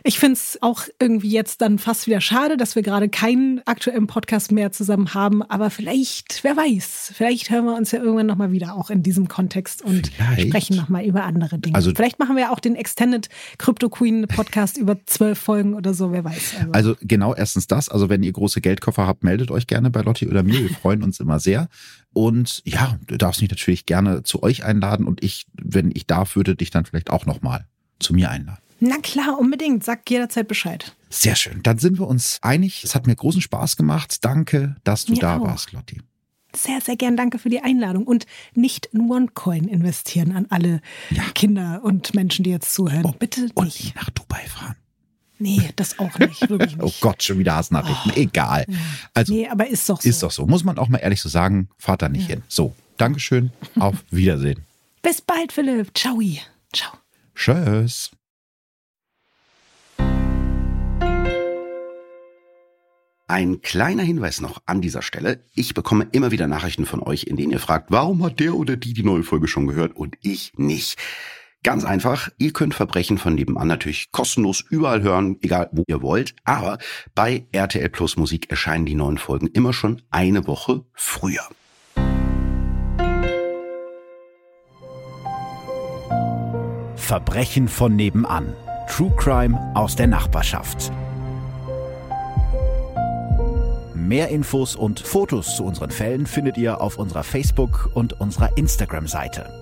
Speaker 3: ich finde es auch irgendwie jetzt dann fast wieder schade, dass wir gerade keinen aktuellen Podcast mehr zusammen haben. Aber vielleicht, wer weiß, vielleicht hören wir uns ja irgendwann nochmal wieder, auch in diesem Kontext und vielleicht. sprechen nochmal über andere Dinge. Also, vielleicht machen wir auch den Extended Crypto Queen Podcast über zwölf Folgen oder so, wer weiß.
Speaker 2: Also. also genau, erstens das. Also wenn ihr große Geldkoffer habt, meldet euch gerne bei Lotti oder mir. Wir freuen uns immer sehr. Und ja, du darfst mich natürlich gerne zu euch einladen und ich, wenn ich darf, würde dich dann vielleicht auch nochmal zu mir einladen.
Speaker 3: Na klar, unbedingt. Sag jederzeit Bescheid.
Speaker 2: Sehr schön. Dann sind wir uns einig. Es hat mir großen Spaß gemacht. Danke, dass du mir da auch. warst, Lotti.
Speaker 3: Sehr, sehr gern. Danke für die Einladung. Und nicht in OneCoin investieren an alle ja. Kinder und Menschen, die jetzt zuhören. Oh, Bitte nicht.
Speaker 2: Und nach Dubai fahren.
Speaker 3: Nee, das auch nicht, wirklich
Speaker 2: nicht. Oh Gott, schon wieder Hassnachrichten. Oh, Egal. Also,
Speaker 3: nee, aber ist doch
Speaker 2: so. Ist doch so. Muss man auch mal ehrlich so sagen, fahrt da nicht ja. hin. So, Dankeschön. Auf Wiedersehen.
Speaker 3: Bis bald, Philipp. Ciao. Ciao.
Speaker 2: Tschüss. Ein kleiner Hinweis noch an dieser Stelle. Ich bekomme immer wieder Nachrichten von euch, in denen ihr fragt, warum hat der oder die die neue Folge schon gehört und ich nicht. Ganz einfach, ihr könnt Verbrechen von nebenan natürlich kostenlos überall hören, egal wo ihr wollt, aber bei RTL Plus Musik erscheinen die neuen Folgen immer schon eine Woche früher.
Speaker 1: Verbrechen von nebenan. True Crime aus der Nachbarschaft. Mehr Infos und Fotos zu unseren Fällen findet ihr auf unserer Facebook- und unserer Instagram-Seite.